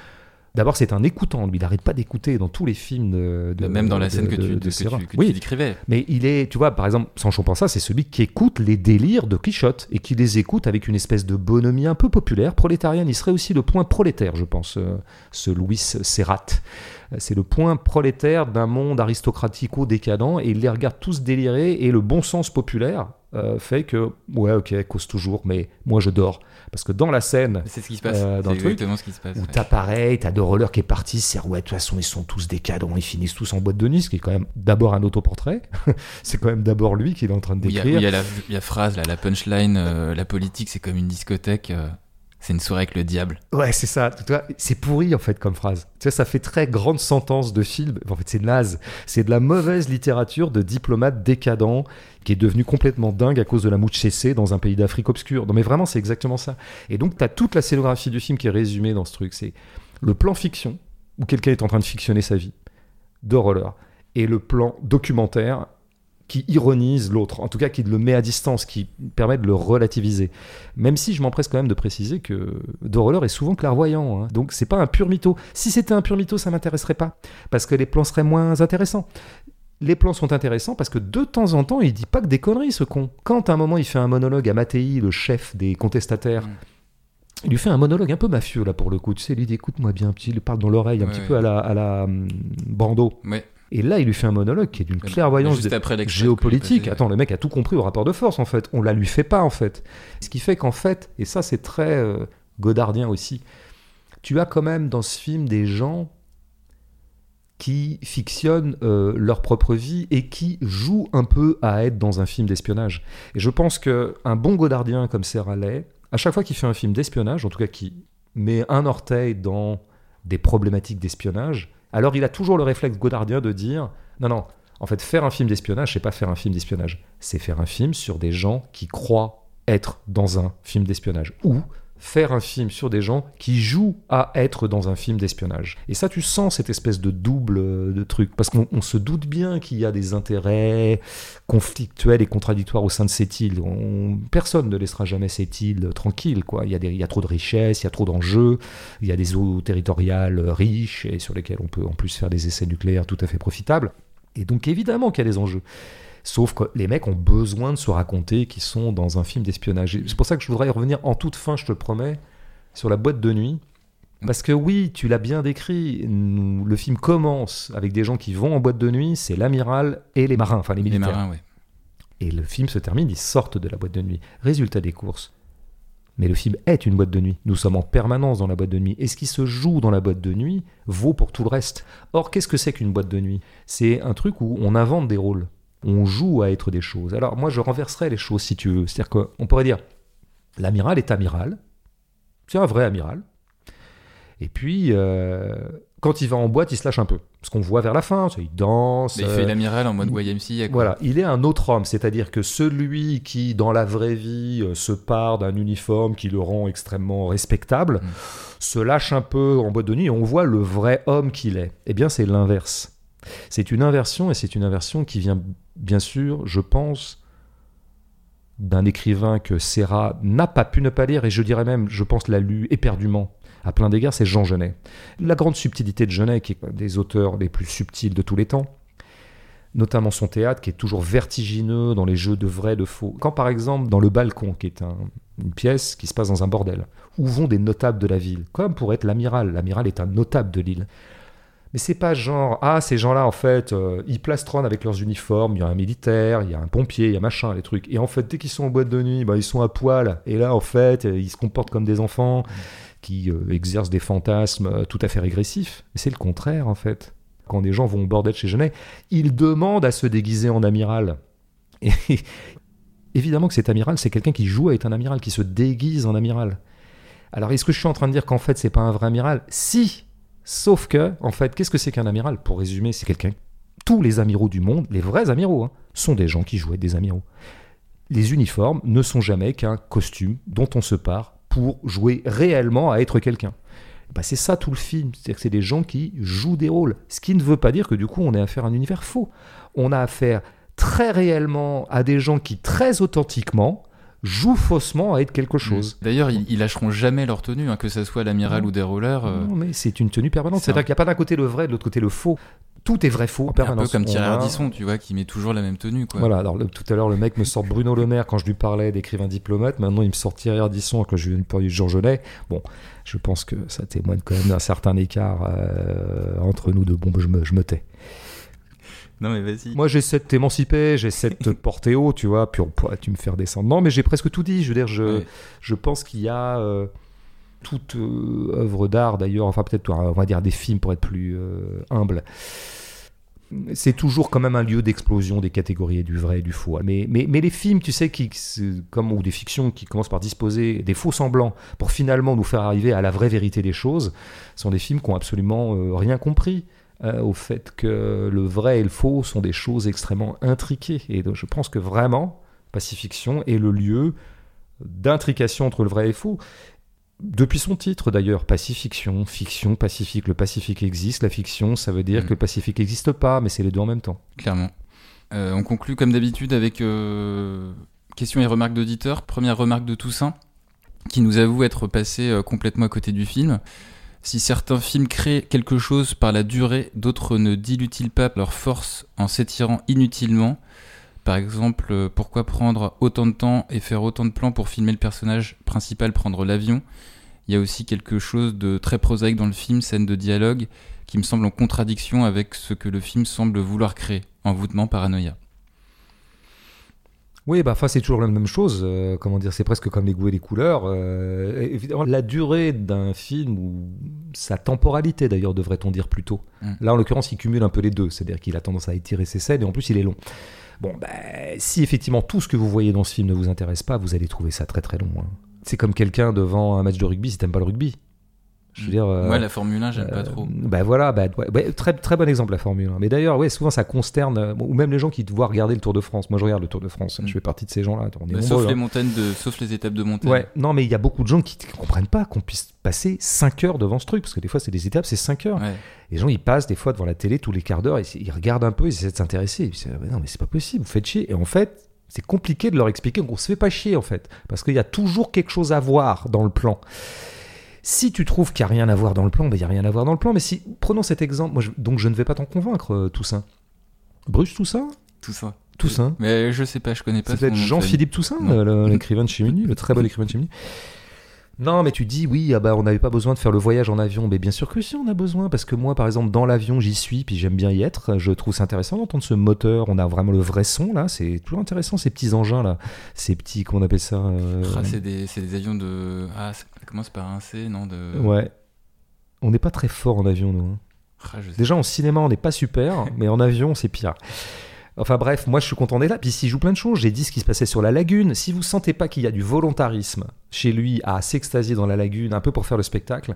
D'abord, c'est un écoutant, lui, il n'arrête pas d'écouter dans tous les films de, de- Même dans la de- scène que de- tu, que tu, que oui, tu décrivais. mais il est, tu vois, par exemple, Sancho Panza, c'est celui qui écoute les délires de Quichotte et qui les écoute avec une espèce de bonhomie un peu populaire, prolétarienne. Il serait aussi le point prolétaire, je pense, euh, ce Louis Serrat. C'est le point prolétaire d'un monde aristocratico-décadent et il les regarde tous délirer et le bon sens populaire euh, fait que, ouais, ok, cause toujours, mais moi je dors. Parce que dans la scène, C'est ce qui se passe. Euh, dans le truc, exactement ce qui se passe. où ouais. t'as pareil, t'as deux rollers qui est parti, c'est ouais, de toute façon ils sont tous décadents, ils finissent tous en boîte de nuit, ce qui est quand même d'abord un autoportrait, c'est quand même d'abord lui qu'il est en train de Il y, décrire. il y a la, phrase, là, la punchline, euh, la politique c'est comme une discothèque, euh, c'est une soirée avec le diable. Ouais, c'est ça. C'est pourri en fait comme phrase. Tu vois, ça fait très grande sentence de film. En fait, c'est naze. C'est de la mauvaise littérature de diplomate décadent qui est devenu complètement dingue à cause de la mouche dans un pays d'Afrique obscure. Non, mais vraiment, c'est exactement ça. Et donc, tu toute la scénographie du film qui est résumée dans ce truc. C'est le plan fiction où quelqu'un est en train de fictionner sa vie, de roller, et le plan documentaire qui ironise l'autre, en tout cas qui le met à distance, qui permet de le relativiser. Même si je m'empresse quand même de préciser que De Roller est souvent clairvoyant, hein. donc c'est pas un pur mytho. Si c'était un pur mytho, ça m'intéresserait pas, parce que les plans seraient moins intéressants. Les plans sont intéressants parce que de temps en temps, il dit pas que des conneries, ce con. Quand à un moment il fait un monologue à Mattei, le chef des contestataires, Mm. il lui fait un monologue un peu mafieux là pour le coup. Tu sais, il dit écoute-moi bien, petit, il parle dans l'oreille un Ouais, petit ouais. peu à la, à la hum, Brando. Ouais. Et là, il lui fait un monologue qui est d'une clairvoyance juste après que géopolitique. Attends, le mec a tout compris au rapport de force, en fait. On la lui fait pas, en fait. Ce qui fait qu'en fait, et ça, c'est très euh, godardien aussi, tu as quand même dans ce film des gens qui fictionnent euh, leur propre vie et qui jouent un peu à être dans un film d'espionnage. Et je pense qu'un bon godardien comme Serra Lay, à chaque fois qu'il fait un film d'espionnage, en tout cas qui met un orteil dans des problématiques d'espionnage, alors il a toujours le réflexe godardien de dire non, non, en fait, faire un film d'espionnage, c'est pas faire un film d'espionnage, c'est faire un film sur des gens qui croient être dans un film d'espionnage. Ou faire un film sur des gens qui jouent à être dans un film d'espionnage. Et ça, tu sens cette espèce de double euh, de truc. Parce qu'on on se doute bien qu'il y a des intérêts conflictuels et contradictoires au sein de cette île. On- personne ne laissera jamais cette île tranquille. Quoi. Il, y a des- il y a trop de richesses, il y a trop d'enjeux, il y a des eaux territoriales riches et sur lesquelles on peut en plus faire des essais nucléaires tout à fait profitables. Et donc évidemment qu'il y a des enjeux. Sauf que les mecs ont besoin de se raconter qu'ils sont dans un film d'espionnage. C'est pour ça que je voudrais y revenir en toute fin, je te le promets, sur la boîte de nuit. Parce que oui, tu l'as bien décrit, nous- le film commence avec des gens qui vont en boîte de nuit, c'est l'amiral et les marins, enfin les Les militaires. marins, ouais. Et le film se termine, ils sortent de la boîte de nuit. Résultat des courses. Mais le film est une boîte de nuit. Nous sommes en permanence dans la boîte de nuit. Et ce qui se joue dans la boîte de nuit vaut pour tout le reste. Or, qu'est-ce que c'est qu'une boîte de nuit? C'est un truc où on invente des rôles. On joue à être des choses. Alors, moi, je renverserais les choses si tu veux. C'est-à-dire qu'on pourrait dire l'amiral est amiral. C'est un vrai amiral. Et puis, euh, quand il va en boîte, il se lâche un peu. Ce qu'on voit vers la fin, il danse. Mais il euh, fait l'amiral en mode YMCA. voilà, il est un autre homme, c'est-à-dire que celui qui, dans la vraie vie, euh, se part d'un uniforme qui le rend extrêmement respectable, Mm. se lâche un peu en boîte de nuit et on voit le vrai homme qu'il est. Eh bien, c'est l'inverse. C'est une inversion et c'est une inversion qui vient, bien sûr, je pense, d'un écrivain que Serra n'a pas pu ne pas lire et je dirais même, je pense, l'a lu éperdument. À plein d'égards, c'est Jean Genet. La grande subtilité de Genet, qui est un des auteurs les plus subtils de tous les temps, notamment son théâtre qui est toujours vertigineux dans les jeux de vrai, de faux. Quand par exemple dans Le Balcon, qui est un- une pièce qui se passe dans un bordel, où vont des notables de la ville, comme pour être l'amiral? L'amiral est un notable de l'île. Mais c'est pas genre, ah, ces gens-là, en fait, euh, ils plastronnent avec leurs uniformes, il y a un militaire, il y a un pompier, il y a machin, les trucs. Et en fait, dès qu'ils sont en boîte de nuit, bah, ils sont à poil. Et là, en fait, ils se comportent comme des enfants qui euh, exercent des fantasmes euh, tout à fait régressifs. Mais c'est le contraire, en fait. Quand des gens vont au bordel chez Genet, ils demandent à se déguiser en amiral. Et évidemment que cet amiral, c'est quelqu'un qui joue à être un amiral, qui se déguise en amiral. Alors, est-ce que je suis en train de dire qu'en fait, c'est pas un vrai amiral? Si Sauf que, en fait, qu'est-ce que c'est qu'un amiral? Pour résumer, c'est quelqu'un. Tous les amiraux du monde, les vrais amiraux, hein, sont des gens qui être des amiraux. Les uniformes ne sont jamais qu'un costume dont on se part pour jouer réellement à être quelqu'un. Bah, c'est ça tout le film, c'est-à-dire que c'est des gens qui jouent des rôles. Ce qui ne veut pas dire que du coup on est affaire à un univers faux. On a affaire très réellement à des gens qui très authentiquement jouent faussement à être quelque chose. D'ailleurs, ils, ils lâcheront jamais leur tenue, hein, que ce soit l'amiral ou des rollers. euh, Non, mais c'est une tenue permanente. c'est C'est-à-dire un- qu'il n'y a pas d'un côté le vrai, de l'autre côté le faux. Tout est vrai faux en un permanence. peu comme Thierry a- Ardisson, tu vois, qui met toujours la même tenue. Quoi. Voilà, alors le- tout à l'heure, le mec me sort Bruno Le Maire quand je lui parlais d'écrivain diplomate. Maintenant, il me sort Thierry Ardisson quand je lui parlais de Jean Genet. Bon, je pense que ça témoigne quand même d'un certain écart euh, entre nous deux. Bon, je me, je me tais. Non, mais vas-y. Moi, j'essaie de t'émanciper, j'essaie de te porter haut, tu vois, puis on pourrait tu me faire descendre. Non, mais j'ai presque tout dit. Je veux dire, je, Ouais. je pense qu'il y a euh, toute euh, œuvre d'art, d'ailleurs, enfin peut-être, on va dire des films pour être plus euh, humble. C'est toujours quand même un lieu d'explosion des catégories et du vrai et du faux. Mais, mais, mais les films, tu sais, qui, comme, ou des fictions qui commencent par disposer des faux semblants pour finalement nous faire arriver à la vraie vérité des choses, sont des films qui ont absolument rien compris euh, au fait que le vrai et le faux sont des choses extrêmement intriquées. Et donc, je pense que vraiment, Pacifiction est le lieu d'intrication entre le vrai et le faux. Depuis son titre d'ailleurs, Pacifiction, fiction, pacifique. Le Pacifique existe, la fiction, ça veut dire Mhm. que le Pacifique n'existe pas, mais c'est les deux en même temps. Clairement. Euh, on conclut comme d'habitude avec euh, questions et remarques d'auditeurs. Première remarque de Toussaint, qui nous avoue être passé euh, complètement à côté du film. Si certains films créent quelque chose par la durée, d'autres ne diluent-ils pas leur force en s'étirant inutilement? Par exemple, euh, pourquoi prendre autant de temps et faire autant de plans pour filmer le personnage principal prendre l'avion? Il y a aussi quelque chose de très prosaïque dans le film, scène de dialogue, qui me semble en contradiction avec ce que le film semble vouloir créer, envoûtement, paranoïa. Oui, bah, enfin, c'est toujours la même chose. euh, comment dire, c'est presque comme les goûts et les couleurs. euh, évidemment, la durée d'un film ou sa temporalité, d'ailleurs, devrait-on dire plutôt. Mm. Là, en l'occurrence, il cumule un peu les deux, c'est-à-dire qu'il a tendance à étirer ses scènes et en plus, il est long. Bon, bah, si effectivement tout ce que vous voyez dans ce film ne vous intéresse pas, vous allez trouver ça très très long. hein. C'est comme quelqu'un devant un match de rugby si t'aimes pas le rugby. Je veux dire. euh, ouais, la Formule 1, j'aime pas euh, trop. Bah voilà, bah, ouais, très, très bon exemple la Formule 1. Mais d'ailleurs, ouais, souvent ça consterne, euh, bon, ou même les gens qui te voient regarder le Tour de France. Moi je regarde le Tour de France, Mm. je fais partie de ces gens-là. Bah, sauf hein. les montagnes de, sauf les étapes de montagne. Ouais, non, mais il y a beaucoup de gens qui ne comprennent pas qu'on puisse passer 5 heures devant ce truc, parce que des fois c'est des étapes, c'est 5 heures. Ouais. Les gens ils passent des fois devant la télé tous les quarts d'heure, ils, ils regardent un peu, ils essaient de s'intéresser. Ah, non, mais c'est pas possible, vous faites chier. Et en fait, c'est compliqué de leur expliquer qu'on se fait pas chier en fait, parce qu'il y a toujours quelque chose à voir dans le plan. Si tu trouves qu'il n'y a rien à voir dans le plan, ben, il n'y a rien à voir dans le plan. Mais si, prenons cet exemple, moi, je- donc je ne vais pas t'en convaincre, euh, Toussaint. Bruce Toussaint? Ça. Toussaint. Mais je sais pas, je connais pas. C'est peut-être Jean-Philippe Toussaint, l'écrivain de chez Menu, le très bon écrivain de chez Menu. Non, mais tu dis, oui, ah bah, on n'avait pas besoin de faire le voyage en avion. Mais bien sûr que si, on a besoin. Parce que moi, par exemple, dans l'avion, j'y suis, puis j'aime bien y être. Je trouve ça intéressant d'entendre ce moteur. On a vraiment le vrai son, là. C'est toujours intéressant, ces petits engins, là. Ces petits, comment on appelle ça euh, Ah, c'est des, c'est des avions de. Ah, ça commence par un C, non de... Ouais. On n'est pas très fort en avion, nous. hein. Ah. Déjà, en cinéma, on n'est pas super, mais en avion, c'est pire. Enfin bref, moi je suis content d'être là. Puis s'il joue plein de choses, j'ai dit ce qui se passait sur la lagune. Si vous sentez pas qu'il y a du volontarisme chez lui à s'extasier dans la lagune, un peu pour faire le spectacle,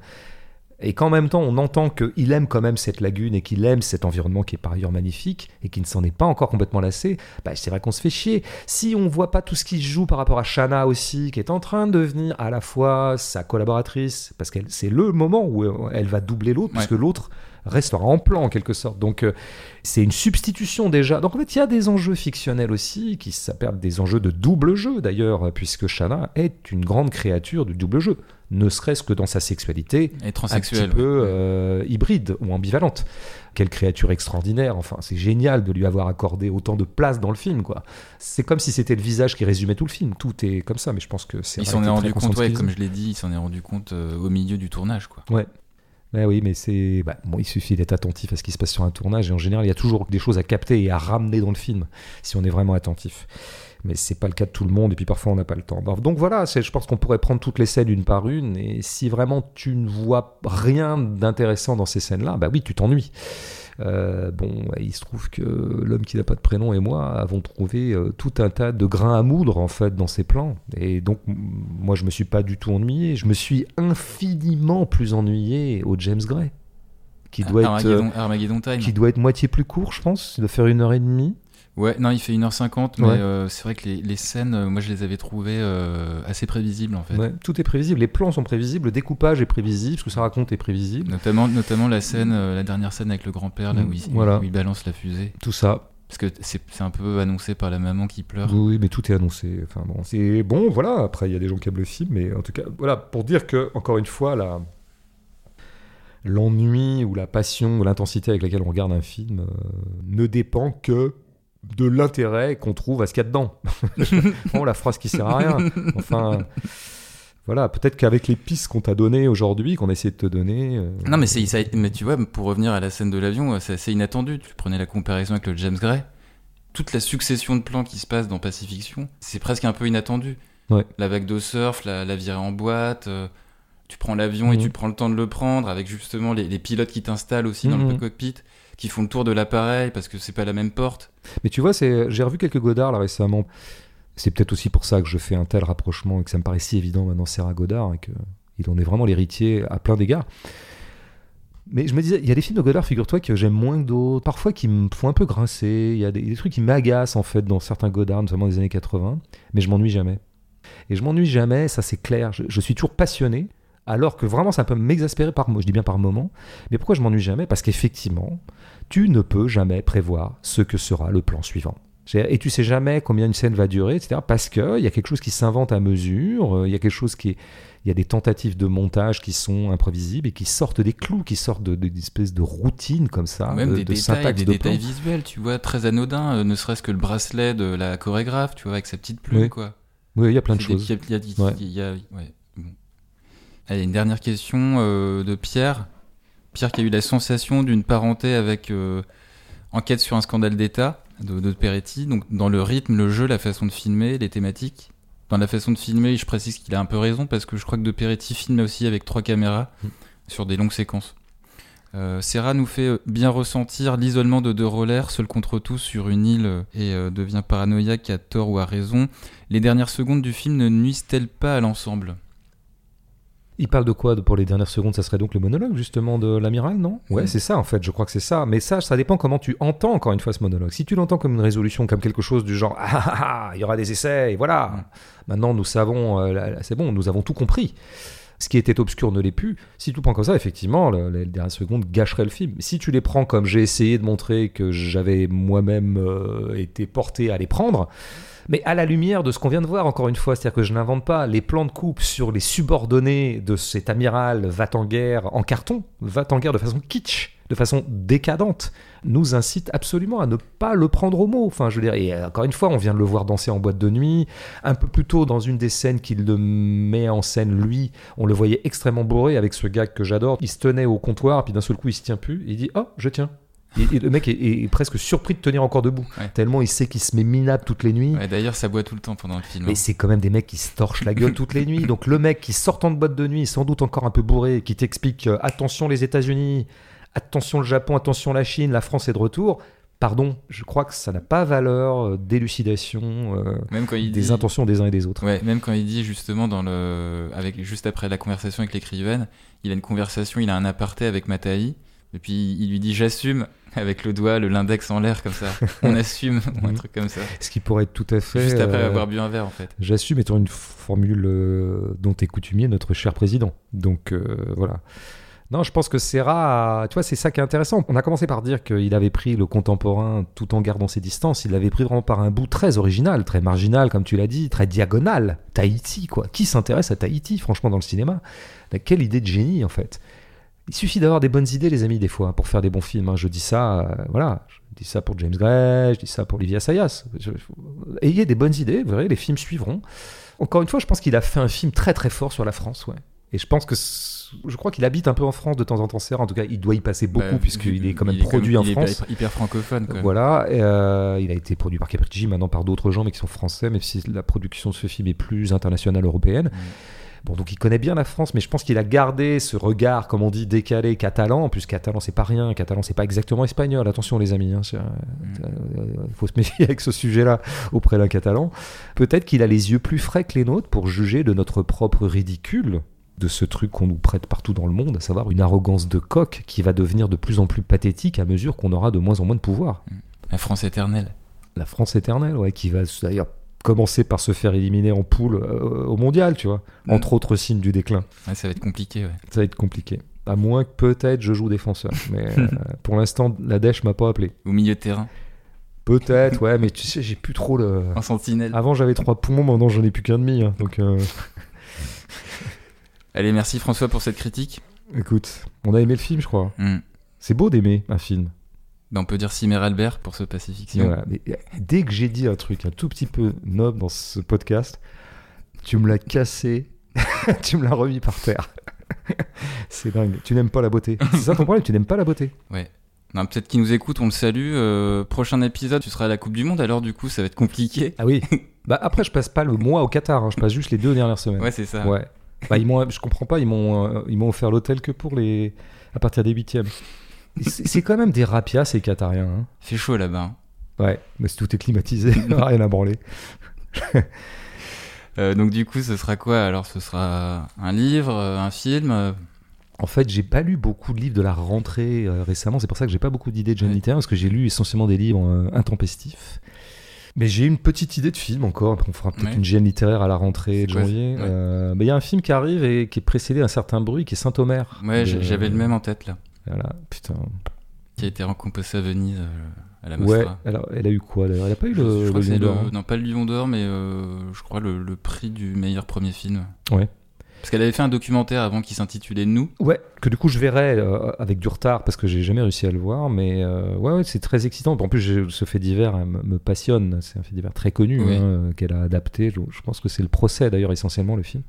et qu'en même temps on entend qu'il aime quand même cette lagune et qu'il aime cet environnement qui est par ailleurs magnifique et qu'il ne s'en est pas encore complètement lassé, bah, c'est vrai qu'on se fait chier. Si on voit pas tout ce qui se joue par rapport à Shana aussi, qui est en train de devenir à la fois sa collaboratrice, parce que c'est le moment où elle va doubler l'autre, Ouais. puisque l'autre restera en plan en quelque sorte. Donc euh, c'est une substitution déjà. Donc en fait il y a des enjeux fictionnels aussi qui s'appellent des enjeux de double jeu d'ailleurs, puisque Shana est une grande créature du double jeu, ne serait-ce que dans sa sexualité Et un transsexuel. petit peu euh, hybride ou ambivalente. Quelle créature extraordinaire, enfin c'est génial de lui avoir accordé autant de place dans le film quoi. C'est comme si c'était le visage qui résumait tout le film, tout est comme ça mais je pense que c'est Il s'en est rendu compte, ouais, comme je l'ai dit, il s'en est rendu compte euh, au milieu du tournage, quoi. Ouais, oui, mais c'est. bah, bon, il suffit d'être attentif à ce qui se passe sur un tournage, et en général, il y a toujours des choses à capter et à ramener dans le film, si on est vraiment attentif. Mais c'est pas le cas de tout le monde, et puis parfois on n'a pas le temps. Bref, Donc voilà, c'est- je pense qu'on pourrait prendre toutes les scènes une par une, et si vraiment tu ne vois rien d'intéressant dans ces scènes-là, bah oui, tu t'ennuies. Euh, bon, il se trouve que l'homme qui n'a pas de prénom et moi avons trouvé euh, tout un tas de grains à moudre en fait dans ces plans. Et donc, moi, je me suis pas du tout ennuyé. Je me suis infiniment plus ennuyé au James Gray, qui doit être, euh, Armageddon, Armageddon Time. qui doit être moitié plus court, je pense. Il doit faire une heure et demie. Ouais, non, il fait 1h50, mais Ouais. euh, c'est vrai que les, les scènes, euh, moi je les avais trouvées euh, assez prévisibles en fait. Ouais, tout est prévisible. Les plans sont prévisibles, le découpage est prévisible, ce que ça raconte est prévisible. Notamment, notamment la scène, la dernière scène avec le grand-père, là où il, Voilà. où il balance la fusée. Tout ça, Parce que c'est un peu annoncé par la maman qui pleure. Oui, oui, mais tout est annoncé. Enfin bon, c'est bon, voilà. Après, il y a des gens qui aiment le film, mais en tout cas, voilà, pour dire que encore une fois, la l'ennui ou la passion ou l'intensité avec laquelle on regarde un film euh, ne dépend que de l'intérêt qu'on trouve à ce qu'il y a dedans. oh, la phrase qui sert à rien. Enfin, voilà, peut-être qu'avec les pistes qu'on t'a données aujourd'hui, qu'on essaie de te donner. euh, Non, mais, ça- mais tu vois, pour revenir à la scène de l'avion, euh, c'est assez inattendu. Tu prenais la comparaison avec le James Gray. Toute la succession de plans qui se passe dans Pacifiction, c'est presque un peu inattendu. Ouais. La vague de surf, la, la virée en boîte, euh, tu prends l'avion et Mhm. tu prends le temps de le prendre avec justement les, les pilotes qui t'installent aussi dans Mhm. le cockpit, qui font le tour de l'appareil parce que c'est pas la même porte. Mais tu vois, j'ai revu quelques Godard là récemment. C'est peut-être aussi pour ça que je fais un tel rapprochement et que ça me paraît si évident maintenant Serra Godard et qu'il en est vraiment l'héritier à plein d'égards. Mais je me disais, il y a des films de Godard, figure-toi, que j'aime moins que d'autres, parfois qui me font un peu grincer. Il y a des, trucs qui m'agacent en fait dans certains Godard, notamment des années 80, mais je m'ennuie jamais. Et je m'ennuie jamais, ça c'est clair. Je suis toujours passionné, alors que vraiment ça peut m'exaspérer par je dis bien par moment. Mais pourquoi je m'ennuie jamais? Parce qu'effectivement, tu ne peux jamais prévoir ce que sera le plan suivant. Et tu sais jamais combien une scène va durer, etc. Parce qu'il y a quelque chose qui s'invente à mesure, euh, il y a quelque chose qui est... Il y a des tentatives de montage qui sont imprévisibles et qui sortent des clous, qui sortent de- de- de, routines comme ça, Même de, des de détails, des de détails visuels, tu vois, très anodins, euh, ne serait-ce que le bracelet de la chorégraphe, tu vois, avec sa petite plume, Oui. quoi. Oui, il y a plein de choses. il y a- y a- Ouais. il y a- ouais, bon. Allez, une dernière question euh, de Pierre. Pierre qui a eu la sensation d'une parenté avec euh, Enquête sur un scandale d'État de, de Peretti. Donc dans le rythme, le jeu, la façon de filmer, les thématiques. Dans la façon de filmer, je précise qu'il a un peu raison parce que je crois que de Peretti filme aussi avec trois caméras Mm. sur des longues séquences. Euh, Serra nous fait euh, bien ressentir l'isolement de deux rollers, seul contre tous sur une île et euh, devient paranoïaque à tort ou à raison. Les dernières secondes du film ne nuisent-elles pas à l'ensemble? Il parle de quoi pour les dernières secondes? Ça serait donc le monologue justement de l'amiral, non? Ouais, Mm. c'est ça en fait, je crois que c'est ça. Mais ça, ça dépend comment tu entends encore une fois ce monologue. Si tu l'entends comme une résolution, comme quelque chose du genre Ah ah ah, il y aura des essais, et voilà. Mm. Maintenant nous savons, euh, c'est bon, nous avons tout compris. Ce qui était obscur ne l'est plus. Si tu le prends comme ça, effectivement, le- les dernières secondes gâcheraient le film. Si tu les prends comme j'ai essayé de montrer que j'avais moi-même euh, été porté à les prendre, mais à la lumière de ce qu'on vient de voir, encore une fois, c'est-à-dire que je n'invente pas les plans de coupe sur les subordonnés de cet amiral va-t-en-guerre en carton, va-t-en-guerre de façon kitsch, de façon décadente, nous incite absolument à ne pas le prendre au mot. Enfin, je veux dire, et euh, encore une fois, on vient de le voir danser en boîte de nuit. Un peu plus tôt, dans une des scènes qu'il met en scène, lui, on le voyait extrêmement bourré avec ce gag que j'adore. Il se tenait au comptoir, puis d'un seul coup, il se tient plus. Il dit Oh, je tiens. Et, et le mec est, est presque surpris de tenir encore debout, Ouais. tellement il sait qu'il se met minable toutes les nuits. Ouais, D'ailleurs, ça boit tout le temps pendant le film. hein. Mais c'est quand même des mecs qui se torchent la gueule toutes les nuits. Donc le mec qui sortant de boîte de nuit, sans doute encore un peu bourré, qui t'explique euh, attention les États-Unis, attention le Japon, attention la Chine, la France est de retour. Pardon, je crois que ça n'a pas valeur euh, d'élucidation euh, Même quand il des dit... intentions des uns et des autres. Ouais, même quand il dit justement dans le, avec juste après la conversation avec l'écrivaine, il a une conversation, il a un aparté avec Mataï, et puis il lui dit j'assume avec le doigt, le l'index en l'air comme ça, on assume ou un truc comme ça. Ce qui pourrait être tout à fait. Juste après euh, avoir bu un verre en fait. J'assume étant une formule euh, dont est coutumier notre cher président. Donc euh, voilà. Non, je pense que Serra, tu vois, c'est ça qui est intéressant. On a commencé par dire qu'il avait pris le contemporain tout en gardant ses distances. Il l'avait pris vraiment par un bout très original, très marginal, comme tu l'as dit, très diagonal. Tahiti, quoi. Qui s'intéresse à Tahiti, franchement, dans le cinéma? Quelle idée de génie, en fait. Il suffit d'avoir des bonnes idées, les amis, des fois, pour faire des bons films. hein. Je dis ça, euh, voilà. Je dis ça pour James Gray, je dis ça pour Olivia Sayas. Je- Ayez des bonnes idées, vous verrez, les films suivront. Encore une fois, je pense qu'il a fait un film très très fort sur la France, ouais. Et je pense que je crois qu'il habite un peu en France de temps en temps. En tout cas, il doit y passer beaucoup Bah, puisqu'il est quand même produit comme- en il est France. hyper, hyper francophone. Voilà, et, euh, il a été produit par Capricci, maintenant par d'autres gens, mais qui sont français, même si la production de ce film est plus internationale européenne. Bon, donc il connaît bien la France, mais je pense qu'il a gardé ce regard, comme on dit, décalé catalan. En plus, catalan, c'est pas rien. Catalan, c'est pas exactement espagnol. Attention, les amis. Il faut se méfier avec ce sujet-là auprès d'un catalan. Peut-être qu'il a les yeux plus frais que les nôtres pour juger de notre propre ridicule de ce truc qu'on nous prête partout dans le monde, à savoir une arrogance de coq qui va devenir de plus en plus pathétique à mesure qu'on aura de moins en moins de pouvoir. La France éternelle. La France éternelle, ouais, qui va d'ailleurs commencer par se faire éliminer en poule euh, au mondial, tu vois. Mm. Entre autres signes du déclin. Ouais, ça va être compliqué. Ouais. Ça va être compliqué. À moins que peut-être je joue défenseur. Mais euh, pour l'instant, la Dèche m'a pas appelé. Au milieu de terrain, Peut-être, ouais, mais tu sais, j'ai plus trop le. en sentinelle. Avant, j'avais trois poumons, maintenant, j'en ai plus qu'un demi. hein. Donc, euh, Allez, merci François pour cette critique. écoute, on a aimé le film, je crois. Hmm. C'est beau d'aimer un film. On peut dire Cimer Albert pour ce Pacifiction. Voilà. Mais euh, dès que j'ai dit un truc un tout petit peu noble dans ce podcast, tu me l'as cassé, tu me l'as remis par terre. C'est dingue. Tu n'aimes pas la beauté. C'est ça ton problème, tu n'aimes pas la beauté. Non, Peut-être qu'ils nous écoutent, on le salue. Euh, prochain épisode, tu seras à la Coupe du Monde, alors du coup, ça va être compliqué. Ah oui. bah après, je passe pas le mois au Qatar, hein, je passe juste les deux dernières semaines. Ouais, c'est ça. Ouais. Bah, ils m'ont, je comprends pas, ils m'ont, euh, ils m'ont offert l'hôtel que pour les, à partir des huitièmes. C'est quand même des rapias ces Qatariens. hein. Fait chaud là-bas. hein. Ouais, mais tout est climatisé, rien à branler. Euh, donc du coup, ce sera quoi? Alors, ce sera un livre, euh, un film euh, En fait, j'ai pas lu beaucoup de livres de la rentrée euh, récemment. C'est pour ça que j'ai pas beaucoup d'idées de jeunes Ouais. littéraires parce que j'ai lu essentiellement des livres euh, intempestifs. Mais j'ai une petite idée de film encore. Après, on fera peut-être Ouais. une gêne littéraire à la rentrée de janvier. ouais. Euh, mais il y a un film qui arrive et qui est précédé d'un certain bruit, qui est Saint-Omer. Ouais, j'avais le même en tête là. Voilà, putain. Qui a été récompensé à Venise euh, à la Ouais. Mostra. Alors, elle a eu quoi d'ailleurs Elle a pas eu Je- le, je crois le que c'est Lion d'Or, hein non pas le Lion d'Or, mais euh, je crois le, le prix du meilleur premier film. Ouais. Parce qu'elle avait fait un documentaire avant qui s'intitulait Nous. Ouais, que du coup je verrai euh, avec du retard parce que j'ai jamais réussi à le voir, mais euh, ouais, ouais, c'est très excitant. En plus, ce fait divers hein, me, passionne. C'est un fait divers très connu Oui. hein, qu'elle a adapté. Je, je pense que c'est le procès d'ailleurs essentiellement le film.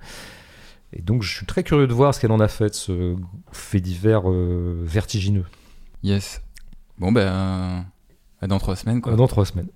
Et donc, je suis très curieux de voir ce qu'elle en a fait, de ce fait divers euh, vertigineux. Yes. Bon, ben. à dans trois semaines, quoi. Dans trois semaines.